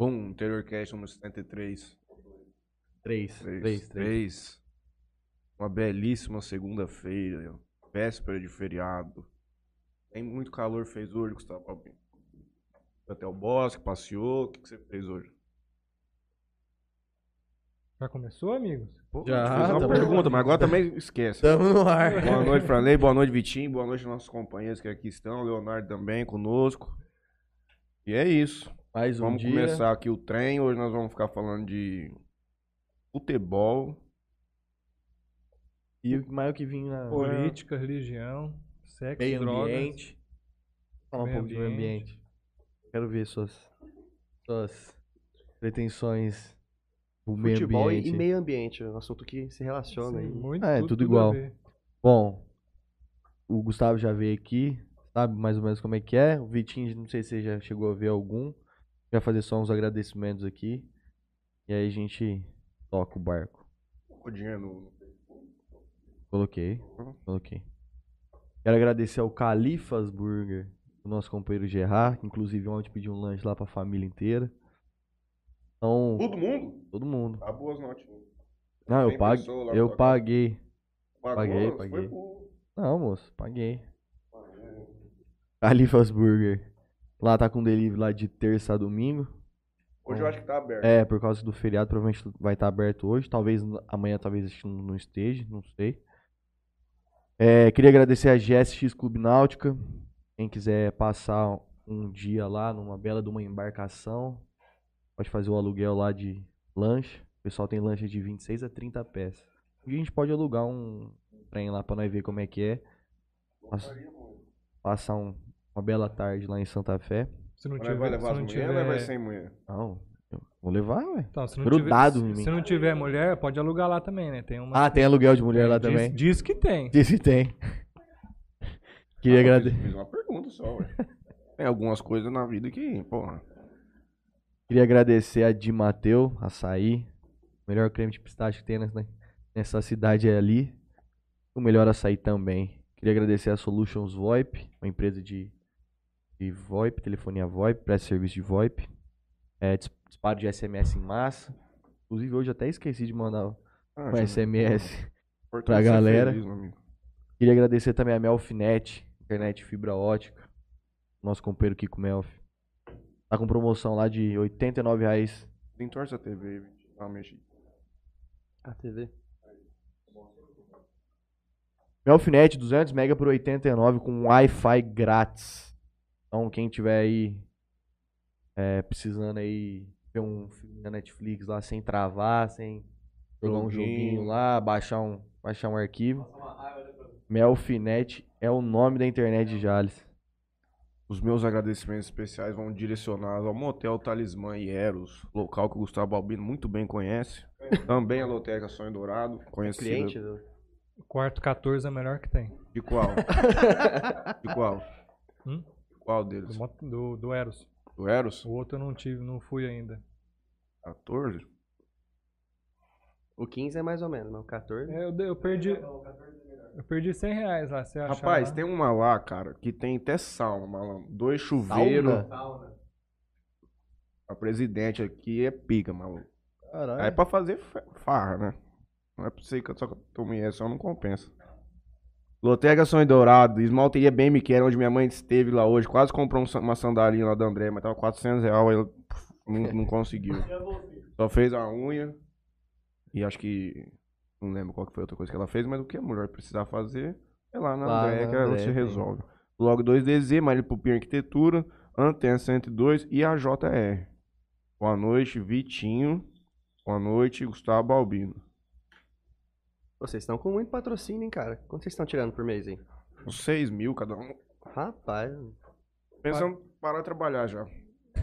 Bom, Interior Cast número 73. Três. Três, três. três. Uma belíssima segunda-feira, véspera de feriado. Tem muito calor, fez hoje, Gustavo Albino. Foi até o bosque, passeou. O que, que você fez hoje? Já começou, amigos? Pô, Já, te fiz uma tamo- pergunta, mas agora também esquece. Tamo no ar. Boa noite, Franley. Boa noite, Vitinho. Boa noite, nossos companheiros que aqui estão. Leonardo também conosco. E é isso. Mais um vamos dia. começar aqui o trem. Hoje nós vamos ficar falando de futebol. E o mais o que vinha na Política, religião, sexo, meio drogas. ambiente. Fala um pouco de meio ambiente. Quero ver suas, suas pretensões pro meio Futebol ambiente. e meio ambiente, um assunto que se relaciona Sim, aí. muito, É, tudo, tudo igual. Bom, o Gustavo já veio aqui, sabe mais ou menos como é que é. O Vitinho, não sei se você já chegou a ver algum. Vai fazer só uns agradecimentos aqui. E aí a gente toca o barco. O dinheiro no... Coloquei, coloquei. Quero agradecer ao Califas Burger, o nosso companheiro Gerard, que inclusive ontem pediu um lanche lá pra família inteira. Então, Todo mundo? todo mundo. Dá boas notinhas. Não, eu, lá eu paguei. Pagou, Paguei, paguei. Não, moço, paguei. Califas Burger. Lá tá com delivery lá de terça a domingo. Hoje eu acho que tá aberto. É, por causa do feriado, provavelmente vai estar aberto hoje. Talvez amanhã, talvez não esteja, não sei. É, queria agradecer a GSX Clube Náutica. Quem quiser passar um dia lá numa bela de uma embarcação, pode fazer o aluguel lá de lanche. O pessoal tem lanche de 26 a 30 pés. E a gente pode alugar um trem lá pra nós ver como é que é. Pass- Passar um- uma bela tarde lá em Santa Fé. Se não tiver, vai se levar as não mulheres tiver, ou vai sem mulher? Não, vou levar, ué. Então, se não Grudado tiver, em se, mim. se não tiver mulher, pode alugar lá também, né? Tem uma. Ah, tem aluguel de mulher lá diz, também? Diz que tem. Disse que tem. Queria Ah, agradecer. fiz, fiz uma pergunta só, ué. Tem algumas coisas na vida que, porra. Queria agradecer a Di Mateu, açaí. O melhor creme de pistache que tem nessa, nessa cidade é ali. O melhor açaí também. Queria agradecer a Solutions VoIP, uma empresa de, de VoIP, telefonia VoIP, presta serviço de VoIP. É, dis- disparo de SMS em massa. Inclusive hoje até esqueci de mandar Ah, um SMS. Pra galera. feliz, amigo. Queria agradecer também a Melfinet, internet fibra ótica. Nosso companheiro Kiko Melf. Tá com promoção lá de 89 reais. Entorce a TV. Dá uma mexida. A TV. Melfinet 200 MB por 89 com Wi-Fi grátis. Então quem tiver aí é, precisando aí ver um filme na Netflix lá sem travar, sem jogar um Joguinho. lá, baixar um, baixar um arquivo. Melfinet é o nome da internet de Jales. Os meus agradecimentos especiais vão direcionados ao Motel Talismã e Eros, local que o Gustavo Albino muito bem conhece. Também a Lotérica Sonho Dourado, conhecida. Cliente do... Quarto 14 é o melhor que tem. De qual? De qual? Hum? Qual Do, deles? mo- do, do Eros. Do Eros? O outro eu não tive, não fui ainda. 14? O 15 é mais ou menos, mas o 14... É, eu, eu perdi. Eu perdi 100 reais lá. Você achar Rapaz, lá. tem uma lá, cara, que tem até sauna, malandro. Dois chuveiros. Sauna? A presidente aqui é pica, maluco. Caralho. É pra fazer fa- farra, né? Não é pra você que só que eu tomei essa, não compensa. Lotérica Sonho Dourado, esmalteria bem me quer, onde minha mãe esteve lá hoje. Quase comprou um uma sandalinha lá da André, mas tava 400 reais, aí não, não conseguiu. Só fez a unha. E acho que. Não lembro qual que foi a outra coisa que ela fez, mas o que a mulher precisar fazer é lá na Lá André que ela se resolve. Logo 2DZ, Marília Pupim Arquitetura, Antena 102 e a JR. Boa noite, Vitinho. Boa noite, Gustavo Balbino. Vocês estão com muito patrocínio, hein, cara? Quanto vocês estão tirando por mês, hein? Uns 6 mil cada um. Rapaz, Pensando em parar de trabalhar já.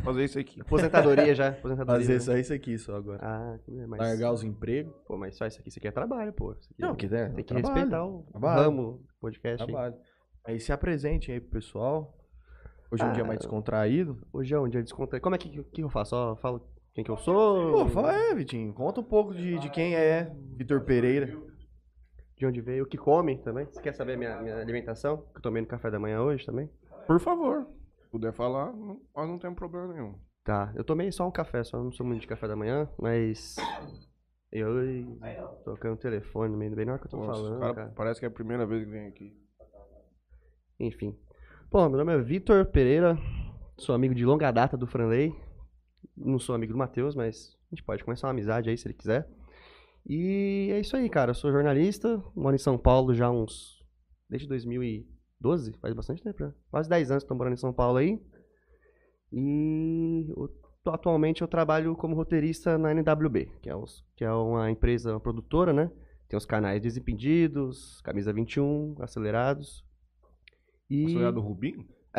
Fazer isso aqui. aposentadoria já, aposentadoria. Fazer né? só isso aqui só agora. Ah, que beleza, mas... Largar os empregos. Pô, mas só isso aqui, isso aqui é trabalho, pô. Isso aqui Não, é- que der. Tem que trabalho, respeitar o trabalho. ramo podcast. aí. Trabalho. Aí se apresentem aí pro pessoal. Hoje é um dia Ah. mais descontraído. Hoje é um dia de desconto. Como é que, que eu faço? Só falo quem que eu sou? Pô, fala é, Vitinho. Conta um pouco de, de quem é Vitor Pereira. De onde veio, o que come também. Você quer saber minha, minha alimentação? Que eu tomei no café da manhã hoje também? Por favor. Se puder falar, não- nós não temos problema nenhum. Tá, eu tomei só um café, só não sou muito de café da manhã, mas. Eu tocando o telefone no meio bem na hora que eu tô Nossa, falando, cara, cara. Parece que é a primeira vez que vem aqui. Enfim. Bom, meu nome é Vitor Pereira, sou amigo de longa data do Franley. Não sou amigo do Matheus, mas a gente pode começar uma amizade aí se ele quiser. E é isso aí, cara. Eu sou jornalista, moro em São Paulo já uns. desde 2012, faz bastante tempo, né? Quase 10 anos que tô morando em São Paulo aí. E eu atualmente eu trabalho como roteirista na NWB, que é, os- que é uma empresa uma produtora, né? Tem os canais Desimpedidos, Camisa 21, Acelerados. E... Você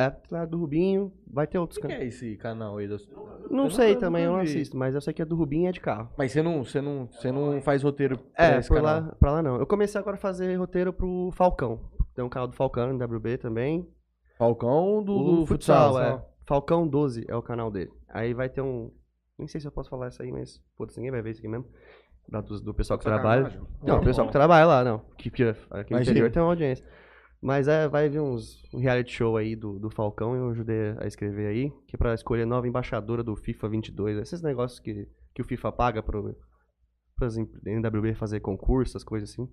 é do Rubinho? É, do. Vai ter outros que, que canais. é esse canal aí? Das... Não Eu sei nunca- também, eu não assisto, mas eu sei que é do Rubinho e é de carro. Mas você não, você não, você não faz roteiro pra É, esse por canal? lá, pra lá não. Eu comecei agora a fazer roteiro pro Falcão. Tem um canal do Falcão no WB também. Falcão do, do futsal, futsal. é. Falcão 12 é o canal dele. Aí vai ter um. Nem sei se eu posso falar isso aí, mas. Putz, ninguém vai ver isso aqui mesmo. Da- do, do pessoal que trabalha. Não, o pessoal que trabalha lá, não. Que, que aqui no interior tem uma audiência. Mas é, vai vir uns um reality show aí do, do Falcão e eu ajudei a escrever aí, que é pra escolher nova embaixadora do FIFA 22. Esses negócios que, que o FIFA paga pro, pras NWB fazer concurso, essas coisas assim.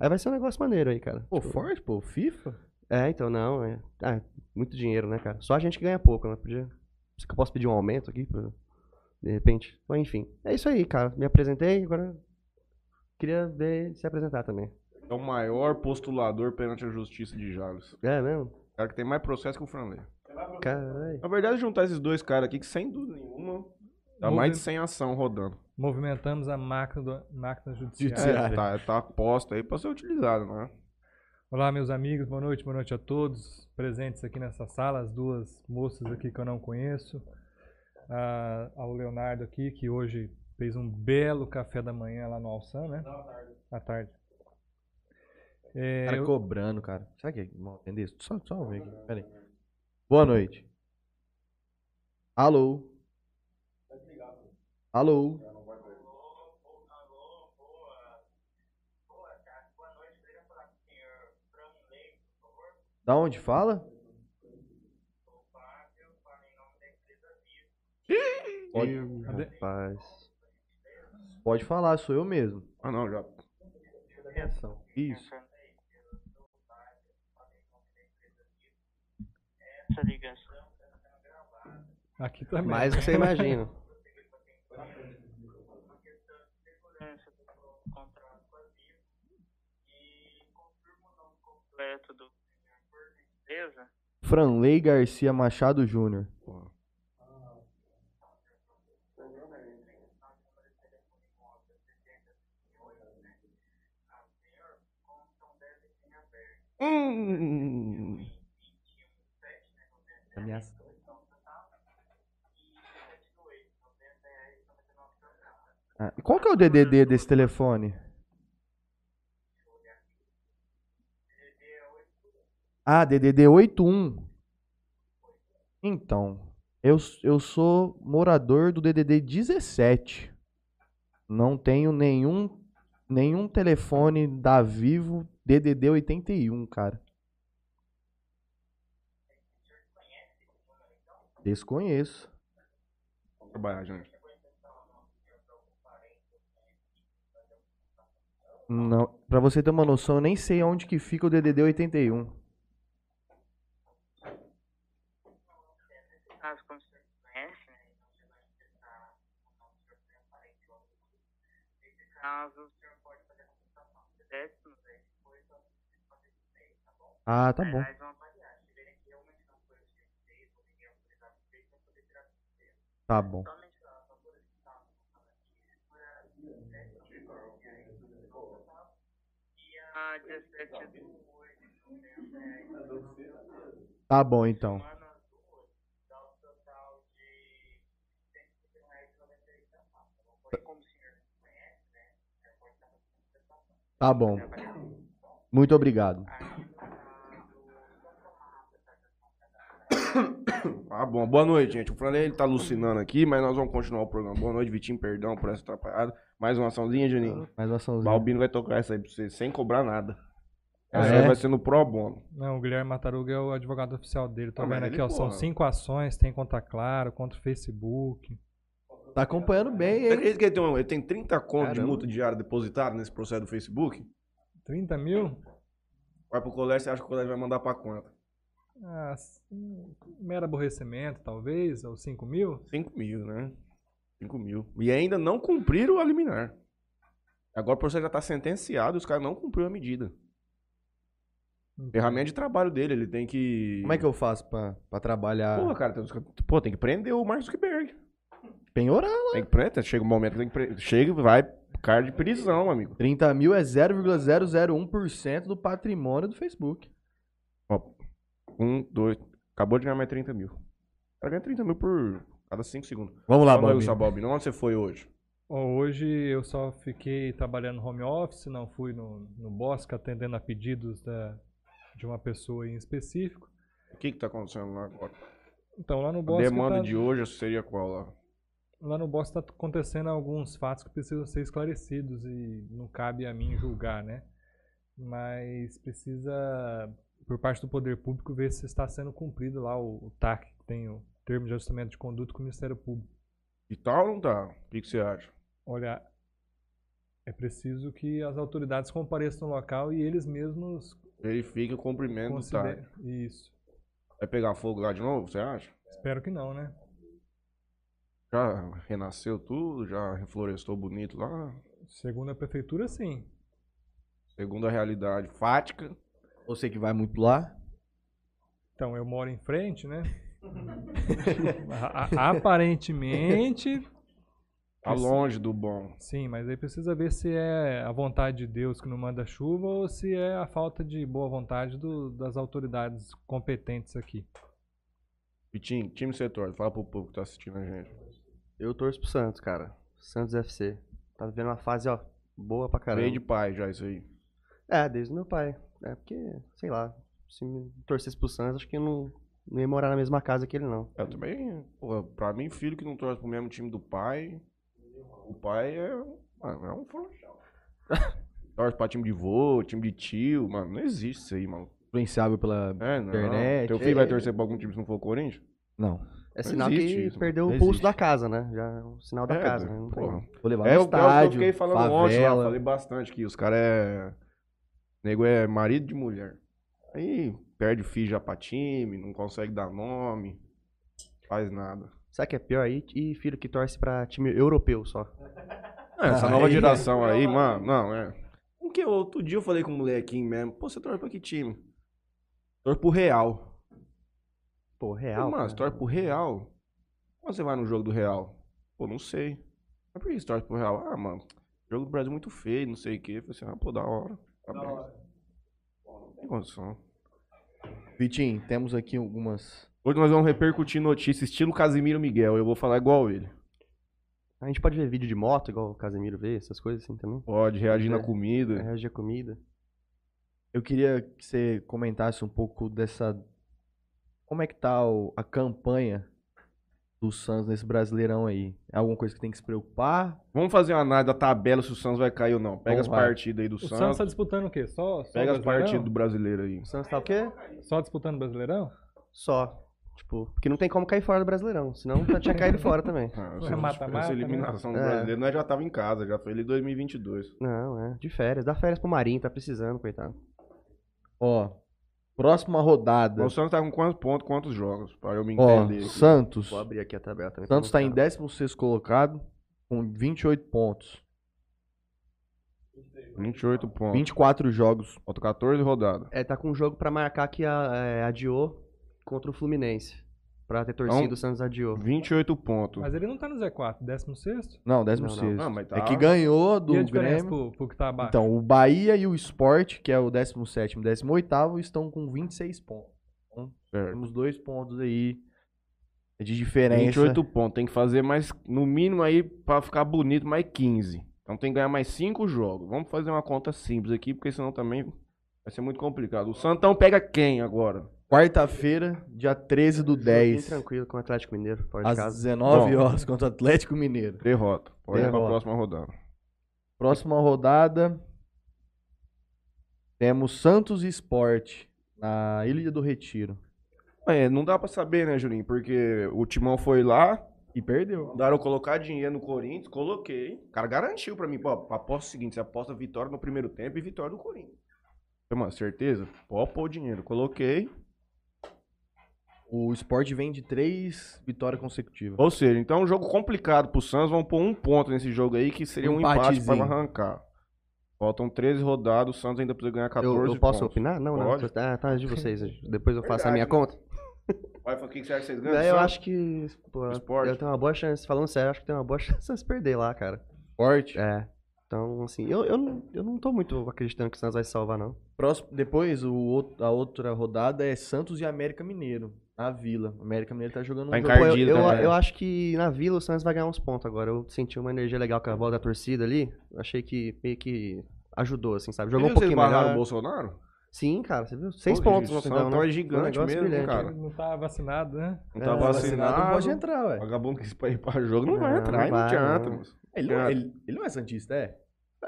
Aí vai ser um negócio maneiro aí, cara. Pô, Tipo, forte, pô, FIFA? É, então não, é. Ah, muito dinheiro, né, cara? Só a gente que ganha pouco, né? Podia. Será que eu posso pedir um aumento aqui? Pra... De repente. Mas enfim. É isso aí, cara. Me apresentei, agora. Queria ver se apresentar também. É o maior postulador perante a justiça de Jales. É mesmo? O cara que tem mais processo que o Franley. Caralho. Na verdade, juntar esses dois caras aqui, que sem dúvida nenhuma, dá mais de 100 ação rodando. Movimentamos a máquina, do, máquina judiciária. Judiciária. É, tá, tá posta aí pra ser utilizado, né? Olá, meus amigos, boa noite, boa noite a todos presentes aqui nessa sala, as duas moças aqui que eu não conheço, ah, ao Leonardo aqui, que hoje fez um belo café da manhã lá no Alçan, né? À tarde. É, cara eu- cobrando, cara. Será que é bom atender? Só, só ver aqui. Pera aí. Boa noite. Alô? Alô? Da onde fala? Pode, Ih, rapaz. pode falar, sou eu mesmo. Ah, não, já. Isso. Essa ligação aqui também. Mais do que você imagina. e completo do gentileza. Franley Garcia Machado Júnior. Hum. Ah, e qual que é o DDD desse telefone? Ah, DDD 81. Então, eu, eu sou morador do DDD 17. Não tenho nenhum nenhum telefone da Vivo DDD 81, cara. Desconheço. Vamos trabalhar, gente. Não, pra você ter uma noção, eu nem sei onde que fica o DDD 81. Caso como o senhor conhece, né? Nesse caso, o senhor pode fazer a 10 depois, fazer isso aí, tá bom? Ah, tá bom. 151 reais e 96 centavos. tá bom? Porém, como o senhor não conhece, né? Você pode estar fazendo a prestação. Tá bom. Você avaliar. Muito obrigado. Ah, bom. Boa noite, gente. O Franley ele tá alucinando aqui, mas nós vamos continuar o programa. Boa noite, Vitinho. Perdão por essa atrapalhada. Mais uma açãozinha, Juninho. Mais uma açãozinha. Balbino vai tocar essa aí pra você, sem cobrar nada. Ah, Essa aí é? vai ser no pro bono. Não, o Guilherme Mataruga é o advogado oficial dele. Tô Ah, vendo aqui, ele, ó. São porra. cinco ações, tem conta claro, contra o Facebook. Tá acompanhando bem, Você hein? acredita que ele tem, ele tem 30 contos de multa diária depositada nesse processo do Facebook? 30 mil? Vai pro colégio, você acha que o colégio vai mandar pra conta? Ah, um mero aborrecimento, talvez, ou 5 mil? 5 mil, né? 5 mil. E ainda não cumpriram a liminar. Agora o processo já tá sentenciado e os caras não cumpriram a medida. Ferramenta de trabalho dele, ele tem que. Como é que eu faço pra, pra trabalhar? Porra, cara, tem, uns- pô, tem que prender o Mark Zuckerberg. Penhorar. Tem que prender, chega um momento que tem que prender. Chega e vai, cara de prisão, amigo. 30 mil é 0,001% do patrimônio do Facebook. Ó, um, dois. Acabou de ganhar mais 30 mil. O cara ganha 30 mil por cada 5 segundos. Vamos lá, Fala aí, Bob. Onde você foi hoje? Hoje eu só fiquei trabalhando no home office, não fui no, no Bosque atendendo a pedidos da, de uma pessoa em específico. O que que tá acontecendo lá agora? Então lá no A Bosque. demanda tá- de hoje seria qual lá? Lá no Bosque está acontecendo alguns fatos que precisam ser esclarecidos e não cabe a mim julgar, né? Mas precisa, por parte do poder público, ver se está sendo cumprido lá o, o TAC, que tem o termo de ajustamento de conduta com o Ministério Público. E tal ou não tá? O que, que você acha? Olha, é preciso que as autoridades compareçam no local e eles mesmos Verifique o cumprimento do TAC. Isso. Vai pegar fogo lá de novo, você acha? Espero que não, né? Já renasceu tudo, já reflorestou bonito lá. Segundo a prefeitura, sim. Segundo a realidade fática. Você que vai muito lá. Então, eu moro em frente, né? Aparentemente, Tá longe do bom. sim, mas aí precisa ver se é a vontade de Deus que não manda chuva ou se é a falta de boa vontade do- das autoridades competentes aqui. Vitinho, time setor, fala pro povo que tá assistindo a gente. Eu torço pro Santos, cara. Santos FC. Tá vivendo uma fase, ó, boa pra caramba. Veio de pai já isso aí. É, desde o meu pai. É porque, sei lá, se me torcesse pro Santos, acho que eu não, não ia morar na mesma casa que ele, não. Eu também, porra, pra mim, filho que não torce pro mesmo time do pai, o pai é, mano, é um frouxão. torce pra time de vô, time de tio, mano, não existe isso aí, mano. Influenciável pela É, não. internet. Teu filho vai É. torcer pra algum time se não for o Corinthians? Não. É sinal existe que isso, perdeu o pulso existe. da casa, né? Já é o sinal da É, casa, né? Não tem-. Vou levar É no o que eu estádio, fiquei falando ontem lá, favela. falei bastante que os caras é. Nego é marido de mulher. Aí perde filho já pra time, não consegue dar nome, faz nada. Sabe o que é pior aí? E filho que torce pra time europeu só. É, essa Ah, nova aí- geração aí, mano, não, é. Porque outro dia eu falei com um molequinho mesmo, pô, você torce pra que time? Torce pro Real. Pô, real. mano, cara. você torce pro Real? Quando você vai no jogo do Real? Pô, não sei. Mas por que você torce pro Real? Ah, mano, jogo do Brasil é muito feio, não sei o quê. Eu falei assim, ah, pô, da hora. Tá tem condição. Vitinho, temos aqui algumas. Hoje nós vamos repercutir notícia estilo Casimiro Miguel. Eu vou falar igual ele. A gente pode ver vídeo de moto, igual o Casemiro vê, essas coisas assim também. Pode reagir na É. comida. Reagir a comida. Eu queria que você comentasse um pouco dessa. Como é que tá o- a campanha do Santos nesse Brasileirão aí? É alguma coisa que tem que se preocupar? Vamos fazer uma análise da tabela se o Santos vai cair ou não. Pega Vamos as partidas aí do O Santos Santos. está disputando o quê? Só, só Pega as partidas do brasileiro aí. O Santos tá o quê? Só disputando o Brasileirão? Só. Tipo, porque não tem como cair fora do Brasileirão. Senão já tinha caído fora também. Ah, mata-mata, essa né? eliminação do É. brasileiro, nós já tava em casa, já foi ele em 2022. Não, é. De férias. Dá férias pro Marinho, tá precisando, coitado. Ó, próxima rodada. O Santos tá com quantos pontos, quantos jogos? Pra eu me Ó, entender. aqui. Santos. Vou abrir aqui a tabela também. Santos tá em mostrar. 16 colocado com 28 pontos. 28 pontos. 24 jogos. Falta 14 rodadas. É, tá com um jogo pra marcar que a, é, adiou contra o Fluminense. Pra ter torcido, Então- o Santos adiou. 28 pontos. Mas ele não tá no Z4, 16? Não, 16. Não, mas tá- É que ganhou do e a Grêmio. pro, pro que tá abaixo? Então, o Bahia e o Sport, que é o 17 e 18 estão com 26 pontos. Então, Certo. temos dois pontos aí de diferença. 28 pontos. Tem que fazer mais, no mínimo aí, pra ficar bonito, mais 15. Então tem que ganhar mais 5 jogos. Vamos fazer uma conta simples aqui, porque senão também vai ser muito complicado. O Santão pega quem agora? Quarta-feira, dia 13 do Joguinho 10, tranquilo com o Atlético Mineiro, fora de às casa. 19 Bom. horas, contra o Atlético Mineiro. Derrota. Pode ir pra Derrota. próxima rodada. Próxima rodada. Temos Santos e Sport na Ilha do Retiro. É, não dá pra saber, né, Julinho? Porque o Timão foi lá, E perdeu. mandaram eu colocar dinheiro no Corinthians, coloquei. O cara garantiu pra mim, pô, aposta o seguinte, você aposta vitória no primeiro tempo e vitória do Corinthians. Falei, mano, certeza? Pode pôr o dinheiro. Coloquei. O Sport vem de três vitórias consecutivas. Ou seja, então é um jogo complicado pro Santos. Vamos pôr um ponto nesse jogo aí, que seria Um um, empate pra arrancar. Faltam 13 rodadas, o Santos ainda precisa ganhar 14 Eu, eu posso pontos. opinar? Não, Pode. não. Tá, tá de vocês. Depois eu faço a minha Verdade, conta. Vai, o que você acha que vocês ganham? Daí eu Santos? acho que. Pô, Sport. eu tenho uma boa chance. Falando sério, eu acho que tem uma boa chance de perder lá, cara. Sport. É. Então, assim, eu, eu, não, eu não tô muito acreditando que o Santos vai se salvar, não. Próximo, depois, o outro- a outra rodada é Santos e América Mineiro, na Vila. O América Mineiro tá jogando Tá um jogo... Eu, Encardido eu, também. eu acho que na Vila o Santos vai ganhar uns pontos agora. Eu senti uma energia legal com a bola da torcida ali. Achei que meio que ajudou, assim, sabe? Jogou um pouquinho melhor. o Bolsonaro? Sim, cara, você viu? Seis Pô, pontos no o final, né? é gigante Um mesmo, brilhante. cara. Não tá vacinado, né? Não tá É, vacinado. não pode entrar, ué. Vagabundo que se ir pra jogo não, vai Não, entrar, não vai, adianta, não. moço. Ele, não, É. ele, ele não é Santista, é?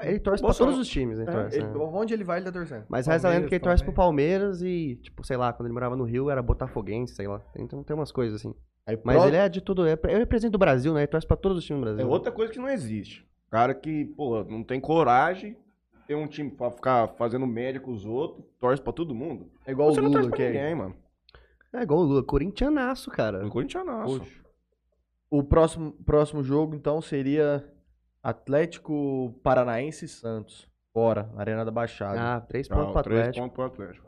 Ele torce pra todos os times, ele É, torce, ele- né? onde ele vai, ele tá torcendo. Mas reza a lenda Palmeiras que ele torce pro. Palmeiras e, tipo, sei lá, quando ele morava no Rio era botafoguense, sei lá. Então tem umas coisas assim. Aí, Mas pró- ele é de tudo. É, ele é presidente do Brasil, né? Ele torce pra todos os times do Brasil. É outra coisa que não existe. Cara que, pô, não tem coragem, tem um time pra ficar fazendo média com os outros, torce pra todo mundo. é igual Você o não torce Lula, pra que é... mano. É igual o Lula, corintianaço, cara. Nossa. Poxa. O próximo, próximo jogo, então, seria Atlético Paranaense e Santos. Fora, na Arena da Baixada. Ah, três pontos pro três Atlético. pontos pro Atlético.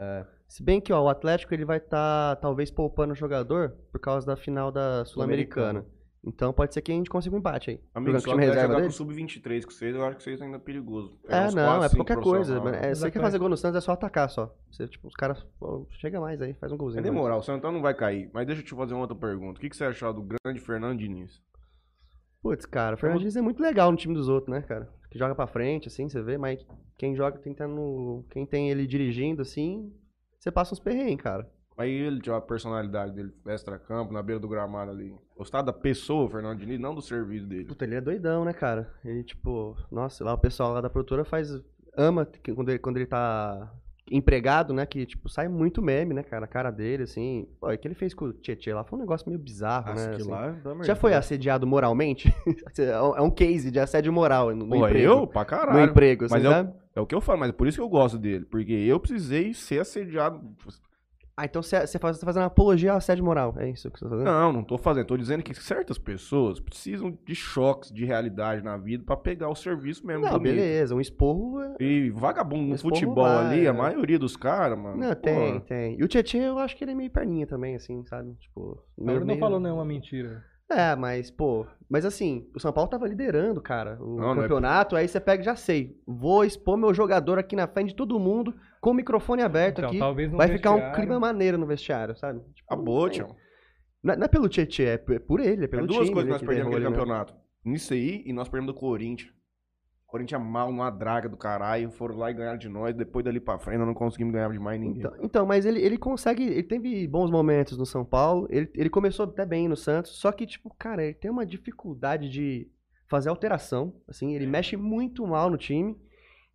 Se bem que, ó, o Atlético ele vai estar talvez poupando o jogador por causa da final da Sul-Americana. Então pode ser que a gente consiga um empate aí. Amigo, se o Atlético jogar dele. com o Sub-23 com vocês, eu acho que vocês ainda é perigoso. É, uns não, é qualquer coisa. é, você quer fazer gol no Santos, é só atacar só. Você, tipo, os caras, chega mais aí, faz um golzinho. Mais. demorar, o Santão não vai cair. Mas deixa eu te fazer uma outra pergunta. O que, que você achou do grande Fernando Diniz? Putz, cara, o Fernando Diniz é muito legal no time dos outros, né, cara? Que joga pra frente, assim, você vê, mas quem joga, quem tá no. Quem tem ele dirigindo, assim, você passa uns perrengues, cara. Aí ele tinha a personalidade dele, extra-campo, na beira do gramado ali. Gostar da pessoa, Fernando Diniz, não do serviço dele. Puta, ele é doidão, né, cara? Ele, tipo, nossa, lá o pessoal lá da produtora faz. ama que quando ele, quando ele tá empregado, né? Que, tipo, sai muito meme, né, cara? A cara dele, assim. Pô, o que ele fez com o Tietchan lá foi um negócio meio bizarro, Acho né? que assim. lá... Já foi assediado moralmente? é um- é um case de assédio moral no, no Pô, emprego. eu? Pra no caralho. emprego, assim, Mas sabe? É o que eu falo, mas é por isso que eu gosto dele. Porque eu precisei ser assediado. Ah, então você você faz- tá fazendo apologia ao assédio moral. É isso que você tá fazendo? Não, não tô fazendo. Tô dizendo que certas pessoas precisam de choques de realidade na vida pra pegar o serviço mesmo. Não, bonito. beleza. Um esporro. é- E vagabundo no Esse povo futebol vai, ali, a é. maioria dos caras, mano. Não, pô, tem, tem. E o Tietchan, eu acho que ele é meio perninha também, assim, sabe? Tipo. Ele não meio- falou nenhuma mentira. É, mas, pô. Mas assim, o São Paulo tava liderando, cara, o Não, não é- campeonato. Aí você pega e já sei. Vou expor meu jogador aqui na frente de todo mundo, com o microfone aberto Então, aqui. talvez no Vai ficar um vestiário- clima maneiro no vestiário, sabe? Tipo, Acabou, não, tio. não é- não é pelo Tietchan, é é por ele, é É pelo duas time. coisas que nós perdemos derrubou aquele ele, né? campeonato. Nisso aí, e nós perdemos do Corinthians. O Corinthians é mal numa draga do caralho. Foram lá e ganharam de nós. Depois dali pra frente, nós não conseguimos ganhar de mais ninguém. Então, então, mas ele, ele consegue. Ele teve bons momentos no São Paulo. Ele, ele começou até bem no Santos. Só que, tipo, cara, ele tem uma dificuldade de fazer alteração. Assim, ele mexe muito mal no time.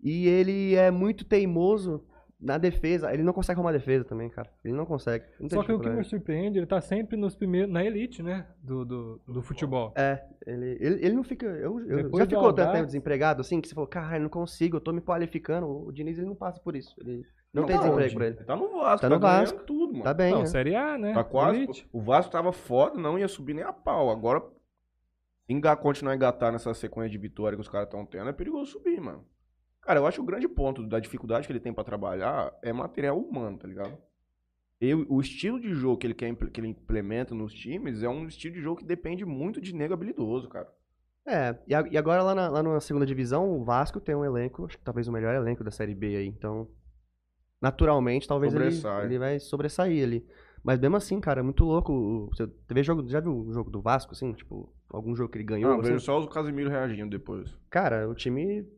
E ele é muito teimoso na defesa. Ele não consegue arrumar defesa também, cara. Ele não consegue. Não Só que o que me surpreende, ele tá sempre nos primeiros, na elite, né? Do, do, do futebol. É, ele, ele, ele não fica. Eu, eu- já ficou tanto tempo desempregado assim que você falou, cara, eu não consigo, eu tô me qualificando. O Diniz ele não passa por isso. Ele não, tem tá desemprego onde? pra ele. Ele tá no Vasco, Tá tá, no ganhando Vasco. tudo, mano. Tá bem. não, né? Série A, né? Tá quase. Elite. O Vasco tava foda, não ia subir nem a pau. Agora, se enga- continuar a engatar nessa sequência de vitória que os caras estão tendo, é perigoso subir, mano. Cara, eu acho que o grande ponto da dificuldade que ele tem pra trabalhar é material humano, tá ligado? E o estilo de jogo que ele, quer, que ele implementa nos times é um estilo de jogo que depende muito de nego habilidoso, cara. É, e, agora lá na, lá na segunda divisão, o Vasco tem um elenco, acho que talvez o melhor elenco da Série B aí. Então, naturalmente, talvez ele, ele vai sobressair ali. Mas mesmo assim, cara, é muito louco. Você vê jogo, já viu o jogo do Vasco, assim? Tipo, algum jogo que ele ganhou? Não, assim? vejo só o Casimiro reagindo depois. Cara, o time,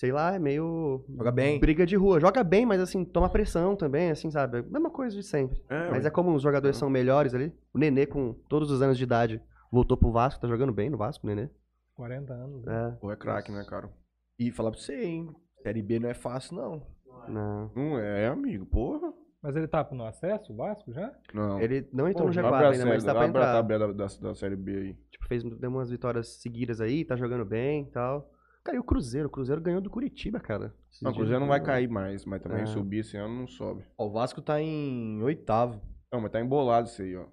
sei lá, é meio. Joga bem. Briga de rua. Joga bem, mas assim, toma pressão também, assim, sabe? Mesma coisa de sempre. É, mas é como os jogadores são melhores ali. O Nenê, com todos os anos de idade, voltou pro Vasco, tá jogando bem no Vasco, o Nenê. 40 anos. né? É. Pô, é craque, né, cara? E falar pra você, hein? Série B não é fácil, não. Não. Não é, amigo, porra. Mas ele tá no acesso, o Vasco, já? Não. Ele não entrou no Pô, G4 abre a ainda, mas série- tá pra abre a entrar. tabela da, da Série B aí. Tipo, fez, deu umas vitórias seguidas aí, tá jogando bem e tal. Cara, e o Cruzeiro? O Cruzeiro ganhou do Curitiba, cara. Esses Não, o Cruzeiro não vai cair mais, mas também É. subir esse ano não sobe. Ó, o Vasco tá em oitavo. Não, mas tá embolado isso aí, ó.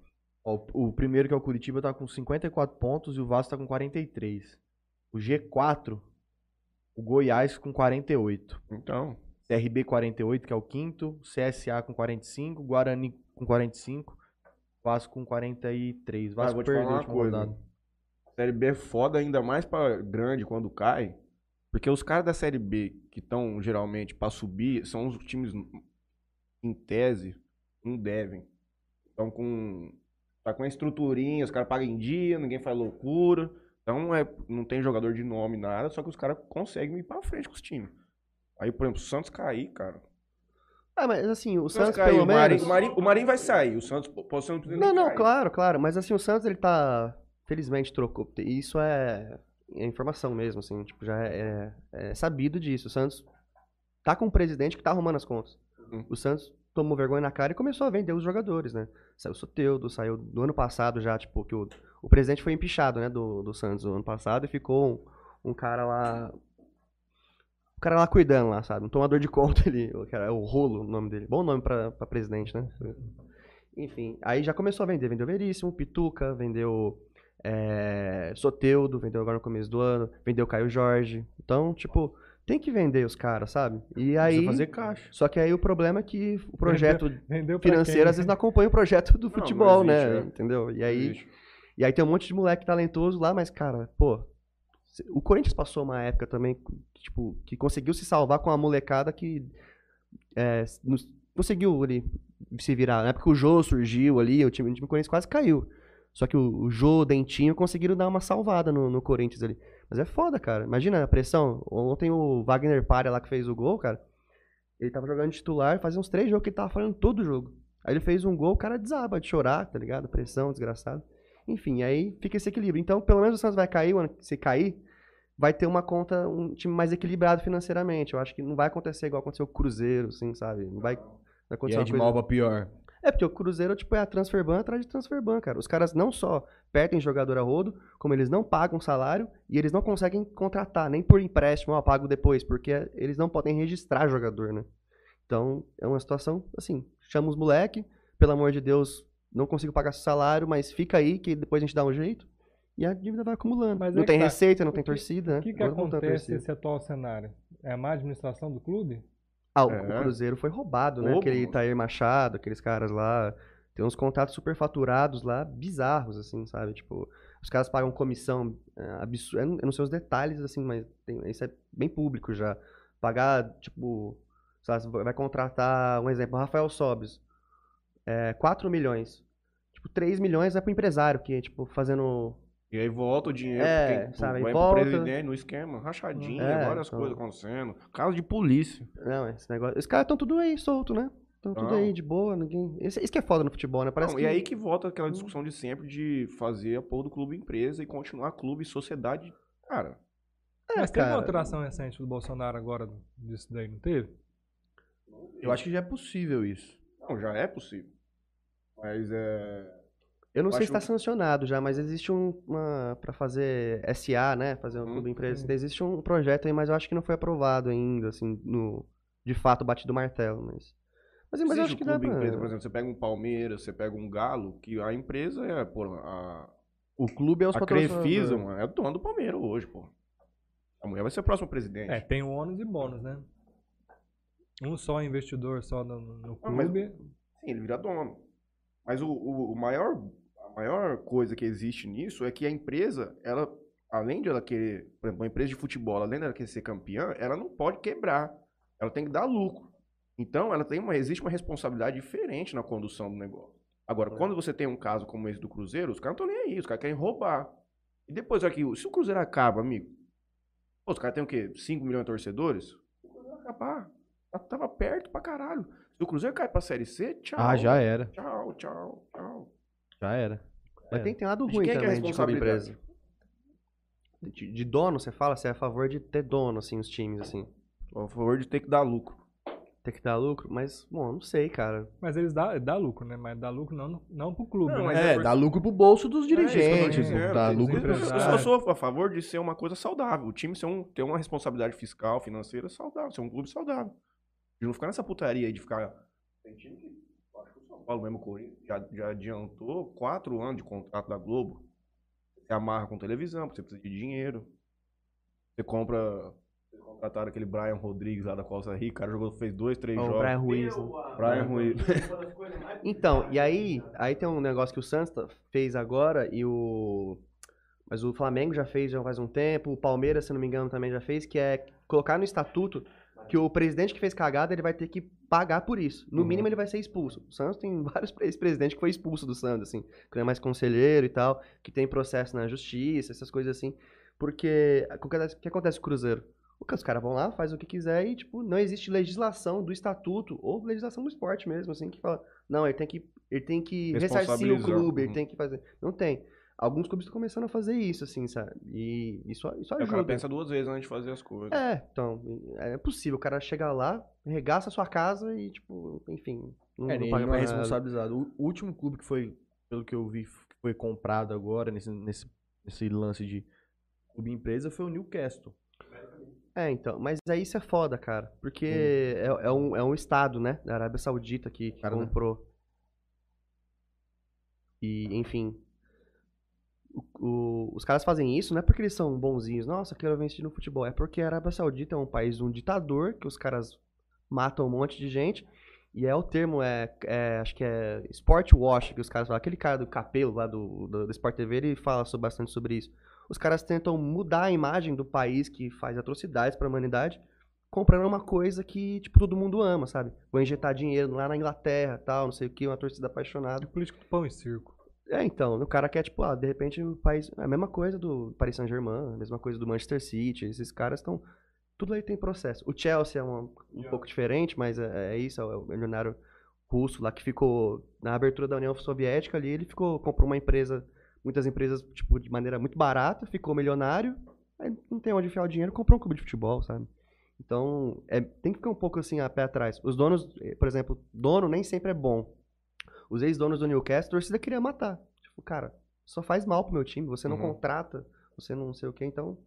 Ó, o primeiro, que é o Curitiba, tá com 54 pontos e o Vasco tá com 43. O G4, o Goiás com 48. Então, CRB 48, que é o quinto. CSA com 45. Guarani com 45. Vasco com 43. ah, Vasco te perdeu a última coisa. rodada. Série B é foda ainda mais pra grande quando cai. Porque os caras da Série B que estão geralmente pra subir são os times, em tese, não devem. Então com. Tá com a estruturinha, os caras pagam em dia, ninguém faz loucura. Então é, não tem jogador de nome, nada, só que os caras conseguem ir pra frente com os times. Aí, por exemplo, o Santos cair, cara. Ah, mas assim, o O Santos Santos, cair, pelo o menos... o, Marinho, o Marinho vai sair, o Santos pode ser um Não, não, claro, claro. Mas assim, o Santos, ele tá... Felizmente trocou. Isso é, é informação mesmo, assim. Tipo, já é, é- é sabido disso. O Santos tá com um presidente que tá arrumando as contas. Uhum. O Santos tomou vergonha na cara e começou a vender os jogadores, né? Saiu o Soteudo, saiu do ano passado já, tipo, que o, o presidente foi empichado, né, do, do Santos no ano passado e ficou um, um cara lá... O cara lá cuidando lá, sabe? Um tomador de conta ali. O cara, é o Rolo, o nome dele. Bom nome pra, pra presidente, né? Enfim, aí já começou a vender. Vendeu Veríssimo, Pituca, vendeu é, Soteudo, vendeu agora no começo do ano, vendeu Caio Jorge. Então, tipo, tem que vender os caras, sabe? E aí. Precisa fazer caixa. Só que aí o problema é que o projeto Vendeu pra financeiro quem? às vezes não acompanha o projeto do não futebol, existe, né? é. Entendeu? E aí, e aí tem um monte de moleque talentoso lá, mas, cara, pô. O Corinthians passou uma época também, que, tipo, que conseguiu se salvar com a molecada que é, conseguiu ali se virar. Na época que o Jô surgiu ali, o time, o time do Corinthians quase caiu. Só que o, o Jô, o Dentinho conseguiram dar uma salvada no, no Corinthians ali. Mas é foda, cara. Imagina a pressão. Ontem o Wagner Palha lá que fez o gol, cara. Ele tava jogando titular, fazia uns três jogos que ele tava falando todo jogo. Aí ele fez um gol, o cara desaba de chorar, tá ligado? Pressão, desgraçado. Enfim, aí fica esse equilíbrio. Então, pelo menos o Santos vai cair, o ano- se cair, vai ter uma conta, um time mais equilibrado financeiramente. Eu acho que não vai acontecer igual aconteceu o Cruzeiro, assim, sabe? Não vai, vai E acontecer aí uma de coisa... mal pra pior. É, porque o Cruzeiro, tipo, é a transferban atrás de transferban, cara. Os caras não só perdem jogador a rodo, como eles não pagam salário e eles não conseguem contratar, nem por empréstimo, ó, pago depois, porque eles não podem registrar jogador, né? Então, é uma situação, assim, chama os moleque, pelo amor de Deus, não consigo pagar seu salário, mas fica aí que depois a gente dá um jeito. E a dívida vai acumulando. Mas não é que tem tá. receita, não O tem que- torcida? O que, que à acontece nesse atual cenário? É a má administração do clube? Ah, o, É. o Cruzeiro foi roubado, né? Roubo, Aquele. Itair Machado, aqueles caras lá. Tem uns contratos superfaturados lá, bizarros, assim, sabe? Tipo, os caras pagam comissão absurda. Eu não sei os detalhes, assim, mas tem- isso é bem público já. Pagar, tipo, lá, vai contratar, um exemplo, Rafael Sobes. É, 4 milhões. Tipo, 3 milhões é pro empresário, que, tipo, fazendo. E aí volta o dinheiro, É, porque, sabe, vai volta. pro presidente no esquema, rachadinha, É, várias então. coisas acontecendo. Caso de polícia. Não, esse negócio. Os caras estão tudo aí, solto, né? Estão tudo aí, de boa, ninguém. Isso, isso que é foda no futebol, né? Parece Não, que. E aí que volta aquela discussão de sempre de fazer a porra do clube empresa e continuar clube sociedade. Cara, É, Mas teve uma cara. alteração recente do Bolsonaro agora disso daí, não teve? Eu acho que já é possível isso. não, já é possível. Mas é. Eu não Eu sei se está sancionado já, mas existe um, uma para fazer SA, né, fazer um Hum, clube empresa. sim. Existe um projeto aí, mas eu acho que não foi aprovado ainda, assim, no de fato batido o martelo, mas mas, mas eu acho o que dá clube pra... empresa, por exemplo, você pega um Palmeiras, você pega um Galo, que a empresa é, pô, a, O clube é os a patrocinadores. Crefisa, mano, é dono do Palmeiras hoje, pô. A mulher vai ser a próxima presidente. É, tem o ônus e bônus, né? Um só investidor só no, no Não, mas- clube. Sim, ele vira dono. Mas o, o, o maior, a maior coisa que existe nisso é que a empresa, ela, além de ela querer, por exemplo, uma empresa de futebol, além dela querer ser campeã, ela não pode quebrar. Ela tem que dar lucro. Então, ela tem uma, existe uma responsabilidade diferente na condução do negócio. Agora, quando você tem um caso como esse do Cruzeiro, os caras não estão nem aí, os caras querem roubar. E depois aqui, se o Cruzeiro acaba, amigo, pô, os caras têm o quê? 5 milhões de torcedores? O Cruzeiro vai acabar. Tava perto pra caralho. Se o Cruzeiro cai pra Série C, tchau. Ah, já era. Tchau, tchau, tchau. Já era. Mas É. tem, tem lado De ruim quem que é a também de clube responsabilidade? empresa. De, de dono, você fala, você é a favor de ter dono, assim, os times, assim. A favor de ter que dar lucro. Tem que dar lucro, mas, bom, não sei, cara. Mas eles dá, dá lucro, né? Mas dá lucro não, não pro clube, Não, né? mas É, por- dá lucro pro bolso dos É eu dirigentes, dizendo, dá dos lucro Eu, empresários. eu sou a favor de ser uma coisa saudável. O time ser um, ter uma responsabilidade fiscal, financeira saudável, ser um clube saudável. De não ficar nessa putaria aí de ficar. Tem time que. Acho que o São Paulo mesmo, o Corinthians, já, já adiantou quatro anos de contrato da Globo. Você amarra com televisão, porque você precisa de dinheiro. Você compra. Vocês contrataram aquele Brian Rodrigues lá da Costa Rica, o cara jogou, fez dois, três Ó, o jogos. Brian Ruiz, né? Brian Ruiz. Então, e aí, aí tem um negócio que o Santos tá- fez agora e o. Mas o Flamengo já fez já faz um tempo, o Palmeiras, se não me engano, também já fez, que é colocar no estatuto que o presidente que fez cagada, ele vai ter que pagar por isso. No Uhum. mínimo, ele vai ser expulso. O Santos tem vários pre- ex-presidentes que foi expulso do Santos, assim, que não é mais conselheiro e tal, que tem processo na justiça, essas coisas assim. Porque o que acontece- com o Cruzeiro? Os caras vão lá, faz o que quiser e, tipo, não existe legislação do estatuto ou legislação do esporte mesmo, assim, que fala, não, ele tem que, ele tem que ressarcir o clube, ele Uhum. tem que fazer. Não tem. Alguns clubes estão começando a fazer isso, assim, sabe? E isso, isso Aí o cara ajuda. pensa duas vezes antes de fazer as coisas. É, então, é possível. O cara chegar lá, regaça a sua casa e, tipo, enfim. Não, É, não paga não é nada. responsabilizado. O último clube que foi, pelo que eu vi, que foi comprado agora, nesse, nesse, nesse lance de clube empresa, foi o Newcastle. É, então. Mas aí isso é foda, cara. Porque é, é um, é um estado, né? Da Arábia Saudita que, que Cara, né? comprou. E, enfim. O- os caras fazem isso não é porque eles são bonzinhos. Nossa, quero investir no futebol. É porque a Arábia Saudita é um país um ditador que os caras matam um monte de gente. E é o termo, é, é, acho que é sport wash que os caras falam. Aquele cara do Capelo lá do, do, do Sport TV, ele fala so- bastante sobre isso. Os caras tentam mudar a imagem do país que faz atrocidades pra humanidade, comprando uma coisa que, tipo, todo mundo ama, sabe? Vou injetar dinheiro lá na Inglaterra, tal, não sei o que, uma torcida apaixonada. O político do pão e circo. É, então, o cara quer, tipo, ah, de repente o país. É a mesma coisa do Paris Saint-Germain, a mesma coisa do Manchester City. Esses caras estão. Tudo aí tem processo. O Chelsea é uma- um pouco diferente, mas é, é isso, é o milionário russo lá que ficou. Na abertura da União Soviética ali, ele ficou. comprou uma empresa, muitas empresas, tipo, de maneira muito barata, ficou milionário, aí não tem onde enfiar o dinheiro, comprou um clube de futebol, sabe? Então, é, tem que ficar um pouco assim a pé atrás. Os donos, eh, por exemplo, dono nem sempre é bom. Os ex-donos do Newcastle, a torcida queria matar. Tipo, cara, só faz mal pro meu time, você não Uhum. contrata, você não sei o que, então.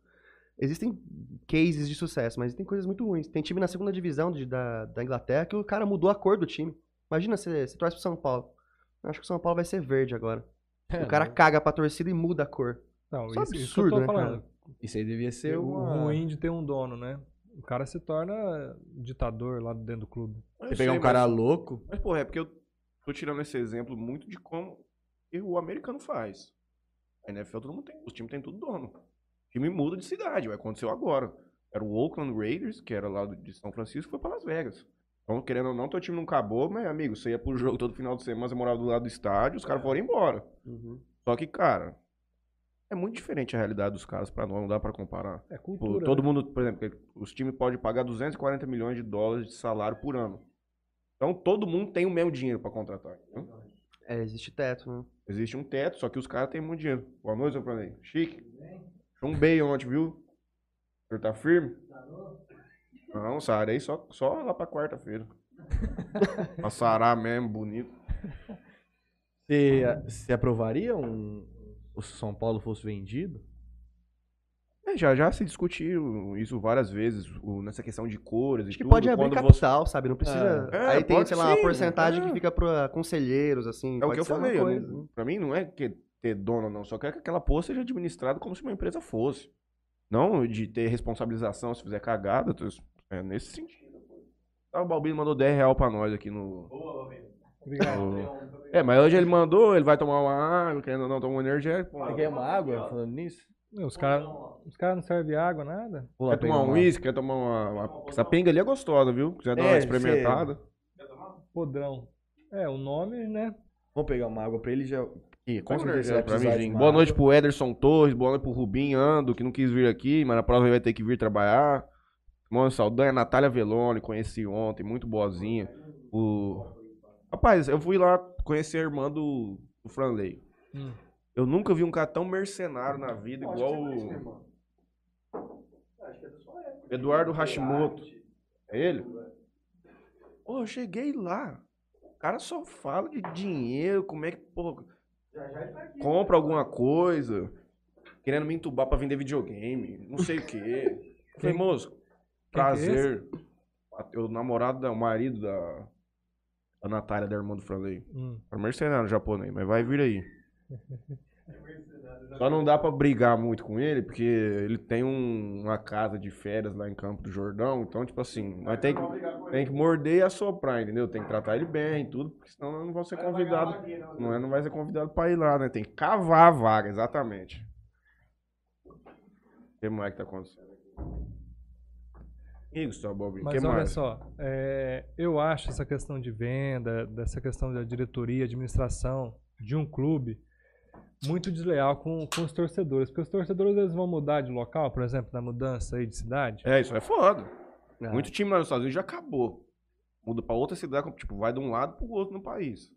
Existem cases de sucesso, mas tem coisas muito ruins. Tem time na segunda divisão de- da, da Inglaterra que o cara mudou a cor do time. Imagina você, você torce pro São Paulo. Eu acho que o São Paulo vai ser verde agora. É, o cara caga pra torcida e muda a cor. Não, Isso é isso, isso que eu absurdo, tô né, falando. Isso aí devia ser o uma... ruim de ter um dono, né? O cara se torna ditador lá dentro do clube. Eu Você pegar um cara mas- louco... Mas, porra, é porque eu tô tirando esse exemplo muito de como o americano faz. A NFL todo mundo tem, os times têm tudo dono. O time muda de cidade, vai acontecer agora. Era o Oakland Raiders, que era lá de São Francisco, foi pra Las Vegas. Então, querendo ou não, teu time não acabou, mas, amigo, você ia pro jogo todo final de semana, você morava do lado do estádio, os caras foram embora. Só que, cara, é muito diferente a realidade dos caras pra nós, não dá pra comparar. É Tipo, cultura. todo né? mundo, por exemplo, os times podem pagar 240 milhões de dólares de salário por ano. Então todo mundo tem o mesmo dinheiro pra contratar. entendeu? É, existe teto, né? Existe um teto, só que os caras têm muito dinheiro. Boa noite, seu Planei. Chique. Achou um bem ontem, viu? O senhor tá firme? Não, sarei só, só lá pra quarta-feira. pra sarar mesmo, bonito. Você, você aprovaria um... O São Paulo fosse vendido? É, já, já se discutiu isso várias vezes, o- nessa questão de cores e Acho que tudo. pode abrir quando você- capital, sabe? Não precisa. É, Aí tem, pode sei lá, uma sim, porcentagem é. que fica pra conselheiros, assim. É o que eu uma falei. eu coisa. não- pra mim não é que ter dono, não. Só quero que aquela porra seja administrada como se uma empresa fosse. Não de ter responsabilização se fizer cagada. tô- É nesse sentido. Ah, o Balbino mandou 10 real pra nós aqui no. Obrigado. no- É, mas hoje ele mandou, ele vai tomar uma água, querendo ou não, tomar um energético. Você quer uma água falando nisso? Meu, Os caras os cara não servem água, nada. Vou lá Quer tomar um uma- uísque, quer tomar uma, uma- Essa pinga ali é gostosa, viu? Quiser dar uma É, experimentada. Podrão. É, o nome, né? Vamos pegar uma água pra ele já... Ih, com Com certeza pra mim, Boa noite pro Ederson Torres, boa noite pro Rubinho Ando, que não quis vir aqui, mas na próxima vai ter que vir trabalhar. Mano, Saldanha, Natália Velone, conheci ontem, muito boazinha. O... Rapaz, eu fui lá conhecer a irmã do, do Franley. Hum. Eu nunca vi um cara tão mercenário na vida igual o Eduardo Hashimoto. É ele? Pô, eu cheguei lá. O cara só fala de dinheiro, como é que, pô, compra alguma coisa, querendo me entubar pra vender videogame, não sei o quê. Eu Falei, moço, que é prazer. o namorado, da, o marido da, da Natália, da irmã do Franley. Hum. É mercenário japonês, mas vai vir aí. Só não dá pra brigar muito com ele, porque ele tem um- uma casa de férias lá em Campo do Jordão. Então, tipo assim, nós tem que, tem que morder e assoprar, entendeu? Tem que tratar ele bem e tudo, porque senão eu não vou ser convidado. Não, é, não vai ser convidado pra ir lá, né? Tem que cavar a vaga, exatamente. O que mais que tá acontecendo? E Gustavo Bobinho, o que Mas olha mais? só, é, eu acho essa questão de venda, dessa questão da diretoria, administração de um clube, muito desleal com, com os torcedores. Porque os torcedores eles vão mudar de local, por exemplo, na mudança aí de cidade. É, isso é foda. Ah, Muito time lá nos Estados Unidos já acabou. Muda pra outra cidade, tipo, vai de um lado pro outro no país.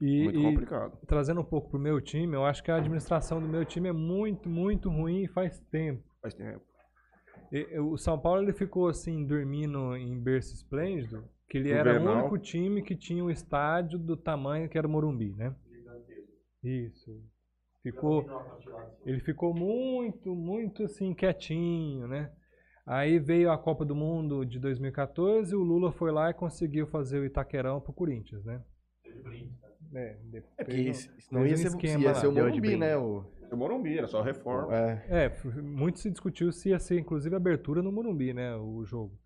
E, Muito e complicado. trazendo um pouco pro meu time, eu acho que a administração do meu time é muito, muito ruim e faz tempo. Faz tempo. E- o São Paulo ele ficou assim, dormindo em berço esplêndido, que ele No era o único time que tinha um estádio do tamanho que era o Morumbi, né? Isso. Ficou, ele ficou muito, muito assim, quietinho, né? Aí veio a Copa do Mundo de 2014, o Lula foi lá e conseguiu fazer o Itaquerão pro Corinthians, né? É, depois É porque não- se- senão ia um ser, esquema ia ser o Morumbi, né? O, O Morumbi, era só reforma. é. É, muito se discutiu se ia ser inclusive abertura no Morumbi, né, o jogo.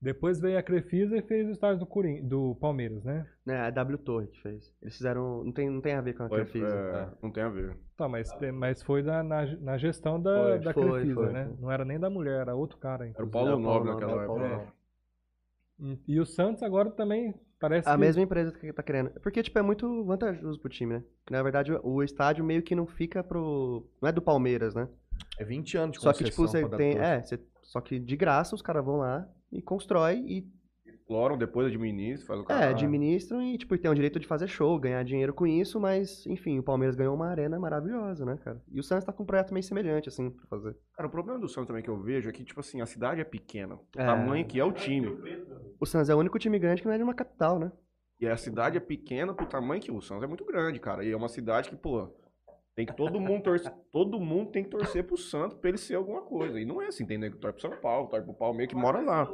Depois veio a Crefisa e fez o estádio do, Corin... do Palmeiras, né? É, a W Torre que fez. Eles fizeram. Não tem, não tem a ver com a Foi- Crefisa. é, Não tem a ver. Tá, mas, mas foi da, na, na gestão da, Foi, da foi, Crefisa, foi, né? foi. Não era nem da mulher, era outro cara. Era o inclusive. Paulo Era o Paulo Nobre naquela época. Nobre. E- E o Santos agora também parece A que... mesma empresa que tá querendo. Porque, tipo, é muito vantajoso pro time, né? Na verdade, o- estádio meio que não fica pro. Não é do Palmeiras, né? É 20 anos de Só que, tipo, você tem. É, você- só que de graça os caras vão lá e constrói e Exploram, depois administra, faz o é, cara. administram e, tipo, tem o direito de fazer show, ganhar dinheiro com isso, mas, enfim, o Palmeiras ganhou uma arena maravilhosa, né, cara? E o Santos tá com um projeto meio semelhante, assim, pra fazer. Cara, o problema do Santos também que eu vejo é que, tipo assim, a cidade é pequena. O É. tamanho que é o time. O Santos é o único time grande que não é de uma capital, né? E a cidade é pequena pro tamanho que o Santos é muito grande, cara. E é uma cidade que, pô, tem que todo mundo torcer. todo mundo tem que torcer pro Santos pra ele ser alguma coisa. E não é assim, tem nego que torce pro São Paulo, torce pro Palmeiras que mora lá.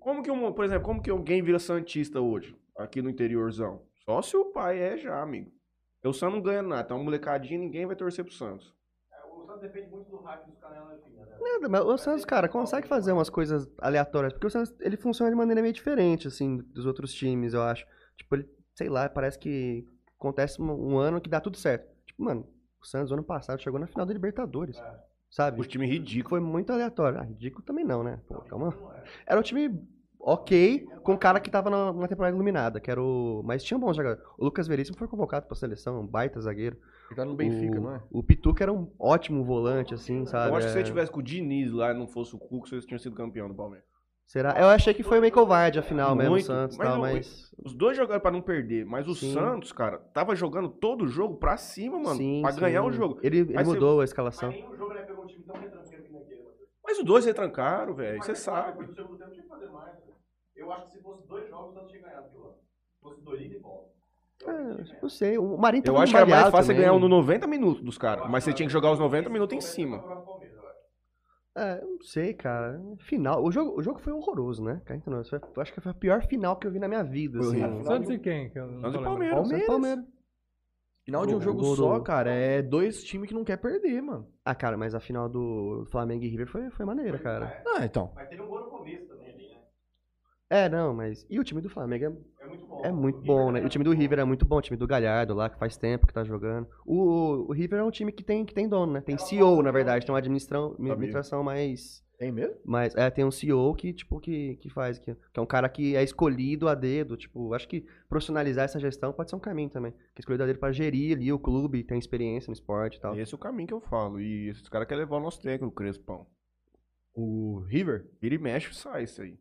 Como que, um, por exemplo, como que alguém vira Santista hoje, aqui no interiorzão? Só se o pai é já, amigo. Porque o Santos não ganha nada, então uma molecadinha ninguém vai torcer pro Santos. Nada, mas o Santos, cara, consegue fazer umas coisas aleatórias, porque o Santos, ele funciona de maneira meio diferente, assim, dos outros times, eu acho. Tipo, ele, sei lá, parece que acontece um, um ano que dá tudo certo. Tipo, mano, o Santos, ano passado, chegou na final da Libertadores, sabe? O time ridículo. Foi muito aleatório. Ah, ridículo também não, né? Pô, calma. Era um time ok, com um cara que tava na- numa temporada iluminada, que era o... Mas tinha bons jogadores. O Lucas Veríssimo foi convocado pra seleção, um baita zagueiro. Ele tá no Benfica, o, não é? O Pituca era um ótimo volante, assim, sabe? Eu acho que se É- você tivesse com o Diniz lá e não fosse o Cuco, vocês tinham sido campeão do Palmeiras. Será? Eu achei que foi meio covarde a final mesmo, o Muito, Santos mas tal, eu- mas. Os dois jogaram pra não perder, mas o Sim. Santos, cara, tava jogando todo o jogo pra cima, mano, sim, pra sim. ganhar o jogo. Ele, ele Aí você- mudou a escalação. Mas os dois retrancaram, velho, você sabe. Eu acho que se fosse dois jogos, o Santos tinha ganhado aquilo lá. Se fosse dois ida e volta. É, não sei, o Marinho Eu tava acho que era mais variado fácil você também. ganhar um no 90 minutos dos caras, mas você tinha que jogar os 90 minutos em cima. É, eu não sei, cara. Final. O jogo, o jogo foi horroroso, né? Nós. Foi- Eu acho que foi a pior final que eu vi na minha vida. Assim. horrível. Santos e quem? Que eu não Santos e. Palmeiras. Palmeiras. Palmeiras. Final de um jogo só, cara, é dois times que não quer perder, mano. Ah, cara, mas a final do Flamengo e River foi, foi maneira, cara. Ah, então. Mas teve um gol no começo também né? É, não, mas. E o time do Flamengo é, É muito bom. é muito O bom, River né? tá O time do River é muito bom, o time do Galhardo lá, que faz tempo que tá jogando. O, o River é um time que tem, que tem dono, né? Tem CEO, na verdade, tem uma administração, administração mais. Tem mesmo? Mas é, tem um CEO que, tipo, que, que faz, que, que é um cara que é escolhido a dedo, tipo, acho que profissionalizar essa gestão pode ser um caminho também. Que é escolhido a dedo pra gerir ali o clube, tem experiência no esporte e tal. Esse é o caminho que eu falo. E esses caras querem levar o nosso técnico, o Crespão. O River? Vira e mexe sai isso aí.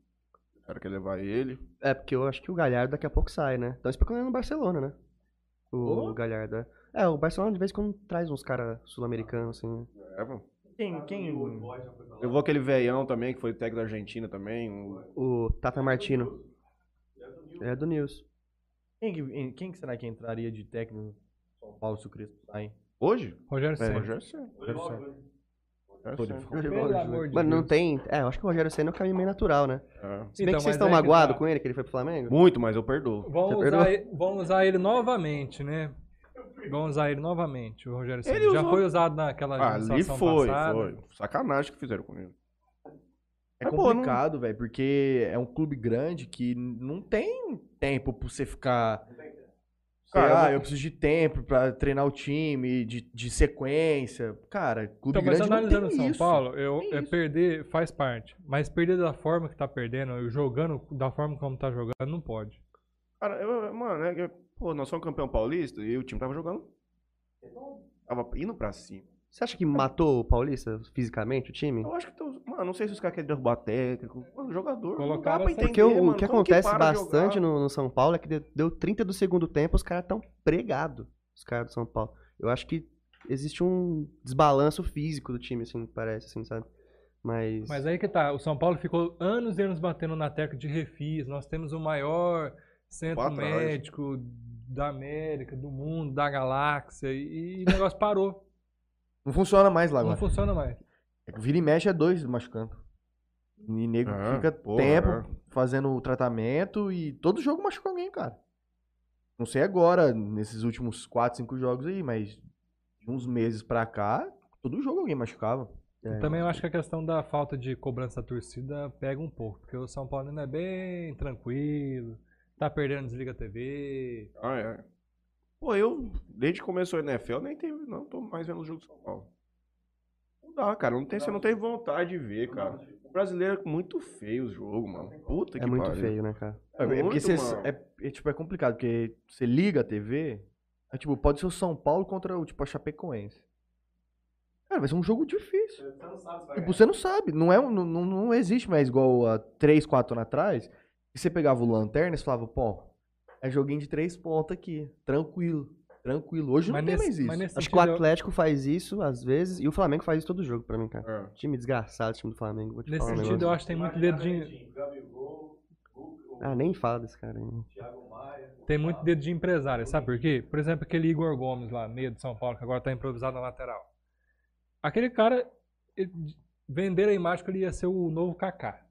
O cara quer levar ele. É, porque eu acho que o Galhardo daqui a pouco sai, né? Estão especulando no Barcelona, né? O Ô. Galhardo. É, É, o Barcelona de vez em quando traz uns caras sul-americanos, assim. É, mano. Quem, quem... Eu vou aquele veião também, que foi técnico da Argentina também. o- O Tata Martino. É do News. Quem, que- quem que será que entraria de técnico no São Paulo se o Crespo sair? Hoje? Rogério É, Ceni. Rogério Ceni. Pelo amor de Mano, não Deus. tem. É, eu acho que o Rogério Senna é um caminho meio natural, né? É. Se bem Então, que vocês mas estão que magoados tá. com ele, que ele foi pro Flamengo. Muito, mas eu perdoo. Vão Você usar, perdoa? ele, vão usar ele novamente, né? Vão usar ele novamente, o Rogério Ceni. Ele Já usou- foi usado naquela Ah, ali administração foi, passada. foi. Sacanagem que fizeram com ele. É Mas, pô, não- complicado, velho, porque é um clube grande que não tem tempo pra você ficar. Cara, ah, eu- eu preciso de tempo pra treinar o time, de, de sequência. Cara, clube Então, mas grande analisando São isso. Paulo, eu, é isso. perder faz parte. Mas perder da forma que tá perdendo, e jogando da forma como tá jogando, não pode. Cara, eu, mano, é, que, pô, nós somos campeão paulista e o time tava jogando. Tava indo pra cima. Você acha que matou o Paulista fisicamente, o time? Eu acho que, tô, mano, não sei se os caras querem derrubar técnico. Mano, jogador. não dá pra entender, Porque o, o mano, que como acontece de bastante no, no São Paulo é que deu, deu 30 do segundo tempo, os caras tão pregados, os caras do São Paulo. Eu acho que existe um desbalanço físico do time, assim, parece, assim, sabe? Mas. Mas aí que tá, o São Paulo ficou anos e anos batendo na tecla de refis. Nós temos o maior centro trás. médico da América, do mundo, da galáxia, e, e o negócio parou. Não funciona mais lá Não agora. funciona mais. É que Vira e mexe é dois machucando. E nego É, fica porra, tempo é. fazendo o tratamento e todo jogo machuca alguém, cara. Não sei agora, nesses últimos 4, 5 jogos aí, mas de uns meses pra cá, todo jogo alguém machucava. é, Também eu acho que a questão da falta de cobrança da torcida pega um pouco, porque o São Paulo ainda é bem tranquilo, tá perdendo desliga a TV. Ah, é. Pô, eu, desde que começou a NFL, nem tenho, não tô mais vendo os jogos de São Paulo. Não dá, cara. Não tem, você não tem vontade de ver, cara. O brasileiro é muito feio o jogo, mano. Puta que É muito pariu. feio, né, cara? É, é porque Muito, você, mano. é, é, tipo, é complicado, porque você liga a TV, é, tipo, pode ser o São Paulo contra o tipo, a Chapecoense. Cara, vai ser um jogo difícil. Tipo, você não sabe. Não, é, um- não, não, não existe mais igual há 3, 4 anos atrás. Que você pegava o Lanterna e você falava, pô, é joguinho de três pontos aqui. Tranquilo. Tranquilo. Hoje não Mas tem nesse, mais isso. mas nesse Acho que o sentido, eu- Atlético faz isso às vezes e o Flamengo faz isso todo jogo pra mim, cara. É. Time desgraçado, time do Flamengo. Vou te nesse sentido, negócio. eu acho que tem muito dedo de, Ah, nem fala desse cara aí. tem muito dedo de empresário, sabe por quê? Por exemplo, aquele Igor Gomes lá, meio de São Paulo, que agora tá improvisado na lateral. Aquele cara, ele- venderam a imagem que ele ia ser o novo Kaká.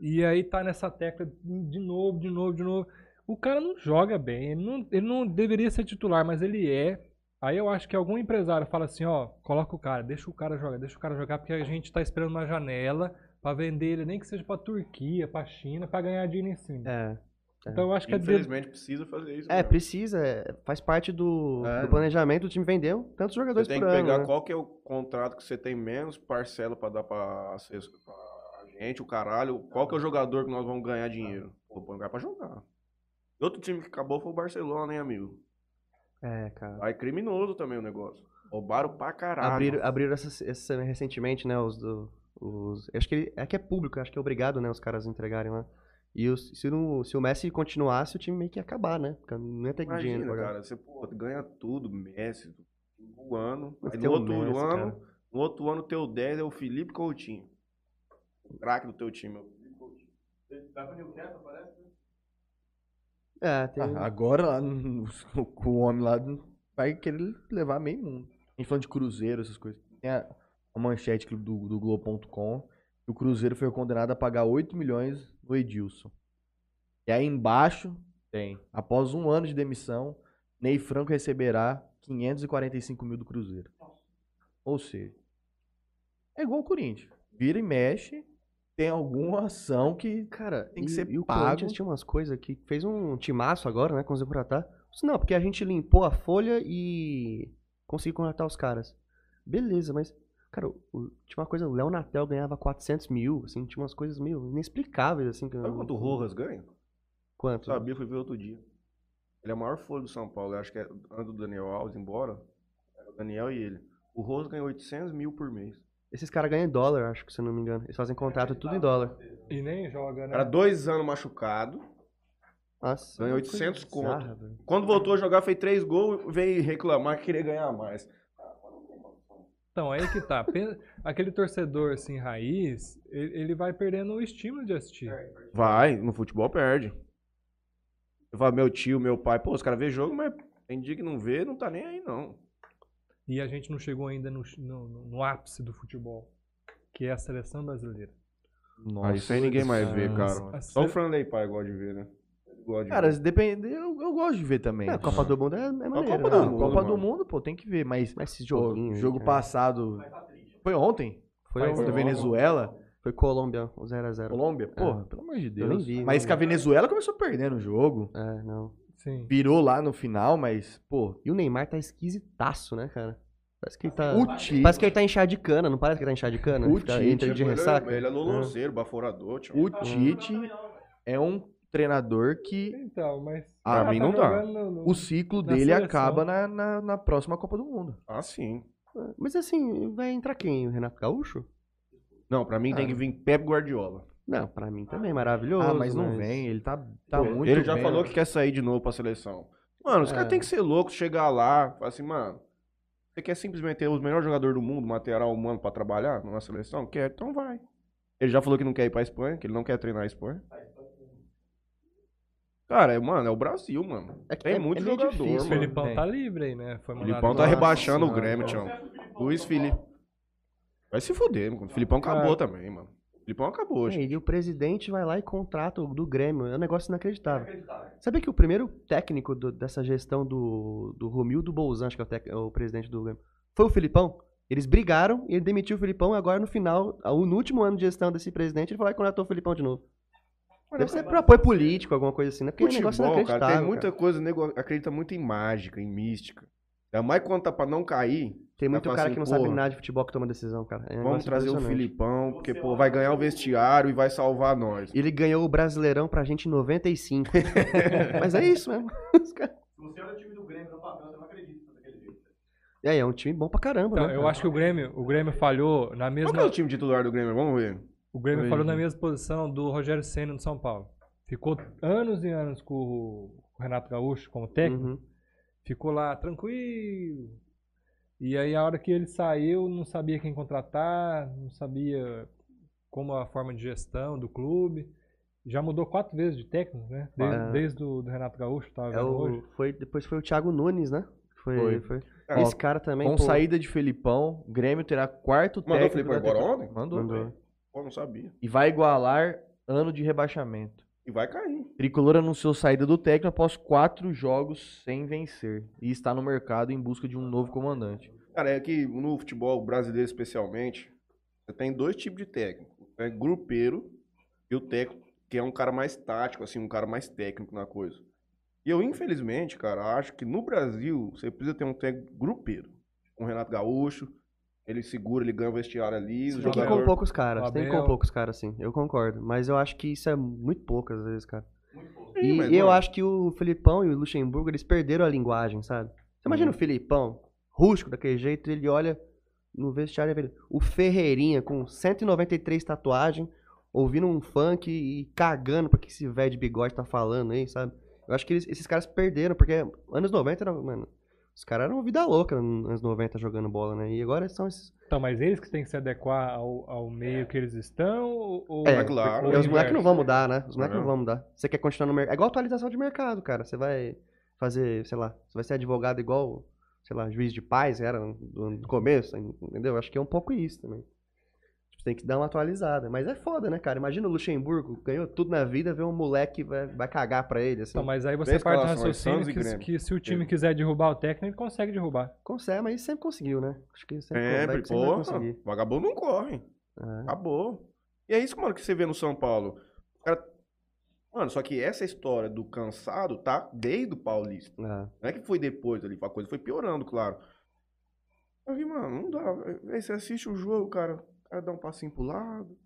E aí tá nessa tecla de novo, de novo, de novo. O cara não joga bem, ele não, ele não deveria ser titular, mas ele é. Aí eu acho que algum empresário fala assim, ó, coloca o cara, deixa o cara jogar, deixa o cara jogar, porque a gente tá esperando uma janela pra vender ele, nem que seja pra Turquia, pra China, pra ganhar dinheiro em cima. É. Então eu acho que é Infelizmente precisa fazer isso. É, cara. precisa, é, faz parte do, É. do planejamento do time vendeu tantos Você jogadores tem por que ano. pegar né? qual que é o contrato que você tem menos parcela pra dar pra, acesso- pra gente, o caralho. Qual que é o jogador que nós vamos ganhar dinheiro? Pô, põe o cara pra jogar. Outro time que acabou foi o Barcelona, hein, amigo? É, cara. Aí criminoso também o negócio. Roubaram pra caralho. Abriram, abriram essa, essa recentemente, né, os do... Os, acho que é que é público, acho que é obrigado, né, os caras entregarem lá. E os- se, não- se o Messi continuasse, o time meio que ia acabar, né? Porque não ia ter dinheiro Imagina, pra jogar. cara, você pô, ganha tudo, Messi, voando. Mas Aí no o outro Messi, ano, cara. no outro ano, teu 10 é o Felipe Coutinho. O craque do teu time é o Coutinho. É, tem... Ah, agora lá, no- o, homem lá vai querer levar meio mundo. A gente falando de Cruzeiro, essas coisas. Tem a, a manchete do, do Globo.com. que O Cruzeiro foi condenado a pagar 8 milhões no Edilson. E aí embaixo tem. Após um ano de demissão, Ney Franco receberá 545 mil do Cruzeiro. Ou seja, é igual o Corinthians. Vira e mexe, tem alguma ação que Cara, Tem que e, ser e o pago. Corinthians tinha umas coisas que fez um timaço agora, né, conseguiu contratar. Disse, Não, porque a gente limpou a folha e conseguiu contratar os caras. Beleza, mas, cara, o- tinha uma coisa, o Léo Natel ganhava 400 mil, assim, tinha umas coisas meio inexplicáveis, assim. Que Sabe quanto o Rojas ganha? Quanto? Sabia, fui ver outro dia. Ele é o maior folha do São Paulo. Eu acho que é antes do Daniel Alves embora. Era o Daniel e ele. O Rojas ganha 800 mil por mês. Esses caras ganham em dólar, acho que se eu não me engano. Eles fazem contrato tudo em dólar. E nem joga, né? Era dois anos machucado. Nossa. Ganhou uma coisa 800 conto. bizarra. Quando voltou a jogar, fez três gols, veio reclamar que queria ganhar mais. Então, aí que tá. Aquele torcedor, assim, raiz, ele, ele vai perdendo o estímulo de assistir. Vai, no futebol perde. Eu falo, meu tio, meu pai, pô, os caras vê jogo, mas tem dia que não vê, não tá nem aí, não. E a gente não chegou ainda no, no, no ápice do futebol, que é a seleção brasileira. Isso aí ninguém mais vê, cara. A Só o Franley pai gosta de ver, né? Gosta Cara, ver. depende. Eu, eu gosto de ver também. É, a Copa do Mundo é, é maneiro. Copa né? do Não, Mundo, Copa do. Mundo, pô, tem que ver. Mas, Mas joguinhos. aí, jogo cara. passado. Foi ontem? Foi Foi a ontem. Venezuela? Foi Colômbia, o 0x0. Colômbia? Porra, pelo amor de Eu Deus. nem vi, mas não que a. Venezuela começou perdendo o jogo. É, não. Sim. Virou lá no final, mas, pô, E o Neymar tá esquisitaço, né, cara? Parece que ele tá. o Tite. Parece que ele tá inchado de cana, não parece que ele tá inchado de cana? O Tite, entra de Ele é- ressaca. Ele é loloceiro, baforador. O Tite é um treinador que Então, mas. Ah, ah, pra mim tá não dá. o ciclo dele seleção. acaba na, na, na próxima Copa do Mundo. Ah, sim. Mas assim, vai entrar quem? O Renato Gaúcho? Não, pra mim tem que vir Pep Guardiola. Não, pra mim também, maravilhoso. Ah, mas não vem, ele tá, tá Pô, muito ele já bem. falou que quer sair de novo pra seleção. Mano, os É. caras têm que ser loucos, chegar lá, falar assim, mano, você quer simplesmente ter os melhores jogadores do mundo, material humano pra trabalhar na seleção? Quer? Então vai. Ele já falou que não quer ir pra Espanha, que ele não quer treinar a Espanha. Cara, é, mano, é o Brasil, mano. É que Tem é- muito é jogador, difícil, O mano. Felipão Tem. tá livre aí, né? Foi O Filipão tá rebaixando o. Grêmio, tchau. Luiz Felipe. Vai se fuder, mano. O Filipão acabou também, mano. O Filipão acabou, É, gente. e o presidente vai lá e contrata o do Grêmio. É um negócio inacreditável. Sabia que o primeiro técnico do- dessa gestão do, do Romildo Bolzan, acho que é o, tec- é o presidente do Grêmio, foi o Filipão? Eles brigaram e ele demitiu o Filipão e agora no final, ao- no último ano de gestão desse presidente, ele foi lá e contratou o Filipão de novo. Deve ser por apoio político, alguma coisa assim, né? Porque é um negócio Futebol, cara, inacreditável. tem muita cara. coisa, nego acredita muito em mágica, em mística. Ainda mais quando tá pra não cair, Tem muito cara assim, que não sabe nada de futebol que toma decisão, cara. É um vamos trazer o. Filipão, porque, pô, vai ganhar o vestiário e vai salvar nós. Ele ganhou o Brasileirão pra gente em 95. Mas é isso mesmo. Se você olha o time do Grêmio no papel, você não acredita jeito. E aí, é um time bom pra caramba, Então, né? eu cara? acho que o Grêmio, o Grêmio falhou na Qual que é mesma. o time titular do Grêmio? Vamos ver. O Grêmio falou na mesma posição do Rogério Senna no São Paulo. Ficou anos e anos com o Renato Gaúcho como técnico. Uhum. Ficou lá tranquilo. E aí a hora que ele saiu, não sabia quem contratar, não sabia como a forma de gestão do clube. Já mudou quatro vezes de técnico, né? Desde, É. desde o do Renato Gaúcho, tava É o, hoje. foi, depois foi o Thiago Nunes, né? Foi. Foi. foi. Cara, Esse cara também. Com pô, saída de Felipão, o Grêmio terá quarto Mandou o técnico. Felipão da embora temporada. ontem? Mandou. mandou. Pô, não sabia. E vai igualar ano de rebaixamento. E vai cair. Tricolor anunciou saída do técnico após quatro jogos sem vencer. E está no mercado em busca de um novo comandante. Cara, é que no futebol brasileiro especialmente, você tem dois tipos de técnico. É grupeiro e o técnico que é um cara mais tático, assim, um cara mais técnico na coisa. E eu, infelizmente, cara, acho que no Brasil você precisa ter um técnico grupeiro. Um Renato Gaúcho, ele segura, ele ganha o vestiário ali, Tem que ir com jogador... poucos caras. O Tem que ir com Abel. poucos caras, sim. Eu concordo. Mas eu acho que isso é muito pouco, às vezes, cara. E, mas, e eu mano, acho que o Filipão e o Luxemburgo, eles perderam a linguagem, sabe? Você imagina o Filipão, rústico daquele jeito, ele olha no vestiário e vê o Ferreirinha com 193 tatuagens, ouvindo um funk e cagando pra que esse velho de bigode tá falando aí, sabe? Eu acho que eles- esses caras perderam, porque anos 90 era, mano, os caras eram vida louca nos anos 90 jogando bola, né? E agora são esses. Então, mas eles que têm que se adequar ao, ao meio que eles estão? Ou, ou- É, claro. ou os moleques não vão mudar, né? Os moleques É. não vão mudar. Você quer continuar no mercado. É igual atualização de mercado, cara. Você vai fazer, sei lá, você vai ser advogado igual, sei lá, juiz de paz era no, no começo, entendeu? Acho que é um pouco isso também. Tem que dar uma atualizada. Mas é foda, né, cara? Imagina o Luxemburgo, ganhou tudo na vida, vê um moleque vai, vai cagar pra ele, assim. Então, mas aí você parte do escalação, é raciocínio Santos e que, Grêmio. que se o time quiser derrubar o técnico, ele consegue derrubar. Consegue, mas sempre conseguiu, né? Acho que sempre, Sempre, vai, sempre vai porra. conseguir. Vagabundo não corre. É. Acabou. E é isso, mano, que você vê no São Paulo. O cara- Mano, só que essa história do cansado tá desde o Paulista. É. Não é que foi depois ali, a coisa foi piorando, claro. Eu vi, mano, não dá. Aí você assiste o jogo, cara, cara dá um passinho pro lado.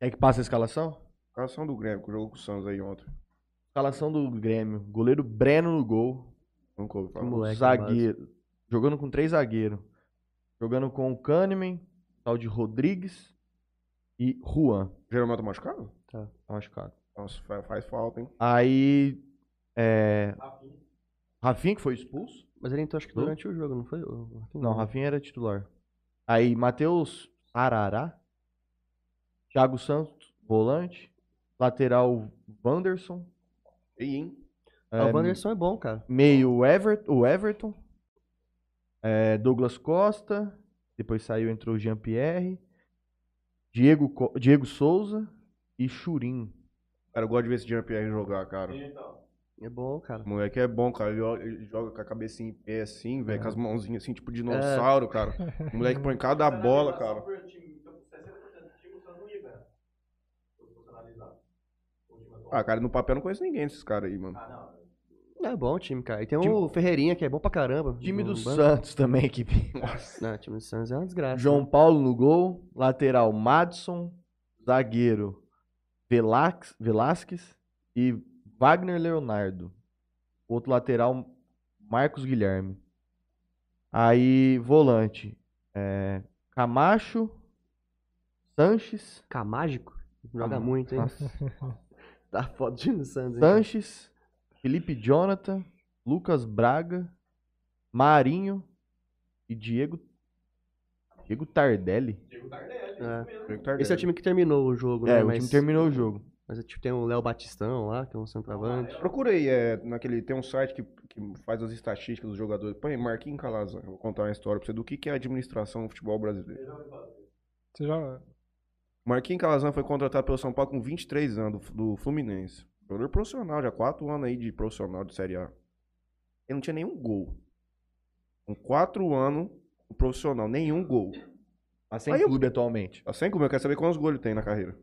É que passa a escalação? Escalação do Grêmio, que jogou com o Santos aí ontem. Escalação do Grêmio. Goleiro Breno no gol. Nunca ouvi falar. Que moleque, zagueiro. Jogando com três zagueiros. Jogando com o Kahneman, tal de Rodrigues e Juan. Geralmente tá machucado? Tá machucado. Nossa, faz, falta, hein? Aí. É. Rafinha que foi expulso? Mas ele entrou, acho que durante o jogo, não foi? O- Não, Rafinha era titular. Aí, Matheus Arará. Thiago Santos, volante. Lateral, Wanderson. E, hein? Ah, É, o Wanderson é bom, cara. Meio, o, Ever, o Everton. É, Douglas Costa. Depois saiu, entrou o Jean-Pierre. Diego, Diego Souza e Churin. Cara, eu gosto de ver esse Jean-Pierre jogar, cara. É bom, cara. O moleque é bom, cara. Ele joga, com a cabecinha em pé assim, velho, com É. as mãozinhas assim, tipo dinossauro, cara. O moleque põe cada bola, cara. Ah, cara, no papel eu não conheço ninguém desses caras aí, mano. É bom o time, cara. E tem Time- o Ferreirinha, que é bom pra caramba. Time do banco. Santos também, equipe. Não, o time do Santos é uma desgraça. João Paulo no gol. Lateral, Madison. Zagueiro, Velax, Velasquez e Wagner Leonardo. Outro lateral, Marcos Guilherme. Aí, volante, é, Camacho, Sanches, Camágico? Joga Ah, muito, hein? nossa. Tá foda o time do Santos, hein? Sanches, Felipe Jonathan, Lucas Braga, Marinho e Diego Diego Tardelli. É. Esse é o time que terminou o jogo, né? É, o mas, time terminou o jogo. Mas é, tipo, tem o Léo Batistão lá, que é um centroavante. Procurei, é, naquele, tem um site que, que faz as estatísticas dos jogadores. Põe Marquinhos Calazan, eu vou contar uma história pra você do que, que é a administração do futebol brasileiro. Você já... Marquinhos Calazan foi contratado pelo São Paulo com 23 anos, do, do Fluminense. Jogador profissional, já 4 anos aí de profissional de Série A. Ele não tinha nenhum gol. Com 4 anos, o profissional, nenhum gol. Tá sem Aí eu- clube atualmente. Tá sem como eu quero saber quantos gols ele tem na carreira.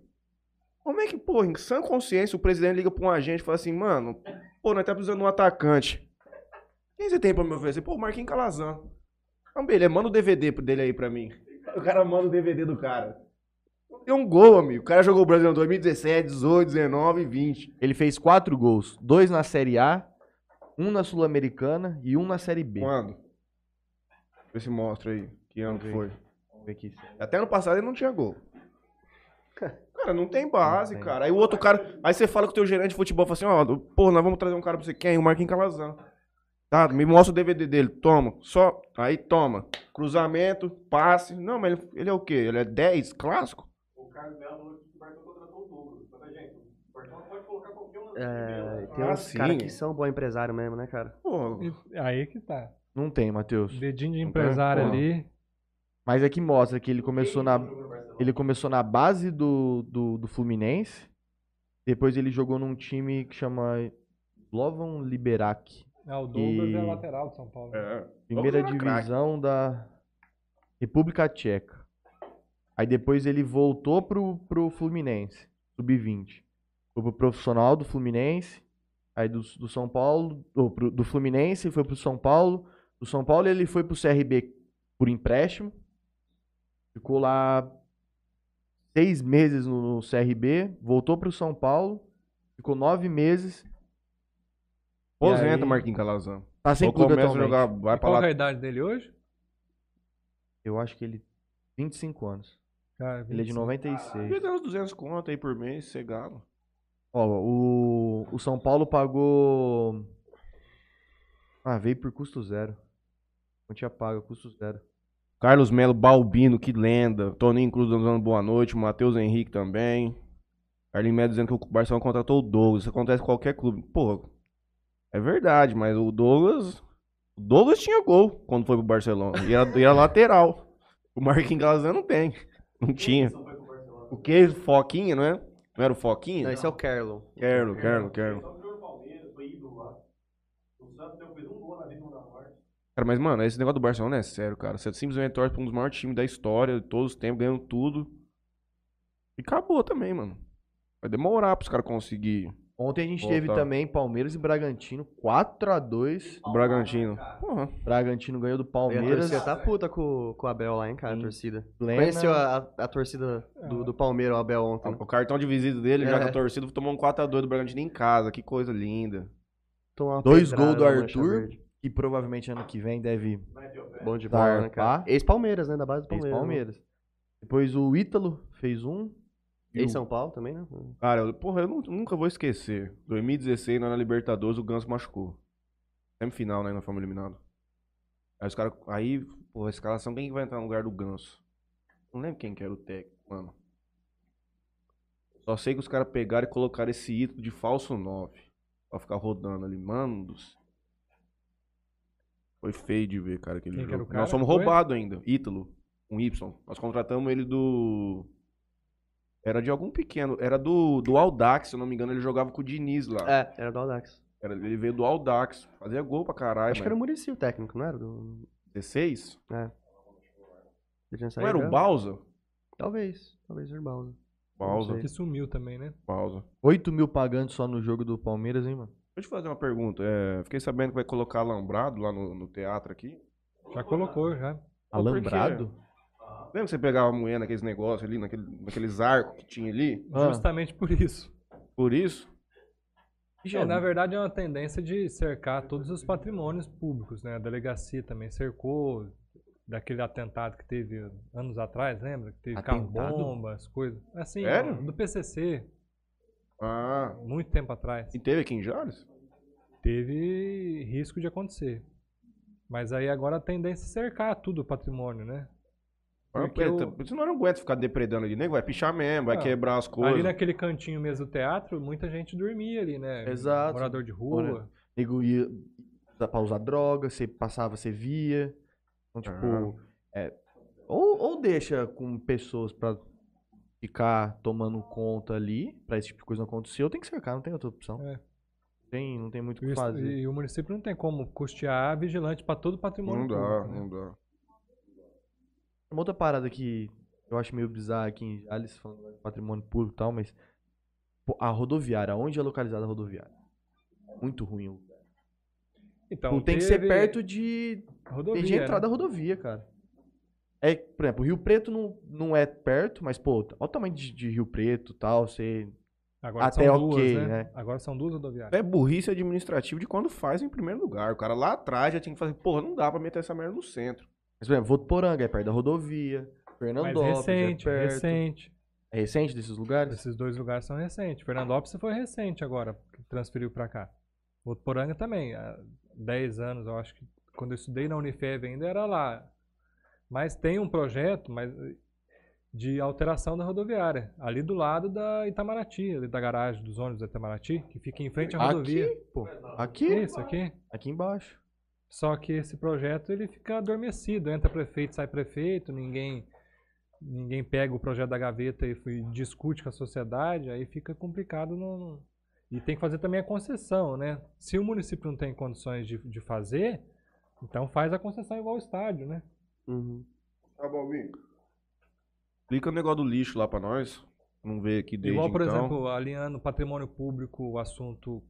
Como é que, pô, em sã consciência, o presidente liga pra um agente e fala assim, mano, pô, nós tá precisando de um atacante. Quem você tem pra me oferecer? Pô, Marquinhos Calazan. Então, beleza, manda o DVD dele aí pra mim. O cara manda o DVD do cara. Tem um gol, amigo. O cara jogou o Brasil em 2017, 18, 19 e 20. Ele fez quatro gols. Dois na Série A, um na Sul-Americana e um na Série B. Quando? Vê se mostra aí. Que ano que foi. Vamos ver aqui. Até ano passado ele não tinha gol. Cara, não tem base, Não tem. cara. Aí o outro cara. Aí você fala com o teu gerente de futebol, fala assim, ó, pô, nós vamos trazer um cara pra você. Quem? O Marquinhos Calazan. Tá, me mostra o DVD dele. Toma. Só. Aí toma. Cruzamento, passe. Não, mas ele, ele é o quê? Ele é 10 clássico? O Carlos Melo que o contratou o Douglas. Mas, gente, o Bartão pode colocar qualquer um É, tem Ah, uns sim. caras que são bom empresário mesmo, né, cara? Pô, Aí que tá. Não tem, Matheus. Dedinho de tem? empresário ali. Mas aqui mostra que ele começou na, ele começou na base do, do, do Fluminense. Depois ele jogou num time que chama Slovan Liberec. Ah, o Douglas E- é lateral de São Paulo. é. Primeira craque. divisão da República Tcheca. Aí depois ele voltou pro, pro Fluminense, sub-20. Foi pro profissional do Fluminense. Aí do, do São Paulo, ou pro- do Fluminense foi pro São Paulo. Do São Paulo ele foi pro CRB por empréstimo. Ficou lá seis meses no, no CRB. Voltou pro São Paulo. Ficou nove meses. Aposenta aí- o Marquinhos Calazan. Tá sem clube começa atualmente. jogar, vai pra qual que é lá. a idade dele hoje? Eu acho que ele... 25 anos. Cara, Ele é de 25. 96. Devia dar uns 200 conto aí por mês, cegado. Ó, o, o São Paulo pagou. Ah, veio por custo zero. Não tinha pago, custo zero. Carlos Melo, Balbino, que lenda. Toninho Cruz dando boa noite. Matheus Henrique também. Carlinhos Melo dizendo que o Barcelona contratou o Douglas. Isso acontece em qualquer clube. Pô, é verdade, mas o Douglas. O Douglas tinha gol quando foi pro Barcelona. E era, e era lateral. O Marquinhos Galazan não tem. Não tinha. O que? Foquinha, não é? Não era o Foquinha? Não, esse é o Carlon. Quero, quero, quero. Só jogou no Palmeiras, foi ídolo lá. O Santos deu, fez um gol na vida da morte. Cara, mas, mano, esse negócio do Barcelona é sério, cara. Você simplesmente torce pra um dos maiores times da história, de todos os tempos, ganhando tudo. E acabou também, mano. Vai demorar pros caras conseguir Ontem a gente Voltar. teve também Palmeiras e Bragantino, 4x2. o Bragantino. Porra. Bragantino ganhou do a Palmeiras. torcida tá puta com, com o Abel lá, hein, cara, a Sim. torcida. plena- Conheceu a, a, a torcida do, do Palmeiras, o Abel ontem. né? O cartão de visita dele, já É. com a torcida, tomou um 4x2 do Bragantino em casa. Que coisa linda. Dois pedrada gols do Arthur, Verde. Que provavelmente ano que vem deve Bom de bola, né, cara? Ex-Palmeiras, né, da base do Palmeiras. Palmeiras. Depois o Ítalo fez um. né? Ex-São Paulo também, né? Cara, eu, porra, eu nu- nunca vou esquecer. 2016, lá na Libertadores, o Ganso machucou. Semifinal, né? Nós fomos eliminados. Aí os caras. Aí Pô, a escalação, quem que vai entrar no lugar do Ganso? Não lembro quem que era o técnico, mano. Só sei que os caras pegaram e colocaram esse ídolo de falso 9. Pra ficar rodando ali. Mano do céu. Foi feio de ver, cara, aquele Quem jogo. o cara Nós fomos roubados ainda. Ítalo. Um Y. Nós contratamos ele do... Era de algum pequeno. Era do, do Aldax, se eu não me engano. Ele jogava com o Diniz lá. É, era do Audax. Era- ele veio do Aldax. Fazia gol pra caralho, Acho que era o mano. Muricy o técnico, não era? Do... 16? É. Não era o? Bausa? Talvez. Talvez era o Bausa. Bausa. Que sumiu também, né? Bausa. 8 mil pagantes só no jogo do Palmeiras, hein, mano? Deixa eu te fazer uma pergunta. É, fiquei sabendo que vai colocar alambrado lá no, no teatro aqui. Já colocou, já. Alambrado? Lembra que você pegava a mulher naqueles negócios ali, naquele, naqueles arcos que tinha ali? Ah. Justamente por isso. Por isso? É, na verdade, é uma tendência de cercar todos os patrimônios públicos, né? A delegacia também cercou daquele atentado que teve anos atrás, lembra? Que teve carro Atentado? bomba, as coisas. Assim, Sério? do PCC, Ah, muito tempo atrás. e teve aqui em Jales? Teve risco de acontecer. Mas aí agora a tendência é cercar tudo o patrimônio, né? Ah, o- Você não aguenta ficar depredando ali, nego. Vai pichar mesmo, vai Ah, quebrar as coisas. Ali naquele cantinho mesmo do teatro, muita gente dormia ali, né? Exato. Morador de rua. Nego ia pra usar droga, você passava, você via. Então, tipo, é, ou, ou deixa com pessoas pra ficar tomando conta ali, pra esse tipo de coisa não acontecer, ou tem que cercar, não tem outra opção. É. Tem, não tem muito o que fazer. E o município não tem como custear vigilante para todo o patrimônio Não dá, público, né? não dá. Uma outra parada que eu acho meio bizarra aqui em Jales, falando de patrimônio público e tal, mas a rodoviária, onde é localizada a rodoviária? Muito ruim. o lugar. Então, tem que ser perto de, rodovia, de entrada né? da rodovia, cara. É, por exemplo, Rio Preto não, não é perto, mas, pô, olha o tamanho de, de Rio Preto e tal, você... Agora até são ok, duas, né? Agora são duas rodoviárias. É burrice administrativa de quando faz em primeiro lugar. O cara lá atrás já tinha que fazer, porra, não dá pra meter essa merda no centro. Mas, por exemplo, Votuporanga é perto da rodovia, Mas Fernandópolis recente, é perto. recente. É recente desses lugares? Esses dois lugares são recentes. Fernandópolis foi recente agora, que transferiu para cá. Votuporanga também, há 10 anos, eu acho que quando eu estudei na Unifev ainda era lá. Mas tem um projeto mas, de alteração da rodoviária, ali do lado da Itamaraty, ali da garagem dos ônibus da Itamaraty, que fica em frente à rodovia. Aqui, pô. Aqui? Isso, aqui. Aqui embaixo. Só que esse projeto ele fica adormecido, entra prefeito, sai prefeito, ninguém ninguém pega o projeto da gaveta e discute com a sociedade, aí fica complicado no, no- e tem que fazer também a concessão, né? Se o município não tem condições de, de fazer, então faz a concessão igual ao estádio, né? Uhum. Tá bom, Mico. Explica o negócio do lixo lá pra nós. Não ver aqui desde igual, por então. exemplo, alinhando patrimônio público, assunto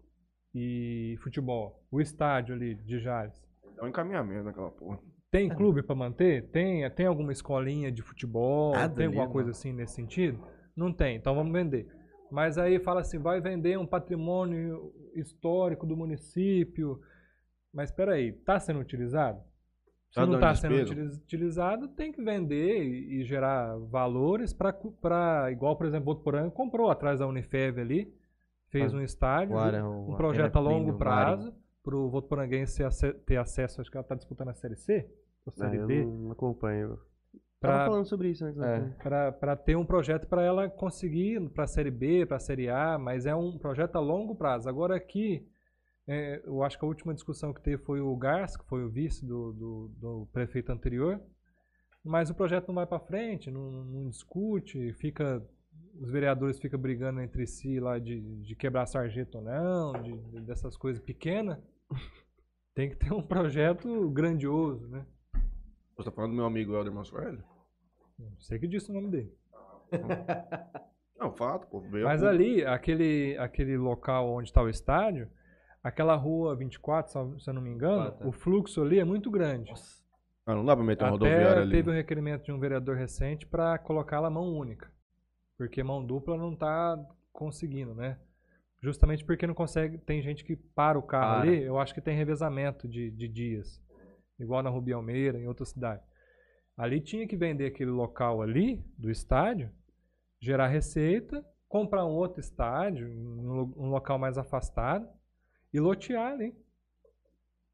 e futebol, o estádio ali de Jales. É um encaminhamento naquela porra. Tem clube para manter? Tem, tem alguma escolinha de futebol? Nada tem alguma ali, coisa mano. assim nesse sentido? Não tem, então vamos vender. Mas aí fala assim, vai vender um patrimônio histórico do município. Mas espera aí, está sendo utilizado? Se não está sendo utilizado, tem que vender e, e gerar valores para, igual, por exemplo, o Botuporanga comprou atrás da Unifev ali, fez Ah, um estádio, Ara- um projeto a longo prazo para o Votuporanguense ter acesso, acho que ela está disputando a Série C, ou Série D, não acompanho. Pra- falando sobre isso antes. É. né? para ter um projeto para ela conseguir para a Série B, para a Série A, mas é um projeto a longo prazo. Agora aqui, é, eu acho que a última discussão que teve foi o Gars, que foi o vice do, do, do prefeito anterior, mas o projeto não vai para frente, não, não discute, fica os vereadores ficam brigando entre si lá de, de quebrar sarjeta ou não, de, de- dessas coisas pequenas. Tem que ter um projeto grandioso, né? Você tá falando do meu amigo Helder Mansueli? Não sei que disse o nome dele. Não, fato, pô. Mas ali, aquele, aquele local onde está o estádio, aquela rua 24, se- eu não me engano, Ah, tá. o fluxo ali é muito grande. Ah, não dá pra meter uma rodoviária ali. teve um requerimento de um vereador recente para colocá-la mão única. Porque mão dupla não está conseguindo, né? Justamente porque não consegue. Tem gente que para o carro Para. ali, eu acho que tem revezamento de, de dias. Igual na Rubi Almeida, em outra cidade. Ali tinha que vender aquele local ali, do estádio, gerar receita, comprar um outro estádio, um, um local mais afastado, e lotear ali.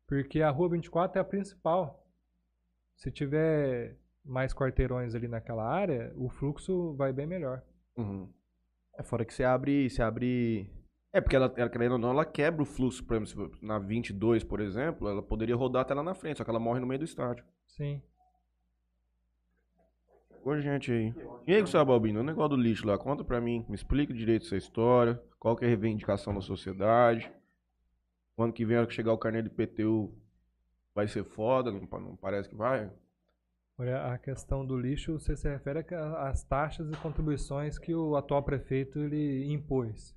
Porque a Rua 24 é a principal. Se tiver mais quarteirões ali naquela área, o fluxo vai bem melhor. Uhum. É fora que você abre, você abre É, porque ela, ela, querendo ou não, ela quebra o fluxo, por exemplo, na 22, por exemplo, ela poderia rodar até lá na frente, só que ela morre no meio do estádio. Sim. Ô, gente aí. E aí, Gustavo Albino, o negócio do lixo lá, conta pra mim, me explica direito essa história, qual que é a reivindicação da sociedade, quando que vem que chegar o carnê de PTU, vai ser foda, não, não parece que vai? Olha, a questão do lixo, você se refere às taxas e contribuições que o atual prefeito ele impôs.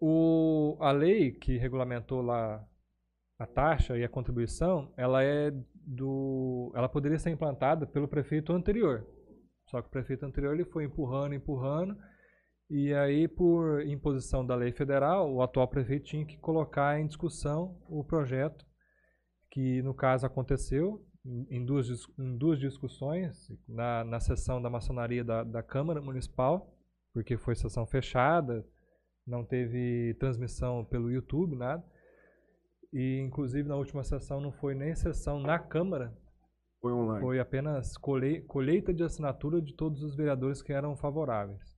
O, a lei que regulamentou lá a taxa e a contribuição, ela é do, ela poderia ser implantada pelo prefeito anterior. Só que o prefeito anterior ele foi empurrando, empurrando, e aí por imposição da lei federal, o atual prefeito tinha que colocar em discussão o projeto que no caso aconteceu em duas, em duas discussões, na, na sessão da maçonaria da, da Câmara Municipal, porque foi sessão fechada, não teve transmissão pelo YouTube, nada. E, inclusive, na última sessão não foi nem sessão na Câmara, Foi online. foi apenas colhe- colheita de assinatura de todos os vereadores que eram favoráveis.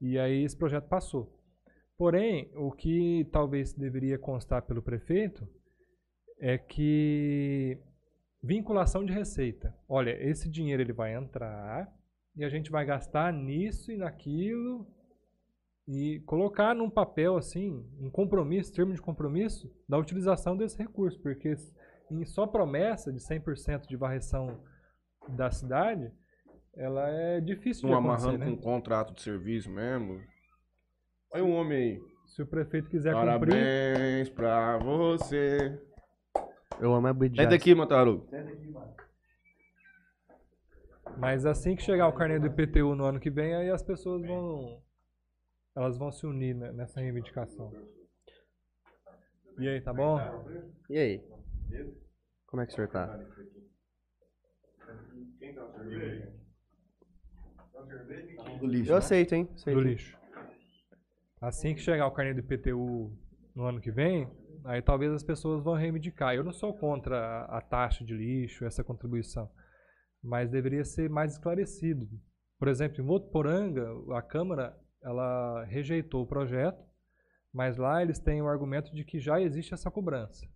E aí esse projeto passou. Porém, o que talvez deveria constar pelo prefeito é que vinculação de receita. Olha, esse dinheiro ele vai entrar e a gente vai gastar nisso e naquilo e colocar num papel assim, um compromisso, termo de compromisso da utilização desse recurso, porque em só promessa de 100% de varreção da cidade, ela é difícil Não de acontecer, amarrando né? com um contrato de serviço mesmo. Olha um homem aí. Se o prefeito quiser cumprir, Parabéns pra você. Eu amo a Bud Senta aqui, Mataru. mas assim que chegar o carnê do IPTU no ano que vem, aí as pessoas vão elas vão se unir né, nessa reivindicação. E aí, tá bom? E aí? Como é que o senhor tá? Do lixo. Eu né? aceito, hein? Aceito. do lixo. Assim que chegar o carnê do IPTU no ano que vem, aí talvez as pessoas vão reivindicar. Eu não sou contra a, taxa de lixo, essa contribuição, mas deveria ser mais esclarecido. Por exemplo, em Votuporanga, a Câmara ela rejeitou o projeto, mas lá eles têm o argumento de que já existe essa cobrança.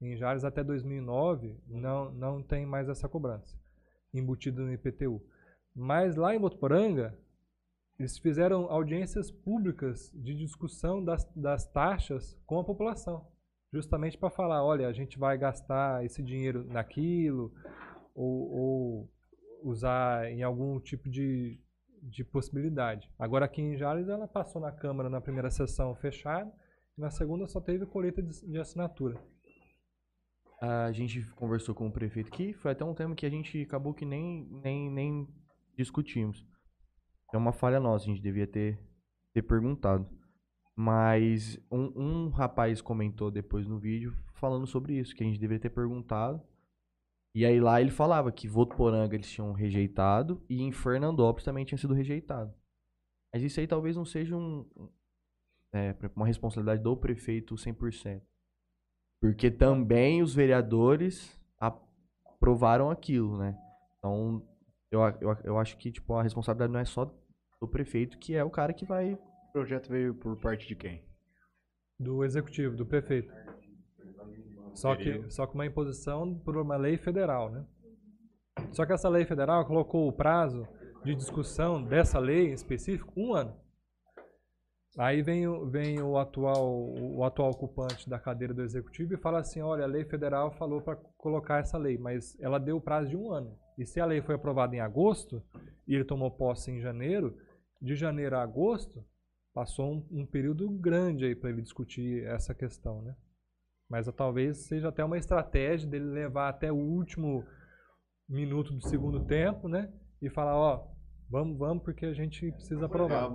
Em Jales até 2009 não, não tem mais essa cobrança embutida no IPTU. Mas lá em Votuporanga, eles fizeram audiências públicas de discussão das, das taxas com a população, justamente para falar, olha, a gente vai gastar esse dinheiro naquilo, ou, ou usar em algum tipo de, de possibilidade. Agora aqui em Jales ela passou na Câmara na primeira sessão fechada, e na segunda só teve colheita de, de assinatura. A gente conversou com o prefeito aqui, foi até um tema que a gente acabou que nem, nem, nem discutimos. É uma falha nossa, a gente devia ter, ter perguntado. Mas um, um rapaz comentou depois no vídeo falando sobre isso, que a gente deveria ter perguntado. E aí lá ele falava que Votuporanga eles tinham rejeitado e em Fernandópolis também tinha sido rejeitado. Mas isso aí talvez não seja um, é, uma responsabilidade do prefeito 100%. Porque também os vereadores aprovaram aquilo, né? Então, eu, eu, eu acho que tipo, a responsabilidade não é só do prefeito, que é o cara que vai. O projeto veio por parte de quem? Do executivo, do prefeito. Só que, só que uma imposição por uma lei federal, né? Só que essa lei federal colocou o prazo de discussão dessa lei em específico um ano. Aí vem, o- vem o, atual, o atual ocupante da cadeira do executivo e fala assim, olha, a lei federal falou para colocar essa lei, mas ela deu o prazo de um ano. E se a lei foi aprovada em agosto e ele tomou posse em janeiro, de janeiro a agosto, passou um, um período grande aí para ele discutir essa questão, né? Mas ah, talvez seja até uma estratégia dele levar até o último minuto do segundo tempo, né? E falar, ó, vamos, vamos, porque a gente precisa aprovar.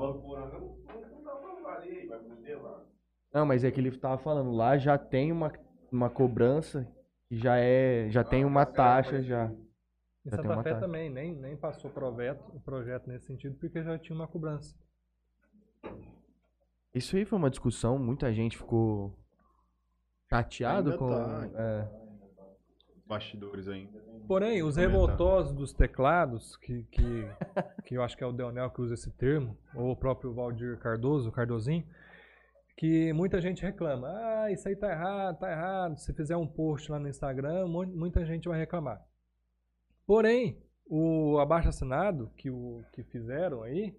Não, mas é que ele tava falando, lá já tem uma, uma cobrança que já é. Já tem uma taxa já. Em Já Santa Fé também, nem, nem passou o projeto, o projeto nesse sentido, porque já tinha uma cobrança. Isso aí foi uma discussão, muita gente ficou chateado Ainda com. tá. é. bastidores ainda. Porém, os revoltosos dos teclados, que, que, que eu acho que é o Deonel que usa esse termo, ou o próprio Valdir Cardoso, o Cardozinho, que muita gente reclama. Ah, isso aí tá errado, tá errado. Se fizer um post lá no Instagram, mu- muita gente vai reclamar. Porém, o abaixo assinado que, o, que fizeram aí,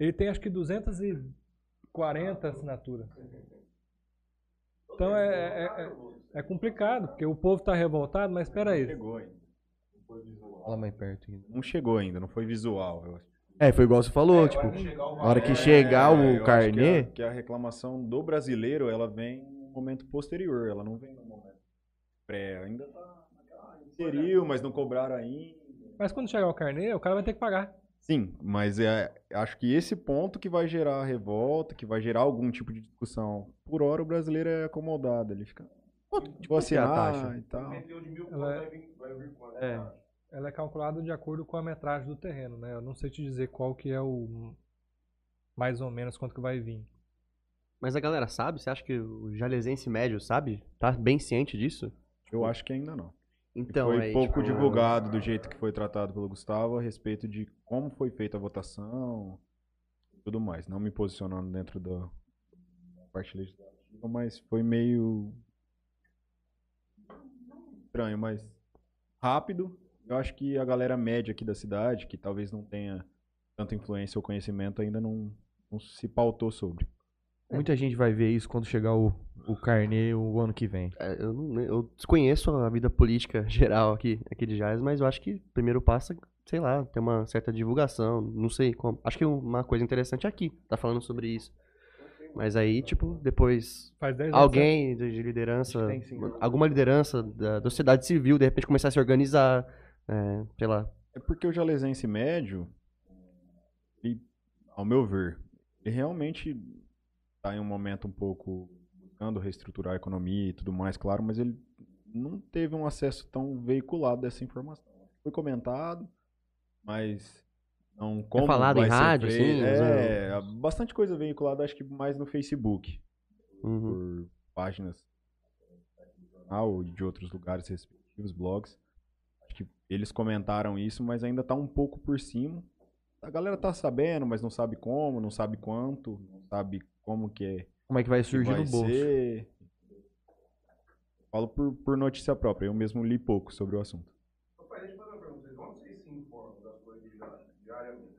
ele tem acho que 240 assinaturas. Então é, é, é, é complicado, porque o povo tá revoltado, mas espera Não aí. chegou ainda. Fala mais perto ainda. Não chegou ainda, não foi visual. Eu acho. É, foi igual você falou, tipo, na hora que chegar É, eu o que carnê, a- Que a, reclamação do brasileiro, ela vem no momento posterior, ela não vem no momento pré. Ainda tá inseriu, mas não cobraram ainda. Mas quando chegar o carnê, o cara vai ter que pagar. Sim, mas é, acho que esse ponto que vai gerar revolta, que vai gerar algum tipo de discussão. Por hora o brasileiro é acomodado, ele fica. quanto, tipo, que é a taxa? e tal. Ela é, É, ela é calculada de acordo com a metragem do terreno, né? Eu não sei te dizer qual que é o mais ou menos quanto que vai vir. Mas a galera sabe? Você acha que o jalesense médio sabe? Tá bem ciente disso? Eu acho que ainda não. E Então, foi aí, pouco tipo, divulgado do jeito que foi tratado pelo Gustavo a respeito de como foi feita a votação e tudo mais. Não me posicionando dentro da parte legislativa, mas foi meio estranho, mas rápido. Eu acho que a galera média aqui da cidade, que talvez não tenha tanta influência ou conhecimento, ainda não, não se pautou sobre. Muita gente vai ver isso quando chegar o, o carnê o ano que vem. é, Eu, não- eu desconheço a vida política geral aqui, aqui de Jales, mas eu acho que o primeiro passo é, sei lá, ter uma certa divulgação. Não sei como. Acho que uma coisa interessante é aqui, tá falando sobre isso. Mas aí, tipo, depois Faz 10 anos. alguém de de liderança, tem, alguma liderança da, da sociedade civil, de repente começar a se organizar, é, sei lá. É porque o jalesense médio, ele, ao meu ver, ele realmente está em um momento um pouco buscando reestruturar a economia e tudo mais, claro, mas ele não teve um acesso tão veiculado dessa informação. Foi comentado, mas não como falado em rádio, feito. sim, É, bastante coisa veiculada, acho que mais no Facebook, Uhum. por páginas do jornal de outros lugares respectivos, blogs. Acho que eles comentaram isso, mas ainda tá um pouco por cima. A galera tá sabendo, mas não sabe como, não sabe quanto, não sabe como que é. Como é que vai que surgir vai no bolso? ser. Falo por, por notícia própria, eu mesmo li pouco sobre o assunto. Rapaz, deixa eu fazer uma pergunta. vocês. Onde vocês se informam das coisas diari- diariamente?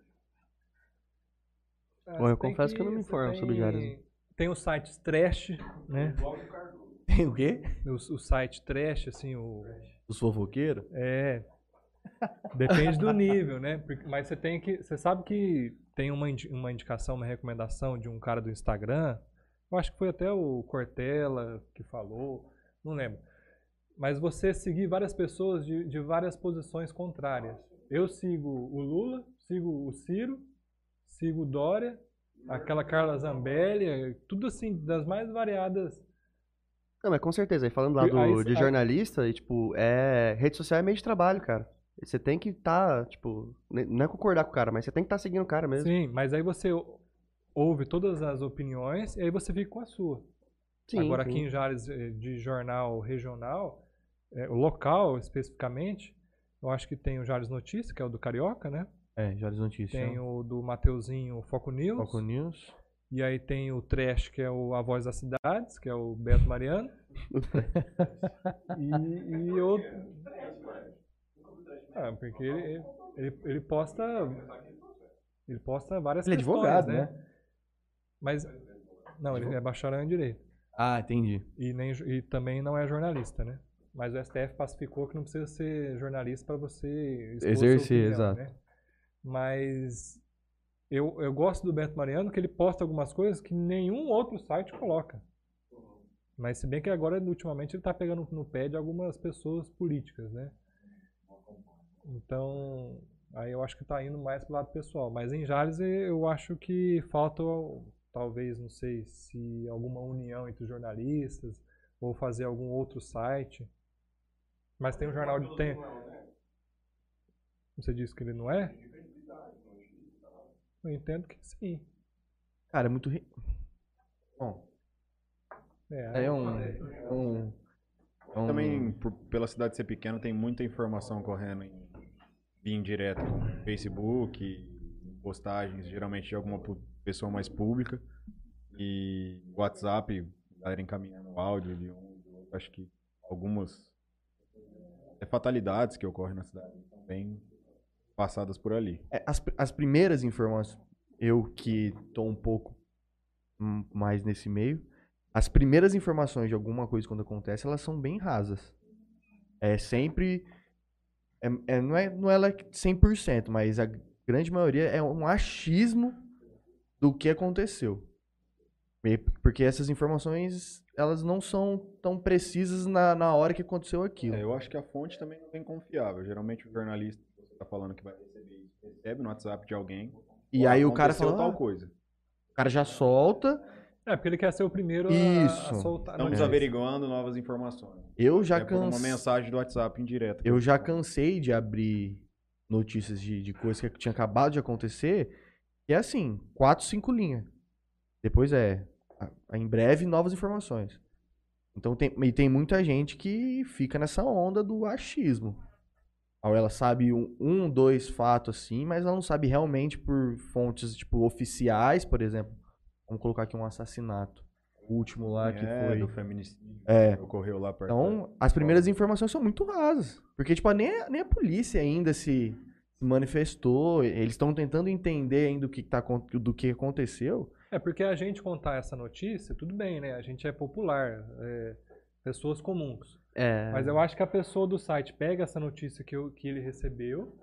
Ah, Bom, eu você tem confesso que eu não me informo sobre tem- diários. Tem os sites trash, né? Igual do Cardoso. Tem o quê? O, o site trash, assim, o... Os fofoqueiros? É. Depende do nível, né? Mas você tem que. Você sabe que tem uma, uma indicação, uma recomendação de um cara do Instagram. Eu acho que foi até o Cortella que falou. Não lembro. Mas você seguir várias pessoas de, de várias posições contrárias. Eu sigo o Lula, sigo o Ciro, sigo o Dória, aquela Carla Zambelli, tudo assim, das mais variadas. Não, mas com certeza, falando lá do, aí- de aí- jornalista, e, tipo, é, rede social é meio de trabalho, cara. Você tem que estar, tipo, ne- não é concordar com o cara, mas você tem que estar seguindo o cara mesmo. Sim, mas aí você ou- ouve todas as opiniões e aí você fica com a sua. Sim, Agora sim. aqui em Jales, eh, de jornal regional, o local especificamente, eu acho que tem o Jales Notícias, que é o do Carioca, né? É, Jales Notícias. Tem o do Mateuzinho Foco News. Foco News. E aí tem o Trash, que é o A Voz das Cidades, que é o Beto Mariano. e, e outro. Ah, porque ele, ele, ele posta. Ele posta várias Ele é questões, advogado, né? né? Mas. Não, ele é bacharel em direito. Ah, entendi. E, nem, e também não é jornalista, né? Mas o STF pacificou que não precisa ser jornalista para você Exercer, exato. né? Mas eu, eu gosto do Beto Mariano que ele posta algumas coisas que nenhum outro site coloca. Mas se bem que agora, ultimamente, ele tá pegando no pé de algumas pessoas políticas, né? Então, aí eu acho que tá indo mais pro lado pessoal. Mas em Jales eu acho que falta, talvez, não sei, se alguma união entre os jornalistas ou fazer algum outro site. Mas tem um jornal de tem. Você disse que ele não é? Eu entendo que sim. Cara, é muito. Ri... Bom, É, é um. um- Então, Também, por- pela cidade ser pequena, tem muita informação correndo em via indireta, como Facebook, postagens, geralmente de alguma pessoa mais pública. E WhatsApp, galera encaminhando áudio de um. Acho que algumas é, fatalidades que ocorrem na cidade também passadas por ali. É, as, as primeiras informações, eu que tô um pouco mais nesse meio, as primeiras informações de alguma coisa quando acontece, elas são bem rasas. É sempre. É, é- não, é, não é ela 100%, mas a grande maioria é um achismo do que aconteceu. E- Porque essas informações, elas não são tão precisas na, na hora que aconteceu aquilo. É, eu acho que a fonte também não é confiável. Geralmente o jornalista está falando que vai receber isso, recebe no WhatsApp de alguém. E "Ó, aí o cara fala, tal "Ah, coisa. o cara já solta. É, porque ele quer ser o primeiro a, Isso. a soltar. Estamos É. averiguando novas informações. Eu já é por uma cansei. mensagem do WhatsApp indireta. Eu já cansei de abrir notícias de, de coisas que tinha acabado de acontecer. E é assim, quatro, cinco linhas. Depois é, a- em breve, novas informações. Então tem, e tem muita gente que fica nessa onda do achismo. Ou ela sabe um, um, dois fatos assim, mas ela não sabe realmente por fontes, tipo, oficiais, por exemplo. Vamos colocar aqui um assassinato. O último lá que é, foi. do feminicídio. É. que Ocorreu lá perto. Então, as primeiras informações são muito rasas. Porque, tipo, nem, a- nem a polícia ainda se se manifestou. Eles estão tentando entender ainda o que, tá, do que aconteceu. É, porque a gente contar essa notícia, tudo bem, né? A gente é popular, é, pessoas comuns. É. Mas eu acho que a pessoa do site pega essa notícia que, eu- que ele recebeu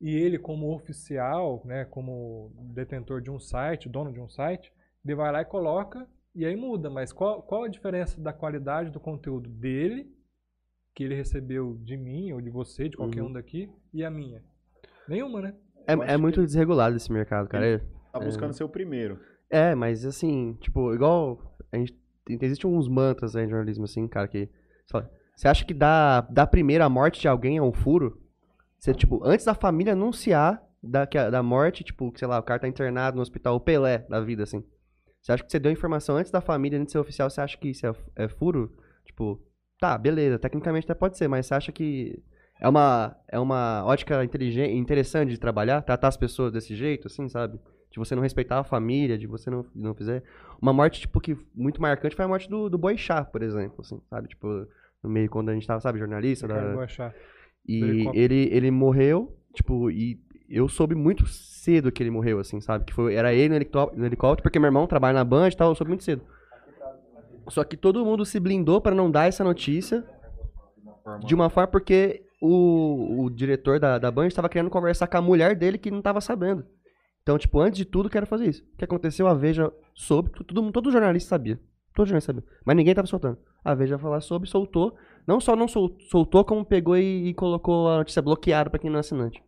e ele, como oficial, né, como detentor de um site, dono de um site, ele vai lá e coloca e aí muda. Mas qual, qual a diferença da qualidade do conteúdo dele, que ele recebeu de mim ou de você, de qualquer Uhum. um daqui, e a minha? Nenhuma, né? É, é muito que- desregulado esse mercado, cara. Tá buscando ser o primeiro. É, mas assim, tipo, igual. A gente, existem uns mantras aí em jornalismo, assim, cara, que. Você acha que da, da primeira morte de alguém é um furo? Você, tipo, antes da família anunciar da, a- da morte, tipo, que, sei lá, o cara tá internado no hospital, o Pelé da vida, assim. Você acha que você deu informação antes da família, antes de ser oficial, você acha que isso é, é furo? Tipo, tá, beleza, tecnicamente até pode ser, mas você acha que é uma, é uma ótica inteligente, interessante de trabalhar, tratar as pessoas desse jeito, assim, sabe? De você não respeitar a família, de você não, não fizer. Uma morte, tipo, que muito marcante foi a morte do, do Boixá, por exemplo, assim, sabe? Tipo, no meio quando a gente tava, sabe, jornalista. da- do e ele, ele morreu, tipo, e eu soube muito cedo que ele morreu, assim, sabe? Que foi, era ele no helicóptero, no helicóptero, porque meu irmão trabalha na Band e tal, eu soube muito cedo. Só que todo mundo se blindou pra não dar essa notícia de uma forma porque o, o diretor da, da Band estava querendo conversar com a mulher dele que não tava sabendo. Então, tipo, antes de tudo, quero fazer isso. O que aconteceu, a Veja soube, todo, todo jornalista sabia. Todo jornalista sabia. Mas ninguém tava soltando. A Veja falar sobre, soltou. Não só não sol- soltou, como pegou e, e colocou a notícia bloqueada pra quem não é assinante.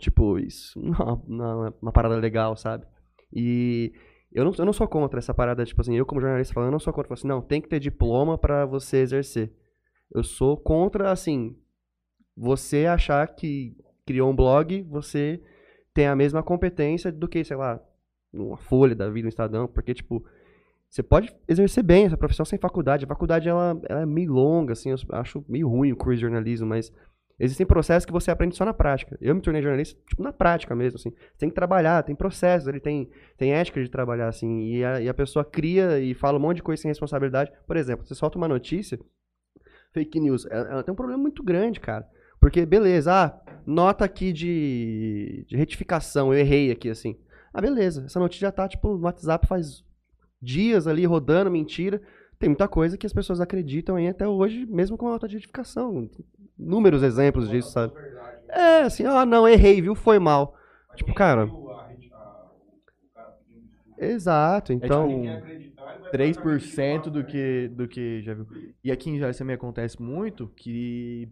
Tipo, isso não, não é uma parada legal, sabe? E eu não, eu não sou contra essa parada, tipo assim, eu como jornalista falando, eu não sou contra, assim, não, tem que ter diploma pra você exercer. Eu sou contra, assim, você achar que criou um blog, você tem a mesma competência do que, sei lá, uma Folha da vida, um Estadão, porque, tipo, você pode exercer bem essa profissão sem faculdade. A faculdade, ela, ela é meio longa, assim, eu acho meio ruim o curso de jornalismo, mas existem processos que você aprende só na prática. Eu me tornei jornalista, tipo, na prática mesmo, assim. Tem que trabalhar, tem processos, ele tem, tem ética de trabalhar, assim, e a, e a pessoa cria e fala um monte de coisa sem responsabilidade. Por exemplo, você solta uma notícia, fake news, ela, ela tem um problema muito grande, cara. Porque, beleza, ah, nota aqui de, de retificação, eu errei aqui, assim. Ah, beleza, essa notícia já tá, tipo, no WhatsApp faz dias ali rodando, mentira. Tem muita coisa que as pessoas acreditam em até hoje, mesmo com a nota de retificação. Inúmeros exemplos disso, sabe? É, assim, ah, não, errei, viu? Foi mal. Tipo, cara. Exato, então. 3% do que, do que já viu. E aqui em Jales também acontece muito que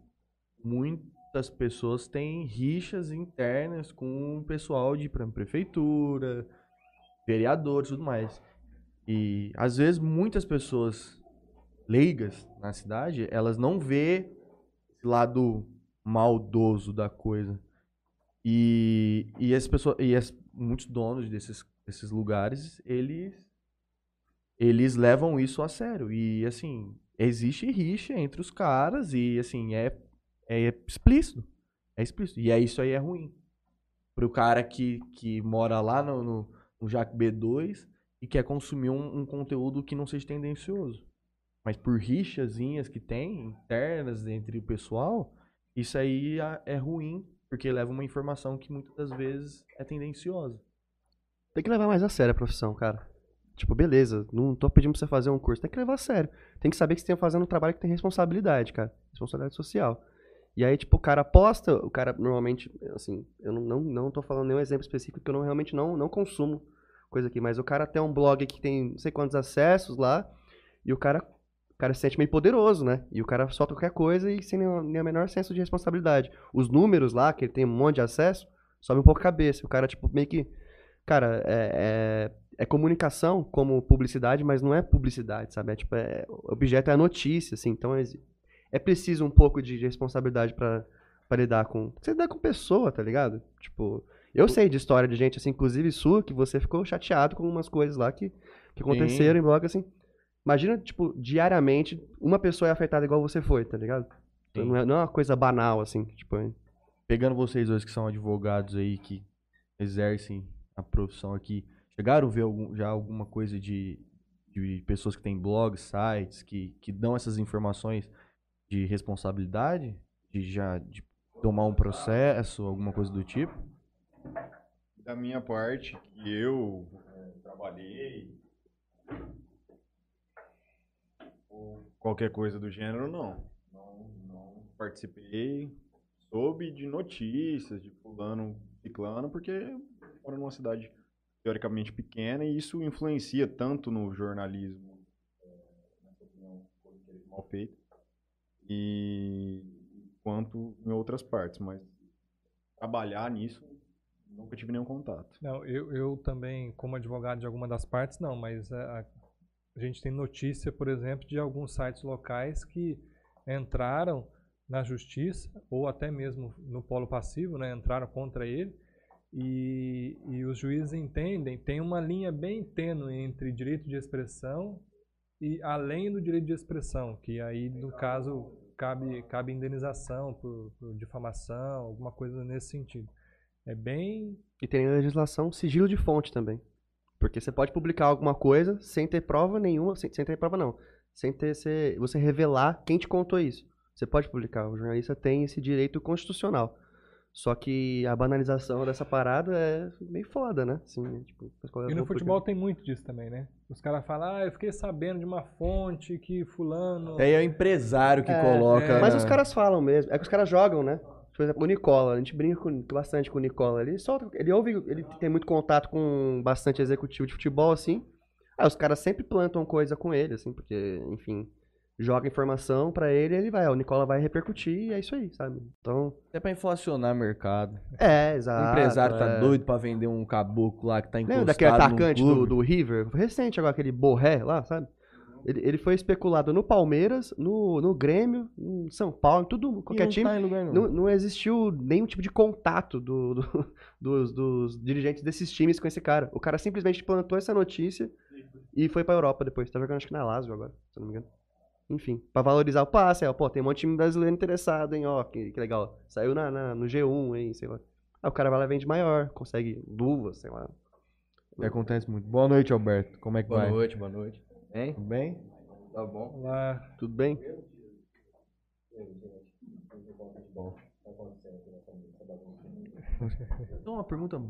muitas pessoas têm rixas internas com o pessoal de exemplo, prefeitura, vereadores e tudo mais. E às vezes muitas pessoas leigas na cidade, elas não vê esse lado maldoso da coisa. E, e as pessoas, e as, muitos donos desses, desses lugares, eles eles levam isso a sério. E assim, existe rixa entre os caras e, assim, é, é explícito. É explícito. E é isso aí é ruim. Pro cara que, que mora lá no, no, no Jack B2 e quer consumir um, um conteúdo que não seja tendencioso. Mas por rixazinhas que tem, internas entre o pessoal, isso aí é ruim, porque leva uma informação que muitas das vezes é tendenciosa. Tem que levar mais a sério a profissão, cara. Tipo, beleza, não tô pedindo pra você fazer um curso, tem que levar a sério. Tem que saber que você tá fazendo um trabalho que tem responsabilidade, cara. Responsabilidade social. E aí, tipo, o cara aposta, o cara normalmente, assim, eu não, não, não tô falando nenhum exemplo específico, que eu não, realmente não, não consumo coisa aqui, mas o cara tem um blog que tem não sei quantos acessos lá, e o cara, cara se sente meio poderoso, né? E o cara solta qualquer coisa e sem nenhum, nem a menor senso de responsabilidade. Os números lá, que ele tem um monte de acesso, sobe um pouco a cabeça. O cara, tipo, meio que. Cara, é, é, é comunicação como publicidade, mas não é publicidade, sabe? É, tipo, é, o objeto é a notícia, assim. Então é, é preciso um pouco de responsabilidade pra, pra lidar com. Você lidar com pessoa, tá ligado? Tipo. Eu sei de história de gente, assim, inclusive sua, que você ficou chateado com umas coisas lá que, que aconteceram em blog, assim. Imagina, tipo, diariamente, uma pessoa é afetada igual você foi, tá ligado? Então, não, é, não é uma coisa banal, assim, tipo, é- Pegando vocês dois que são advogados aí, que exercem a profissão aqui, chegaram a ver algum- já alguma coisa de, de pessoas que têm blogs, sites, que, que dão essas informações de responsabilidade? De já de tomar um processo, alguma coisa do tipo? Da minha parte, eu eh, trabalhei, qualquer coisa do gênero, não. Não, não participei. Soube de notícias de fulano, ciclano, porque moro numa cidade teoricamente pequena e isso influencia tanto no jornalismo, nessa opinião, mal feita, e quanto em outras partes, mas trabalhar nisso nunca tive nenhum contato. Não, eu, eu também, como advogado de alguma das partes, não, mas a, a gente tem notícia, por exemplo, de alguns sites locais que entraram na justiça, ou até mesmo no polo passivo, né, entraram contra ele, e, e os juízes entendem, tem uma linha bem tênue entre direito de expressão e além do direito de expressão, que aí, no caso, cabe, cabe indenização por, por difamação, alguma coisa nesse sentido. É bem E tem legislação sigilo de fonte também. Porque você pode publicar alguma coisa sem ter prova nenhuma, sem, sem ter prova não, sem ter se, você revelar quem te contou isso. Você pode publicar, o jornalista tem esse direito constitucional. Só que a banalização dessa parada é meio foda, né? Assim, tipo, coisas E no futebol tem muito disso também, né? Os caras falam, ah, eu fiquei sabendo de uma fonte que fulano... Aí é o empresário que É, coloca. é. Mas na- os caras falam mesmo. É que os caras jogam, né? Por exemplo, o Nicola. A gente brinca com- bastante com o Nicola. Ele solta, ele ouve, ele tem muito contato com bastante executivo de futebol, assim. Aí os caras sempre plantam coisa com ele, assim, porque, enfim, joga informação pra ele ele vai. ó, O Nicola vai repercutir e é isso aí, sabe? Então. É pra inflacionar o mercado. É, o exato. empresário tá é. doido pra vender um caboclo lá que tá encostado Lembra daquele atacante do, do River? Recente agora, aquele Borré lá, sabe? Ele, ele foi especulado no Palmeiras, no, no Grêmio, em São Paulo, em tudo, E qualquer não time. tá em lugar nenhum. Não, não existiu nenhum tipo de contato do- do- dos, dos dirigentes desses times com esse cara. O cara simplesmente plantou essa notícia e foi pra Europa depois. Tá jogando acho que na Lazio agora, se eu não me engano. Enfim, pra valorizar o passe, aí, ó, pô, tem um monte de time brasileiro interessado, hein, ó, que, que legal. Saiu na, na- no G1, hein, sei lá. Aí o cara vai lá e vende maior, consegue luvas, sei lá. Acontece muito. Boa noite, Alberto. Como é que Boa vai? noite, boa noite. Hein? Tudo bem? Tá bom? Lá, Tudo bem? Então, uma pergunta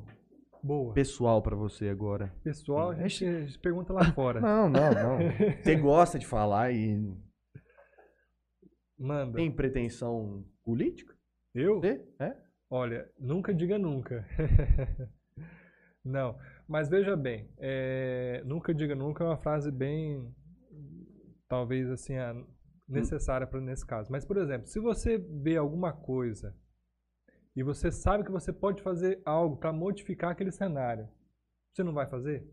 boa. pessoal pra você agora. Pessoal, a gente, a gente pergunta lá fora. Não, não, não. Você gosta de falar e Manda. tem pretensão política? Eu? Você? É? Olha, nunca diga nunca. Não, mas veja bem, é, nunca diga nunca é uma frase bem, talvez assim, necessária para nesse caso. Mas, por exemplo, se você vê alguma coisa e você sabe que você pode fazer algo para modificar aquele cenário, você não vai fazer?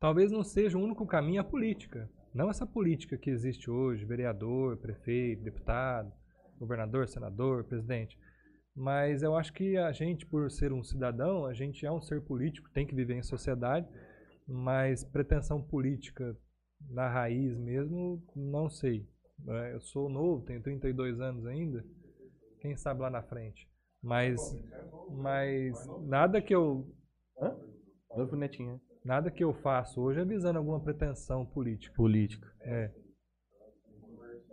Talvez não seja o único caminho a política. Não essa política que existe hoje, vereador, prefeito, deputado, governador, senador, presidente. Mas eu acho que a gente, por ser um cidadão, a gente é um ser político, tem que viver em sociedade, mas pretensão política na raiz mesmo, não sei. É, eu sou novo, tenho 32 anos ainda. Quem sabe lá na frente. Mas, mas nada que eu Olha pro netinho. nada que eu faço hoje é visando alguma pretensão política. Política. É.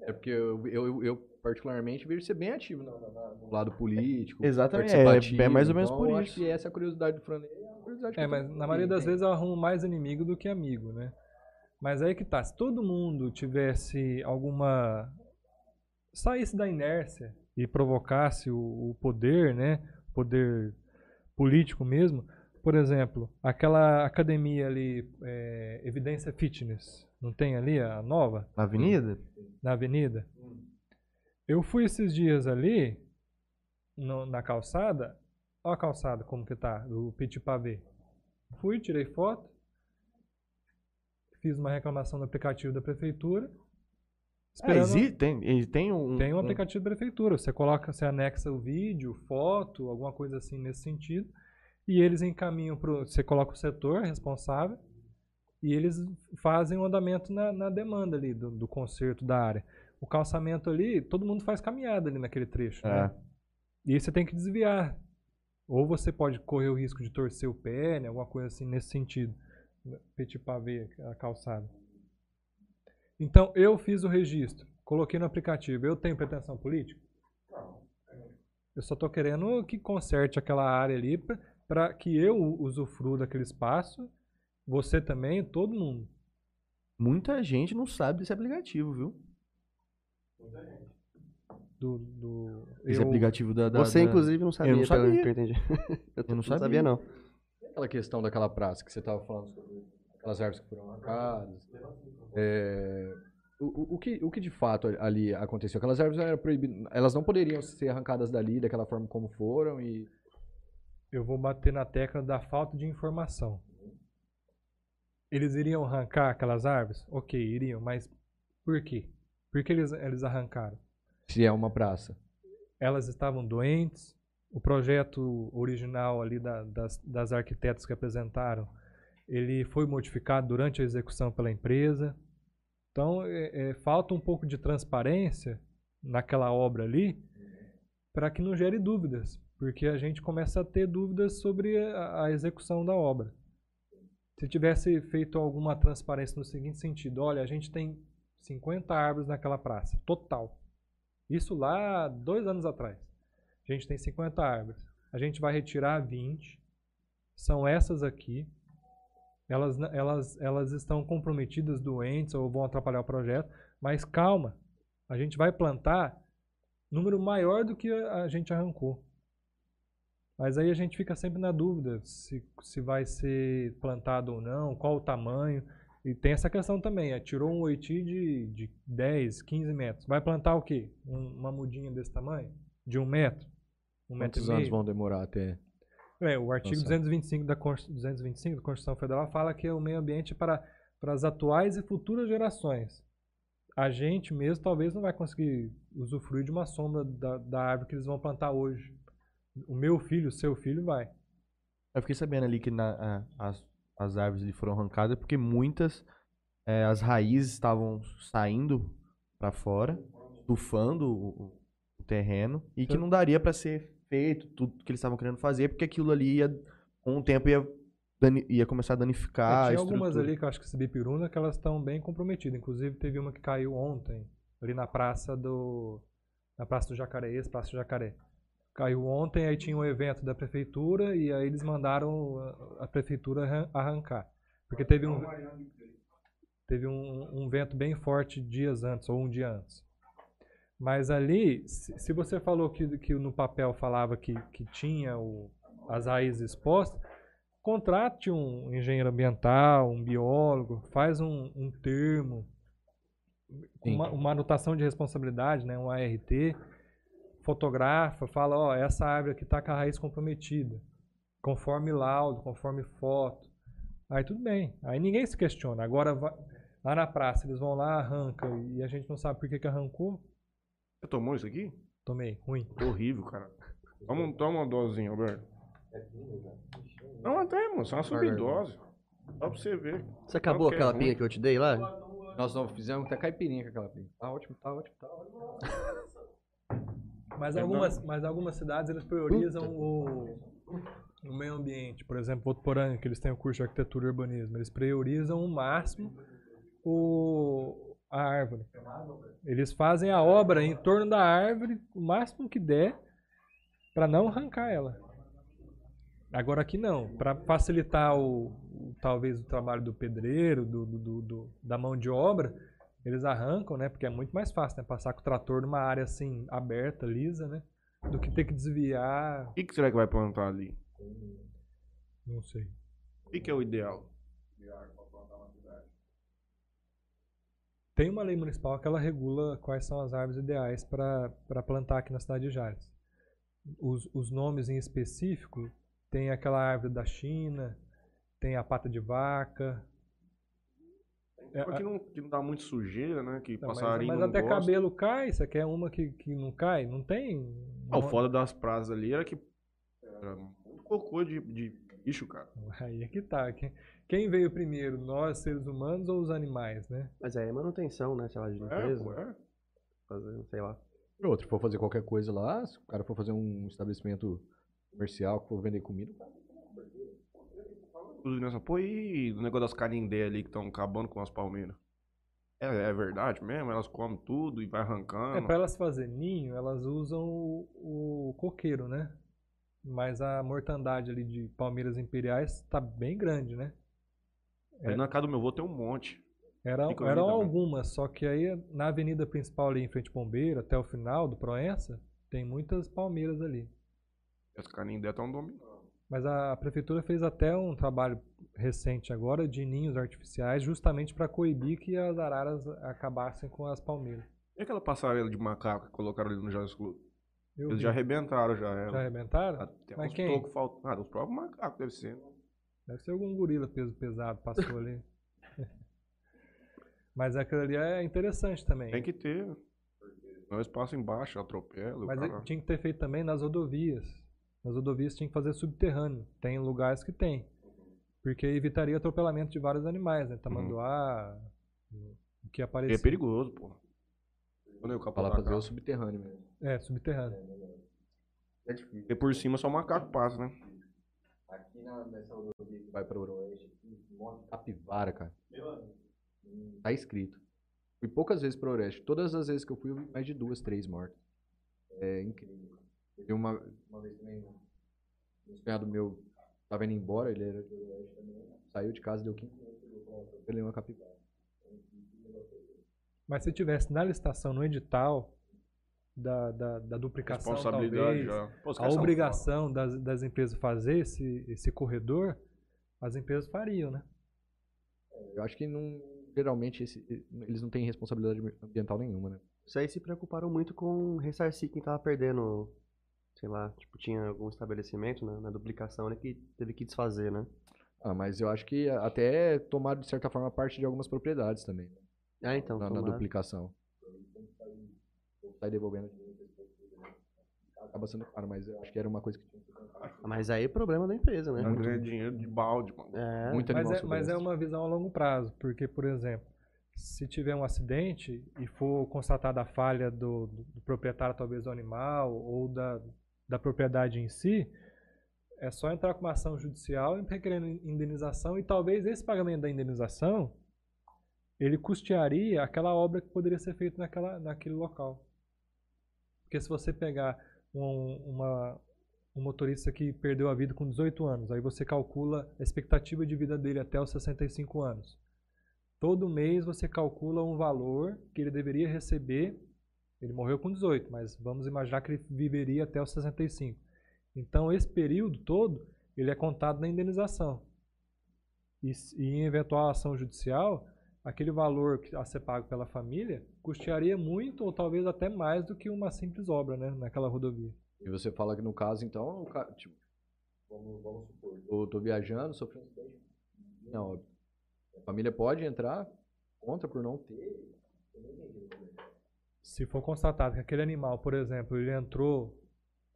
É porque eu, eu, eu particularmente vejo você bem ativo no, no- lado político. Exatamente, é- é mais ou menos então por eu isso. Acho que essa é a curiosidade do Franley. É, a curiosidade É, mas na maioria das tem. vezes eu arrumo mais inimigo do que amigo, né? Mas aí que tá, se todo mundo tivesse alguma. saísse da inércia e provocasse o, o poder, né? Poder político mesmo. Por exemplo, aquela academia ali, é, Evidência Fitness, não tem ali a nova? Na avenida? na avenida. Eu fui esses dias ali, no- na calçada. Olha a calçada como que tá, do Petit Pavé. Fui, tirei foto. Fiz uma reclamação no aplicativo da prefeitura. Ah, Esperando- existe, tem, tem um... tem um aplicativo da prefeitura. Você coloca, você anexa o vídeo, foto, alguma coisa assim nesse sentido. E eles encaminham para Você coloca o setor responsável e eles fazem o andamento na, na demanda ali do, do conserto da área. O calçamento ali, todo mundo faz caminhada ali naquele trecho. É. Né? E aí você tem que desviar. Ou você pode correr o risco de torcer o pé, né? alguma coisa assim nesse sentido. Petit pavé, a calçada. Então, eu fiz o registro, coloquei no aplicativo. Eu tenho pretensão política? Eu só estou querendo que conserte aquela área ali para que eu usufrua daquele espaço, você também, todo mundo. Muita gente não sabe desse aplicativo, viu? Do, do, Esse eu- aplicativo da... da- Você, da- inclusive, não sabia, não pelo sabia. eu entendi. eu, Eu não sabia. sabia. não. Aquela questão daquela praça que você estava falando sobre aquelas árvores que foram arrancadas. É, o, o- o que, o que de fato ali aconteceu? Aquelas árvores eram proibidas, elas não poderiam ser arrancadas dali daquela forma como foram e eu vou bater na tecla da falta de informação. Eles iriam arrancar aquelas árvores? Ok, iriam, mas por quê? Por que eles, eles arrancaram? se é uma praça. Elas estavam doentes, o projeto original ali da- das, das arquitetas que apresentaram, ele foi modificado durante a execução pela empresa. Então, é- é, falta um pouco de transparência naquela obra ali para que não gere dúvidas, porque a gente começa a ter dúvidas sobre a, a execução da obra. Se tivesse feito alguma transparência no seguinte sentido, olha, a gente tem 50 árvores naquela praça, total. Isso lá dois anos atrás. A gente tem 50 árvores. A gente vai retirar 20. São essas aqui. Elas, elas, elas estão comprometidas, doentes ou vão atrapalhar o projeto. Mas calma. A gente vai plantar número maior do que a a gente arrancou. Mas aí a gente fica sempre na dúvida se, se vai ser plantado ou não, qual o tamanho. E tem essa questão também, é, tirou um oiti de, de 10, 15 metros. Vai plantar o quê? Um- uma mudinha desse tamanho? De um metro? Um metro e Quantos anos meio? vão demorar até? É, o artigo Nossa. 225 da, Cons- 225 da Constituição Federal fala que o meio ambiente é para, para as atuais e futuras gerações. A gente mesmo talvez não vai conseguir usufruir de uma sombra da, da árvore que eles vão plantar hoje. O meu filho, o seu filho vai. Eu fiquei sabendo ali que na- a- as, as árvores ali foram arrancadas porque muitas, eh, as raízes estavam saindo para fora, estufando o, o- terreno, e que Sim. não daria para ser feito tudo que eles estavam querendo fazer, porque aquilo ali ia, com o tempo ia, ia começar a É, danificar a tinha algumas estrutura. ali que eu acho que se bipiruna que elas estão bem comprometidas. Inclusive teve uma que caiu ontem, ali na praça do. Na Praça do Jacareí, Praça do Jacaré. Caiu ontem, aí tinha um evento da prefeitura e aí eles mandaram a, a prefeitura arran- arrancar. Porque teve um. Teve um, um vento bem forte dias antes, ou um dia antes. Mas ali, se, você falou que, que no papel falava que, que tinha o, as raízes expostas, contrate um engenheiro ambiental, um biólogo, faz um, um termo, uma, uma anotação de responsabilidade, né, um ART, fotografa, fala, ó, essa árvore aqui está com a raiz comprometida, conforme laudo, conforme foto. Aí tudo bem, aí ninguém se questiona. Agora, lá na praça, eles vão lá, arranca, e a gente não sabe por que, que arrancou, Você tomou isso aqui? tomei, ruim. Horrível, cara. Toma, toma uma dosezinha, Alberto. Não, até, moço. É uma subdose. Só pra você ver. Você acabou é aquela pinga que eu te dei lá? Nós não fizemos até caipirinha com aquela pinga. Tá ótimo, tá ótimo, tá ótimo. Mas É algumas, mas algumas cidades eles priorizam o, o meio ambiente. Por exemplo, Votuporanga, que eles têm o curso de arquitetura e urbanismo, eles priorizam o máximo o, a árvore. Eles fazem a obra em torno da árvore o máximo que der para não arrancar ela. Agora aqui não, para facilitar o, o- talvez o trabalho do pedreiro, do, do- do- do- da mão de obra, eles arrancam, né? Porque é muito mais fácil, né? Passar com o trator numa área assim aberta, lisa, né? Do que ter que desviar. O que, que será que vai plantar ali? Não sei. O que, que é o ideal? Tem uma lei municipal que ela regula quais são as árvores ideais para plantar aqui na cidade de Jales. Os, os nomes em específico tem aquela árvore da China, tem a pata de vaca. É, Porque não, que não dá muito sujeira, né? Que Não, mas, passarinho mas não até gosta. cabelo cai, você quer uma que, que não cai? Não tem. Ah, o foda das praças ali era que era muito cocô de, de bicho, cara. Aí é que tá. Quem, quem veio primeiro, nós, seres humanos ou os animais, né? Mas aí é manutenção, né? Sei lá, de É, limpeza. pô, é. Fazer, sei lá. Outro, for fazer qualquer coisa lá, se o cara for fazer um estabelecimento comercial, for vender comida, Inclusive nessa, pô, e o negócio das canindé ali que estão acabando com as palmeiras? É, é verdade mesmo? Elas comem tudo e vai É, arrancando. para elas fazer ninho, elas usam o, o coqueiro, né? Mas a mortandade ali de palmeiras imperiais tá bem grande, né? Ali na casa do meu avô tem um monte. Era, eram também. algumas, só que aí na avenida principal ali em frente ao Bombeiro, até o final do Proença, tem muitas palmeiras ali. As canindé estão dominando. Mas a prefeitura fez até um trabalho recente agora de ninhos artificiais, justamente para coibir que as araras acabassem com as palmeiras. E aquela passarela de macaco que colocaram ali no Jazz Club? Eu Eles vi. já arrebentaram já ela. Já arrebentaram? Tem Mas quem? tocos. Ah, os próprios macacos, deve ser. né? Deve ser algum gorila peso pesado passou ali. Mas aquilo ali é interessante também. Tem que ter. Nós passa embaixo, atropela. Mas tinha que ter feito também nas rodovias. Nas rodovias tinha que fazer subterrâneo. Tem lugares que tem. Porque evitaria atropelamento de vários animais, né? Tamanduá, o que É aparecia. perigoso, pô. Quando eu falar fazer o subterrâneo mesmo. É, subterrâneo. É difícil. E por cima só o macaco passa, né? Aqui na, nessa rodovia que vai para o Oeste, aqui, morre capivara, cara. Tá escrito. Fui poucas vezes para o Oeste. Todas as vezes que eu fui, eu vi mais de duas, três mortas. É incrível. Teve uma, uma vez também, um cunhado meu tava indo embora, ele era de Oeste também. Saiu de casa, deu 15 minutos, ele uma capivara. Mas se tivesse na licitação, no edital da, da, da duplicação, talvez, a obrigação das, das empresas fazer esse, esse corredor, as empresas fariam, né? Eu acho que não, geralmente esse- eles não têm responsabilidade ambiental nenhuma, né? Isso aí se preocuparam muito com ressarcir quem tava perdendo, sei lá, tipo, tinha algum estabelecimento na, na duplicação, né, que teve que desfazer, né? Ah, mas eu acho que até tomaram, de certa forma, parte de algumas propriedades também. Ah, então, na, na duplicação. Sai devolvendo Acaba sendo caro, mas eu acho que era uma coisa que tinha que ser pensada. Mas aí é problema da empresa, né? Não ganha dinheiro de balde, mano. É, Muito Mas animal é, mas é uma visão a longo prazo, porque, por exemplo, se tiver um acidente e for constatada a falha do, do- do proprietário, talvez do animal, ou da, da propriedade em si, é só entrar com uma ação judicial e requerendo indenização, e talvez esse pagamento da indenização ele custearia aquela obra que poderia ser feita naquela, naquele local. Porque se você pegar um, uma, um motorista que perdeu a vida com 18 anos, aí você calcula a expectativa de vida dele até os 65 anos. Todo mês você calcula um valor que ele deveria receber. Ele morreu com 18, mas vamos imaginar que ele viveria até os 65. Então esse período todo ele é contado na indenização. E, e em eventual ação judicial, aquele valor a ser pago pela família custearia muito ou talvez até mais do que uma simples obra, né, naquela rodovia. E você fala que no caso, então, tipo, vamos, vamos supor, eu tô viajando, sofri um acidente. A família pode entrar contra por não ter. eu não entendi. Se for constatado que aquele animal, por exemplo, ele entrou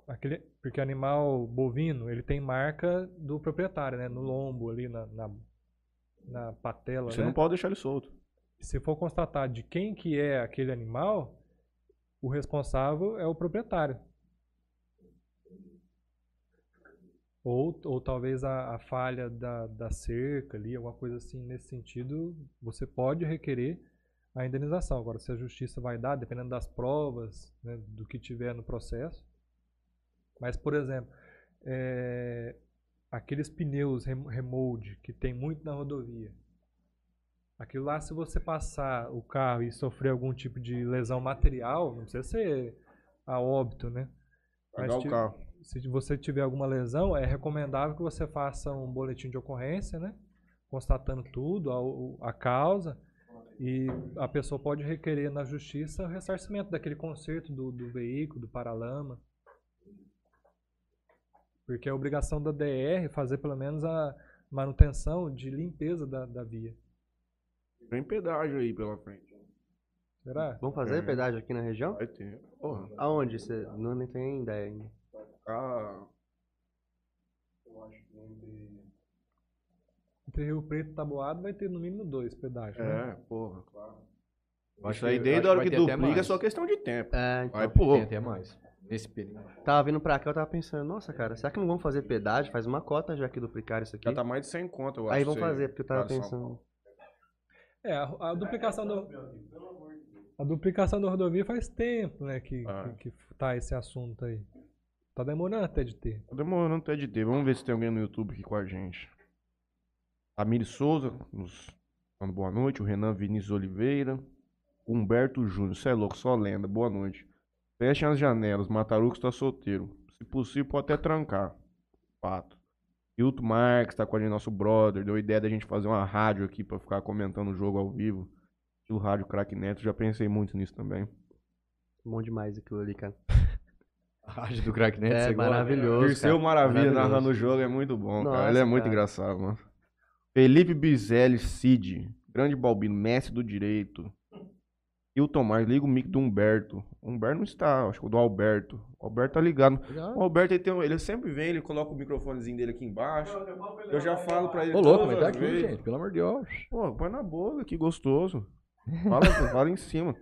aquele, porque animal bovino, ele tem marca do proprietário, né, no lombo ali na na, na patela, Você né? não pode deixar ele solto. se for constatar de quem que é aquele animal, o responsável é o proprietário. Ou, ou talvez a, a falha da, da cerca ali, alguma coisa assim nesse sentido, você pode requerer a indenização. Agora, se a justiça vai dar, dependendo das provas, né, do que tiver no processo. Mas, por exemplo, é, aqueles pneus rem- remold que tem muito na rodovia. Aquilo lá, se você passar o carro e sofrer algum tipo de lesão material, não precisa ser a óbito, né? Mas Pagar o carro. se você tiver alguma lesão, é recomendável que você faça um boletim de ocorrência, né? Constatando tudo, a, a causa, e a pessoa pode requerer na justiça o ressarcimento daquele conserto do, do veículo, do paralama. Porque é obrigação da DR fazer pelo menos a manutenção de limpeza da, da via. Tem pedágio aí pela frente. Será? Vamos fazer É. pedágio aqui na região? Vai ter. Porra. Aonde? Você não nem tem ideia ainda. Ah, Entre Rio Preto e Taboado vai ter no mínimo dois pedágios. né? é, porra, claro. Eu acho Isso aí que- desde a hora que duplica é só questão de tempo. É, então. Vai, pô. Tem até mais. Nesse período. Tava vindo pra cá, eu tava pensando, nossa, cara, será que não vamos fazer pedágio? Faz uma cota já que duplicar isso aqui. Já tá mais de 100 conto, eu acho. Aí vamos fazer, porque eu tava pensando. É, a, a duplicação do. A duplicação da rodovia faz tempo, né, que, Ah. que, que tá esse assunto aí. Tá demorando até de ter. Tá demorando até de ter. Vamos ver se tem alguém no YouTube aqui com a gente. Amiri Souza, nos dando boa noite. O Renan Vinícius Oliveira. Humberto Júnior, cê é louco, só lenda. Boa noite. Fechem as janelas, Mataruco está solteiro. Se possível, pode até trancar. Fato. Hilton Marques tá com a gente, nosso brother. Deu ideia da gente fazer uma rádio aqui pra ficar comentando o jogo ao vivo. O rádio Crack Neto, já pensei muito nisso também. Bom demais aquilo ali, cara. A rádio do Cracknet, É você gosta? maravilhoso. Dirceu cara. Maravilha narrando o jogo é muito bom, cara. Ele é Nossa, muito cara. engraçado, mano. Felipe Bizelli, Cid. Grande Balbino, mestre do direito. Hilton Marques, liga o mic do Humberto. O Humberto não está, acho que o do Alberto. O Alberto tá ligado. O Alberto, ele, tem, ele sempre vem, ele coloca o microfonezinho dele aqui embaixo. Eu já falo pra ele Ô, louco, mas tá aqui, vezes. gente. Pelo amor de Deus. Pô, põe na boca, que gostoso. Fala, fala em cima.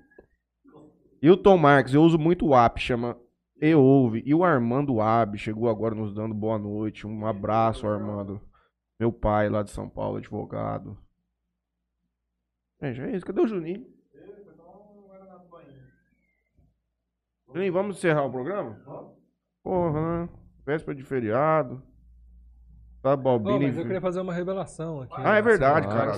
Hilton Marques, eu uso muito o app, chama E Ouve. E o Armando Ab chegou agora nos dando boa noite. Um abraço, Armando. Meu pai lá de São Paulo, advogado. Gente, é isso. Cadê o Juninho? Juninho, vamos encerrar o programa? Porra, né? Véspera de feriado. Tá Oh, Balbino mas eu queria fazer uma revelação aqui. Ah, é verdade, cara.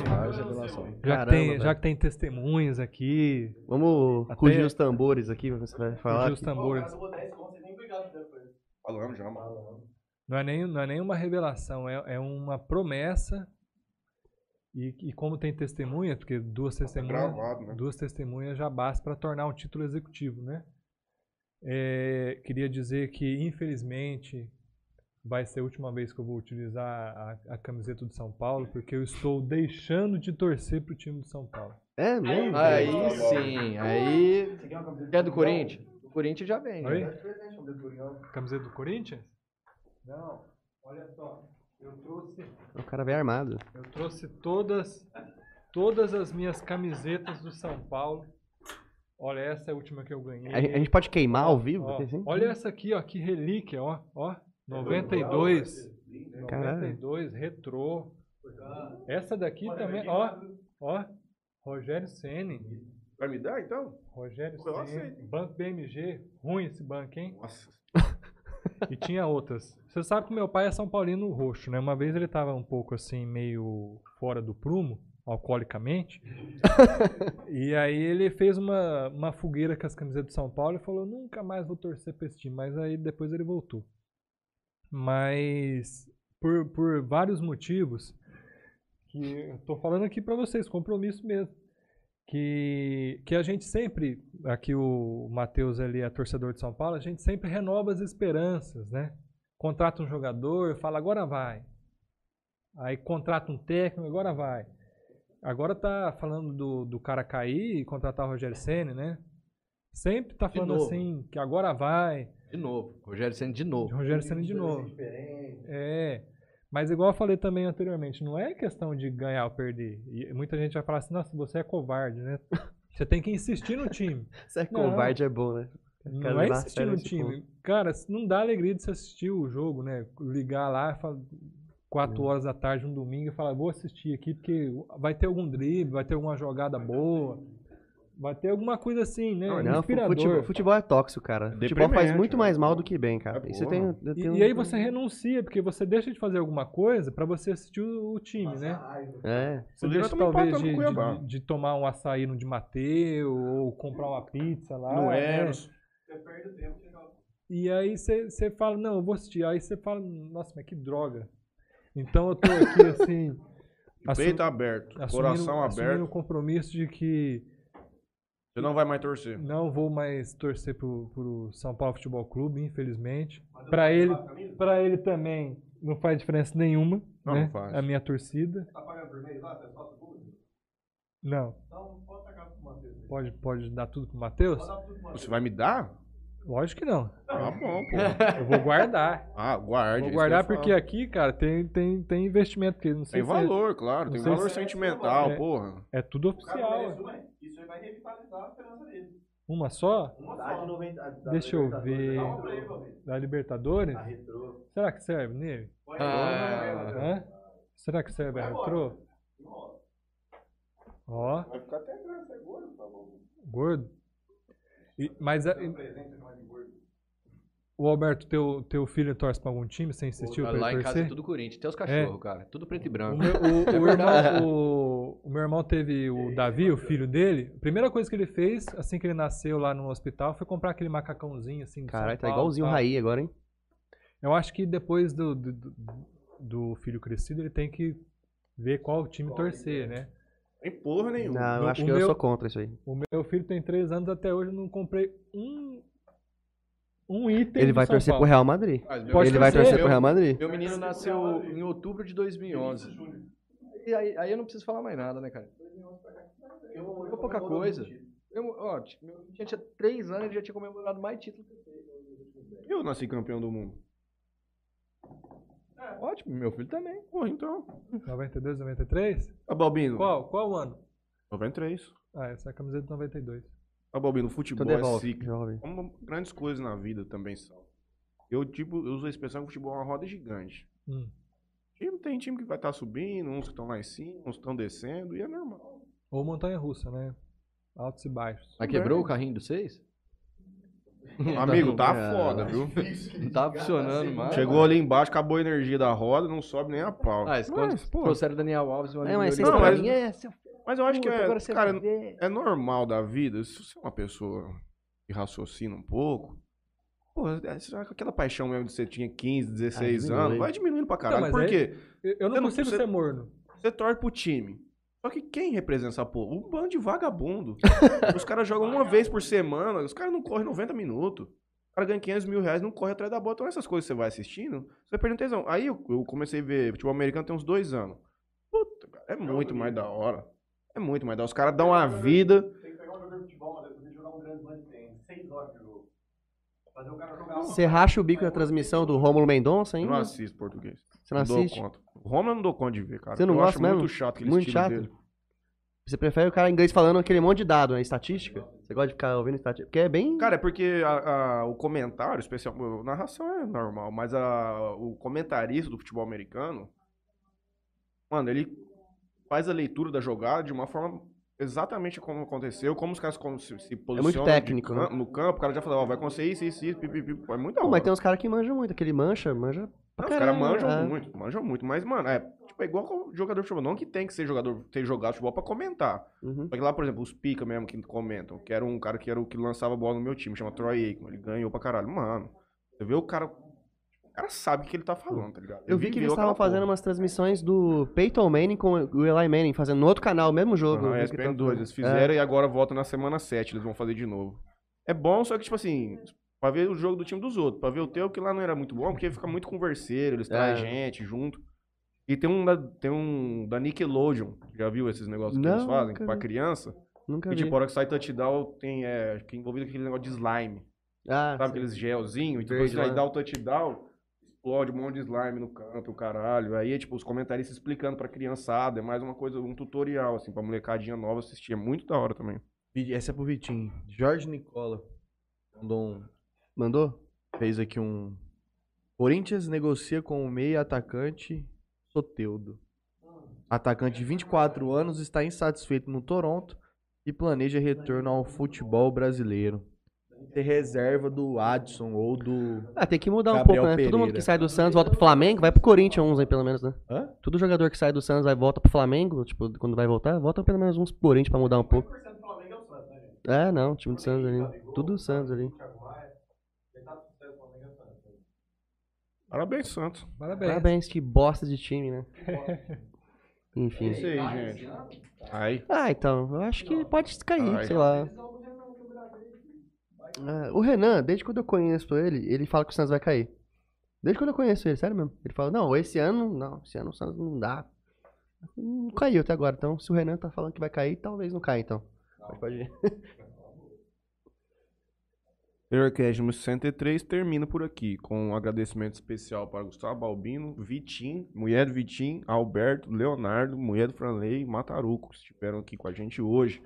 Já, que tem, já que tem testemunhas aqui, Vamos Até- fugir os tambores aqui, você vai falar. fugir os tambores. Eu vou 10 contos, você nem obrigado depois. Falamos já, mano. Não é, nem, não é nem uma revelação, é, é uma promessa. E, e como tem testemunha, porque duas testemunhas, gravado, né? duas testemunhas já basta para tornar um título executivo, né? É, queria dizer que, infelizmente, vai ser a última vez que eu vou utilizar a, a camiseta do São Paulo, porque eu estou deixando de torcer pro time do São Paulo. É mesmo? Aí sim, aí. É do Corinthians? O Corinthians já vem. Oi? né? Camiseta do Corinthians? Não, olha só. Eu trouxe O cara veio armado. Eu trouxe todas, todas as minhas camisetas do São Paulo. Olha, essa é a última que eu ganhei. A, a gente pode queimar ao vivo? Ó, assim? olha essa aqui, ó, que relíquia, ó, ó, 92. Caralho. 92, retrô. Essa daqui também, ó, ó, Rogério Ceni. Vai me dar, então? Rogério Ceni. Banco BMG, ruim esse banco, hein? Nossa. E tinha outras. Você sabe que meu pai é São Paulino roxo, né? Uma vez ele tava um pouco assim, meio fora do prumo, alcoolicamente. e aí ele fez uma, uma fogueira com as camisetas do São Paulo e falou: nunca mais vou torcer pra esse time. Mas aí depois ele voltou. Mas por, por vários motivos, que eu tô falando aqui pra vocês, compromisso mesmo. Que, que a gente sempre, aqui o Matheus ali é torcedor de São Paulo, a gente sempre renova as esperanças, né? Contrata um jogador, fala agora vai. Aí contrata um técnico, agora vai. Agora tá falando do, do cara cair e contratar o Rogério Senna, né? Sempre tá falando assim, que agora vai. De novo. Rogério Senna de novo. Rogério Senna de novo. É. Mas igual eu falei também anteriormente, não é questão de ganhar ou perder. E muita gente vai falar assim, nossa, você é covarde, né? Você tem que insistir no time. Você é Não. covarde, é bom, né? Não é insistir no esse time. Cara, não dá alegria de você assistir o jogo, né? Ligar lá, fala- quatro horas da tarde, um domingo, e falar, vou assistir aqui, porque vai ter algum drible, vai ter alguma jogada boa, vai ter alguma coisa assim, né? Não, Inspirador. futebol, futebol é tóxico, cara. futebol faz deprimente, muito né? mais mal do que bem, cara. É e você tem, eu E, tenho- e aí você renuncia, porque você deixa de fazer alguma coisa pra você assistir o, o time, né? É. Você deixa talvez de, de- de tomar um açaí no de Mateu, ou comprar uma pizza lá. No né? Eros. Você perde o tempo. E aí você você fala, não, eu vou assistir. Aí você fala, nossa, mas que droga. Então eu tô aqui assim. Peito aberto, assumindo- coração assumindo o aberto. compromisso de que Você não vai mais torcer. não vou mais torcer pro, pro São Paulo Futebol Clube, infelizmente. Pra ele, pra ele também não faz diferença nenhuma, Não, né? não faz. A minha torcida. Tá pagando por mês lá? Você é sócio público? Não. Então pode tacar pro Matheus. Pode, pode dar tudo pro Matheus? Pode dar tudo pro Matheus. Você vai me dar? Lógico que não. Tá bom, pô. Eu vou guardar. Ah, guarde. Vou guardar que porque falo. aqui, cara, tem, tem, tem investimento. Porque não sei Tem se é- valor, claro. Tem valor se- sentimental, É. porra. É, tudo oficial. uma, Isso aí vai revitalizar a esperança dele. Uma só? Uma só. 90, da Deixa eu ver. Da Libertadores? Será que serve nele? Ah. Hã? Será que serve a retrô? Ó, Vai ficar até grande, você é gordo, tá bom. gordo. E- mas a- o Alberto, teu, teu filho torce pra algum time? Você insistiu pra Lá ele em casa é torcer? tudo Corinthians. Tem os cachorros, cara. Tudo preto e O branco. meu, o- É o irmão, o, o meu irmão teve o Davi, o filho dele. A primeira coisa que ele fez, assim que ele nasceu lá no hospital, foi comprar aquele macacãozinho assim. Caralho, tá igualzinho o. Raí agora, hein? Eu acho que depois do, do, do- do filho crescido, ele tem que ver qual time torcer, né? Tem porra nenhuma. Não, eu acho o que eu meu- sou contra isso aí. O meu filho tem três anos, até hoje eu não comprei um, um item Ele vai São torcer pro Paulo. Real Madrid. Mas meu- Pode Ele vai torcer. torcer meu- pro Real Madrid. Meu menino nasceu em outubro de 2011. E aí, aí eu não preciso falar mais nada, né, cara? Eu pouca coisa. Eu, ó, meu tinha três anos e já tinha comemorado mais títulos que eu. Eu nasci campeão do mundo. Ótimo, meu filho também. Porra, então. 92, 93? Tá, Balbino. Qual? Qual ano? 93. Ah, essa é a camiseta de 92. Tá, Balbino, futebol Então é ciclo. Como grandes coisas na vida também são. Eu, tipo, eu uso a expressão que o futebol é uma roda gigante. Hum. Time, tem time que vai estar subindo, uns que estão lá em cima, uns que estão descendo, e é normal. Ou montanha russa, né? Altos e baixos. Mas quebrou o carrinho do seis? Amigo, tá É. foda, viu? Não tá funcionando mais. Chegou ali embaixo, acabou a energia da roda, não sobe nem a pau. Ah, esse mas, pô, trouxeram o Daniel Alves, É, amigo mas vocês Não, pra mim é seu mas eu acho que é, cara, é normal da vida. Se você é uma pessoa que raciocina um pouco, pô, é, será que aquela paixão mesmo de você tinha 15, 16 diminui. anos, vai diminuindo pra caralho. mas Por quê? Eu, eu não não consigo ser morno. Você torce pro time. Só que quem representa essa porra? Um bando de vagabundo. os caras jogam uma vez por semana, os caras não correm 90 minutos. O cara ganha 500 mil reais, não corre atrás da bola. Então essas coisas que você vai assistindo, você vai perdendo tesão. Aí eu, eu comecei a ver futebol americano tem uns dois anos. Puta, cara, é muito mais da hora. É muito mais da hora. Os caras dão a vida. Tem que pegar um jogador de futebol, mas depois jogar um grande tênis. Seis horas de jogo. Fazer o cara jogar. Você racha o bico na transmissão do Rômulo Mendonça Eu ainda? não assisto português. Você não dou assiste? conta. O Roma não dou conta de ver, cara. Você não eu gosta acho mesmo? muito chato aquele Muito chato? dele. Você prefere o cara inglês falando aquele monte de dado, né? Estatística? Você gosta de ficar ouvindo estatística? Porque é bem. Cara, é porque a- a- o comentário, especial, a narração é normal, mas a- o comentarista do futebol americano, mano, ele faz a leitura da jogada de uma forma exatamente como aconteceu, como os caras se, se posicionam de técnico, cam- né? no campo, o cara já fala, ó, vai acontecer isso, isso, isso, pipi, pipi. é muito hora. mas tem uns caras que manjam muito. Aquele mancha, manja Não, os caras caramba, manjam é. muito, manjam muito, mas, mano, é, tipo, é igual com jogador de futebol, não que tem que ser jogador, ter jogado futebol pra comentar. Uhum. Só que lá, por exemplo, os pica mesmo que comentam, que era um cara que era o que lançava bola no meu time, chama Troy Aikman, ele ganhou pra caralho. Mano, você vê o cara, o cara sabe o que ele tá falando, tá ligado? Eu vi que eles estavam fazendo porra. umas transmissões do Peyton Manning com o Eli Manning, fazendo no outro canal, o mesmo jogo. Tava ESPN2, falando. eles fizeram e agora volta na semana 7, eles vão fazer de novo. É bom, só que, tipo assim, pra ver o jogo do time dos outros, pra ver o teu, que lá não era muito bom, porque fica muito converseiro, eles trazem É. gente junto. E tem um da, tem um da Nickelodeon, já viu esses negócios que Não, eles fazem pra vi. criança? Nunca E vi. tipo, a hora que sai touchdown, tem é, fica envolvido aquele negócio de slime. ah, Sabe sim. aqueles gelzinhos? E depois aí lá. dá o touchdown, explode um monte de slime no canto, o caralho. Aí, é, tipo, os comentaristas explicando pra criançada. É mais uma coisa, um tutorial, assim, pra molecadinha nova assistir. É muito da hora também. Essa é pro Vitinho. Jorge Nicola. Mandou um. Mandou? Fez aqui um. Corinthians negocia com o meio atacante Soteudo. Atacante de 24 anos está insatisfeito no Toronto e planeja retorno ao futebol brasileiro. Ser reserva do Adson ou do. Ah, tem que mudar um Gabriel pouco, né? Todo mundo Pereira. que sai do Santos volta pro Flamengo, vai pro Corinthians uns aí, pelo menos, né? Hã? Todo jogador que sai do Santos vai volta pro Flamengo, tipo, quando vai voltar, volta pelo menos uns pro Corinthians pra mudar um pouco. É, não, time do Santos ali. Tudo do Santos ali. Parabéns, Santos. Parabéns. Parabéns, que bosta de time, né? Enfim. É isso aí, gente. Aí. Ah, então, eu acho que pode cair, Ai. sei lá. Ah, o Renan, desde quando eu conheço ele, ele fala que o Santos vai cair. Desde quando eu conheço ele, sério mesmo. Ele fala, não, esse ano, não, esse ano o Santos não dá. Não caiu até agora, então se o Renan tá falando que vai cair, talvez não caia, então. Mas pode ir. Terrorcast número 63 termina por aqui, com um agradecimento especial para Gustavo Balbino, Vitinho, mulher do Vitinho, Alberto, Leonardo, mulher do Franley e Mataruco, que estiveram aqui com a gente hoje.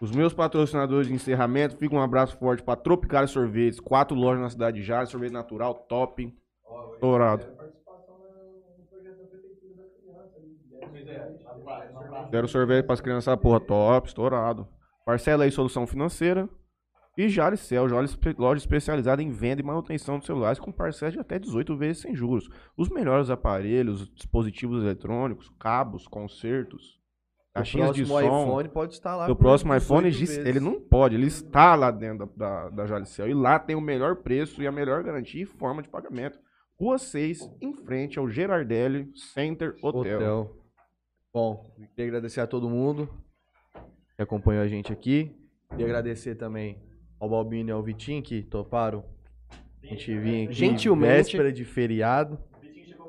Os meus patrocinadores de encerramento, fica um abraço forte para Tropical Sorvetes, quatro lojas na cidade de Jales, sorvete natural, top, dourado. Quero sorvete para as crianças, porra, top, estourado. Parcela aí, solução financeira. E Jaricel, loja espe- loja especializada em venda e manutenção de celulares com parcelas de até 18 vezes sem juros. Os melhores aparelhos, dispositivos eletrônicos, cabos, consertos, O caixinhas de próximo som. iPhone pode estar lá. O próximo 18 iPhone, ele, não pode, ele está lá dentro da, da, da Jalicel. E lá tem o melhor preço e a melhor garantia e forma de pagamento. Rua 6, em frente ao Gerardelli Center Hotel. Hotel. Bom, queria agradecer a todo mundo que acompanhou a gente aqui. Queria agradecer também ao Balbino e ao Vitinho que toparam a gente vir aqui Gentilmente. véspera de feriado.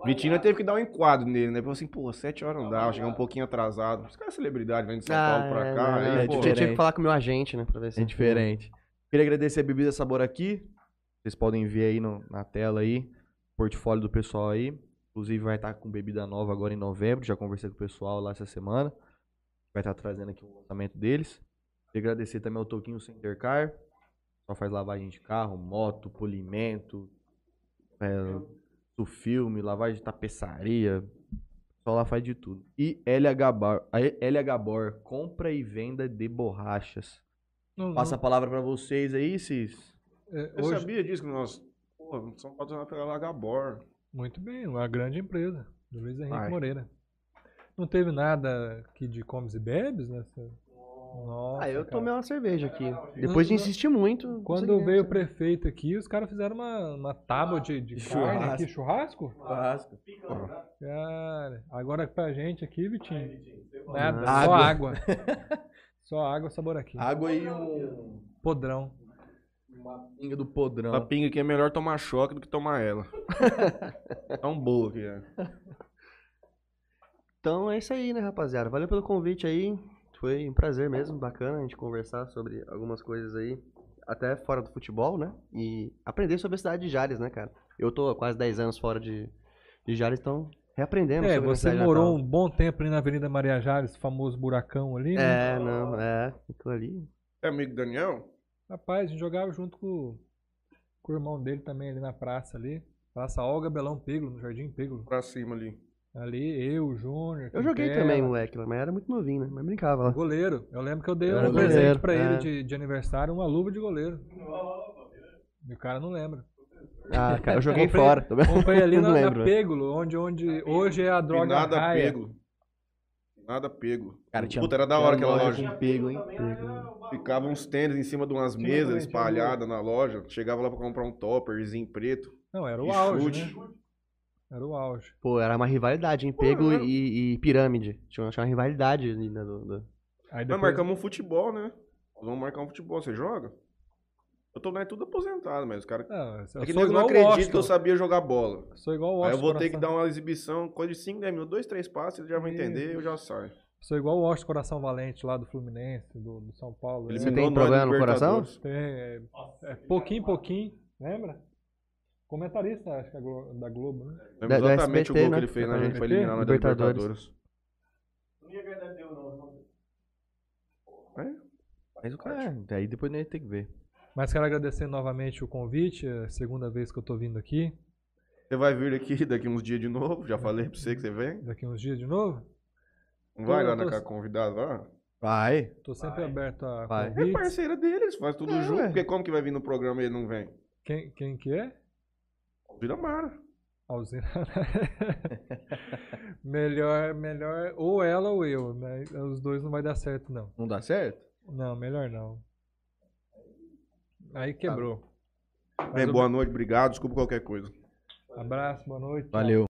Vitinho teve que dar um enquadro nele, né? Falou assim, pô, 7 horas não dá, chegar um pouquinho atrasado. Os caras celebridade, vem de São Paulo pra é, cá. não, aí, é eu pô, tinha- tinha que falar com o meu agente, né? Pra ver se É diferente. Queria agradecer a Bebida Sabor aqui. Vocês podem ver aí no- na tela aí, portfólio do pessoal aí. Inclusive vai estar com bebida nova agora em novembro. Já conversei com o pessoal lá essa semana. Vai estar trazendo aqui o lançamento deles. Queria agradecer também ao Toquinho Center Car. Só faz lavagem de carro, moto, polimento, é, filme, lavagem de tapeçaria. Só lá faz de tudo. E LH Bar, a LH Bor, compra e venda de borrachas. Não- Passa a palavra pra vocês aí, Cis. é, Eu hoje- sabia disso que nós. Pô, somos patrocinados pela Lagabor. Muito bem, uma grande empresa, do Luiz Henrique Vai. Moreira. Não teve nada aqui de comes e bebes nessa? Nossa, Ah, eu cara. tomei uma cerveja aqui. Depois de insistir muito. Quando veio o prefeito aqui, os caras fizeram uma, uma tábua de, de carne aqui, churrasco? Churrasco. Cara, agora pra gente aqui, Vitinho, nada, Ah, só água. água. só água, sabor aqui. Água e um, Podrão. uma pinga do podrão. A pinga aqui é melhor tomar choque do que tomar ela. Tão boa que é. Então é isso aí, né, rapaziada? Valeu pelo convite aí. Foi um prazer mesmo, bacana a gente conversar sobre algumas coisas aí, até fora do futebol, né? E aprender sobre a cidade de Jales, né, cara? Eu tô há quase 10 anos fora de, de Jales, então reaprendemos É, você morou natal. um bom tempo ali na Avenida Maria Jales, famoso buracão ali, né? É, não, é, aquilo ali. É amigo do Daniel? Rapaz, a gente jogava junto com, com o irmão dele também ali na praça ali. Praça Olga Belão Peglo, no Jardim Peglo. Pra cima ali. Ali, eu, o Júnior. Eu joguei também, moleque, mas era muito novinho, né? Mas brincava lá. Goleiro. Eu lembro que eu dei Eu um presente goleiro, pra ele é. de, de aniversário, uma luva de goleiro. E o cara não lembra. Ah, cara, eu joguei Comprei- fora. Comprei ali na, na. Peglo, onde, onde hoje é a E droga nada raia. pego. Nada pego. Cara, tinha, Puta, era da hora aquela loja loja. pego, hein? Ficava uns tênis em cima de umas mesas espalhadas na loja. Chegava lá pra comprar um topperzinho preto. Não, era o E auge, chute. né? Era o auge. Pô, era uma rivalidade, hein? Pego e, e pirâmide. Tinha uma, tinha uma rivalidade ali, né? do- do- Aí Nós depois, marcamos um futebol, né? Nós vamos marcar um futebol. Você joga? Eu tô né, tudo aposentado, mas os caras. Eu É sou que nego não igual o acredita Washington. que eu sabia jogar bola. Sou igual o Aí eu Washington. vou ter que coração- dar uma exibição, coisa de 5, 10 minutos, dois, três passos, ele já vai entender e eu já saio. Sou igual o Washington Coração Valente lá do Fluminense, do, do São Paulo. Ele né? Tem problema no coração? Tem, é, é pouquinho, pouquinho, lembra? Comentarista, acho que é da Globo, né? Lembro Da- exatamente o SBT, gol né? que ele fez na gente pra SBT? eliminar da Libertadores. Libertadores. Não ia ganhar deu, não. Mas o cara. É, daí depois nem tem que ver. Mas quero agradecer novamente o convite, é a segunda vez que eu tô vindo aqui, Você vai vir aqui daqui uns dias de novo. Já falei pra você que você vem. daqui uns dias de novo. Não vai lá na tô- casa convidado lá? Vai. Tô sempre aberto a Vai. É parceira deles, faz tudo É, junto. Porque como que vai vir no programa e ele não vem? Quem, quem que é? Vira Mara. Alzina. melhor, melhor, ou ela ou eu, né? Os dois não vai dar certo, não. Não dá certo? Não, melhor não. Aí quebrou. Bem, Mas boa noite, obrigado. Desculpa qualquer coisa. Abraço, boa noite. tchau. Valeu.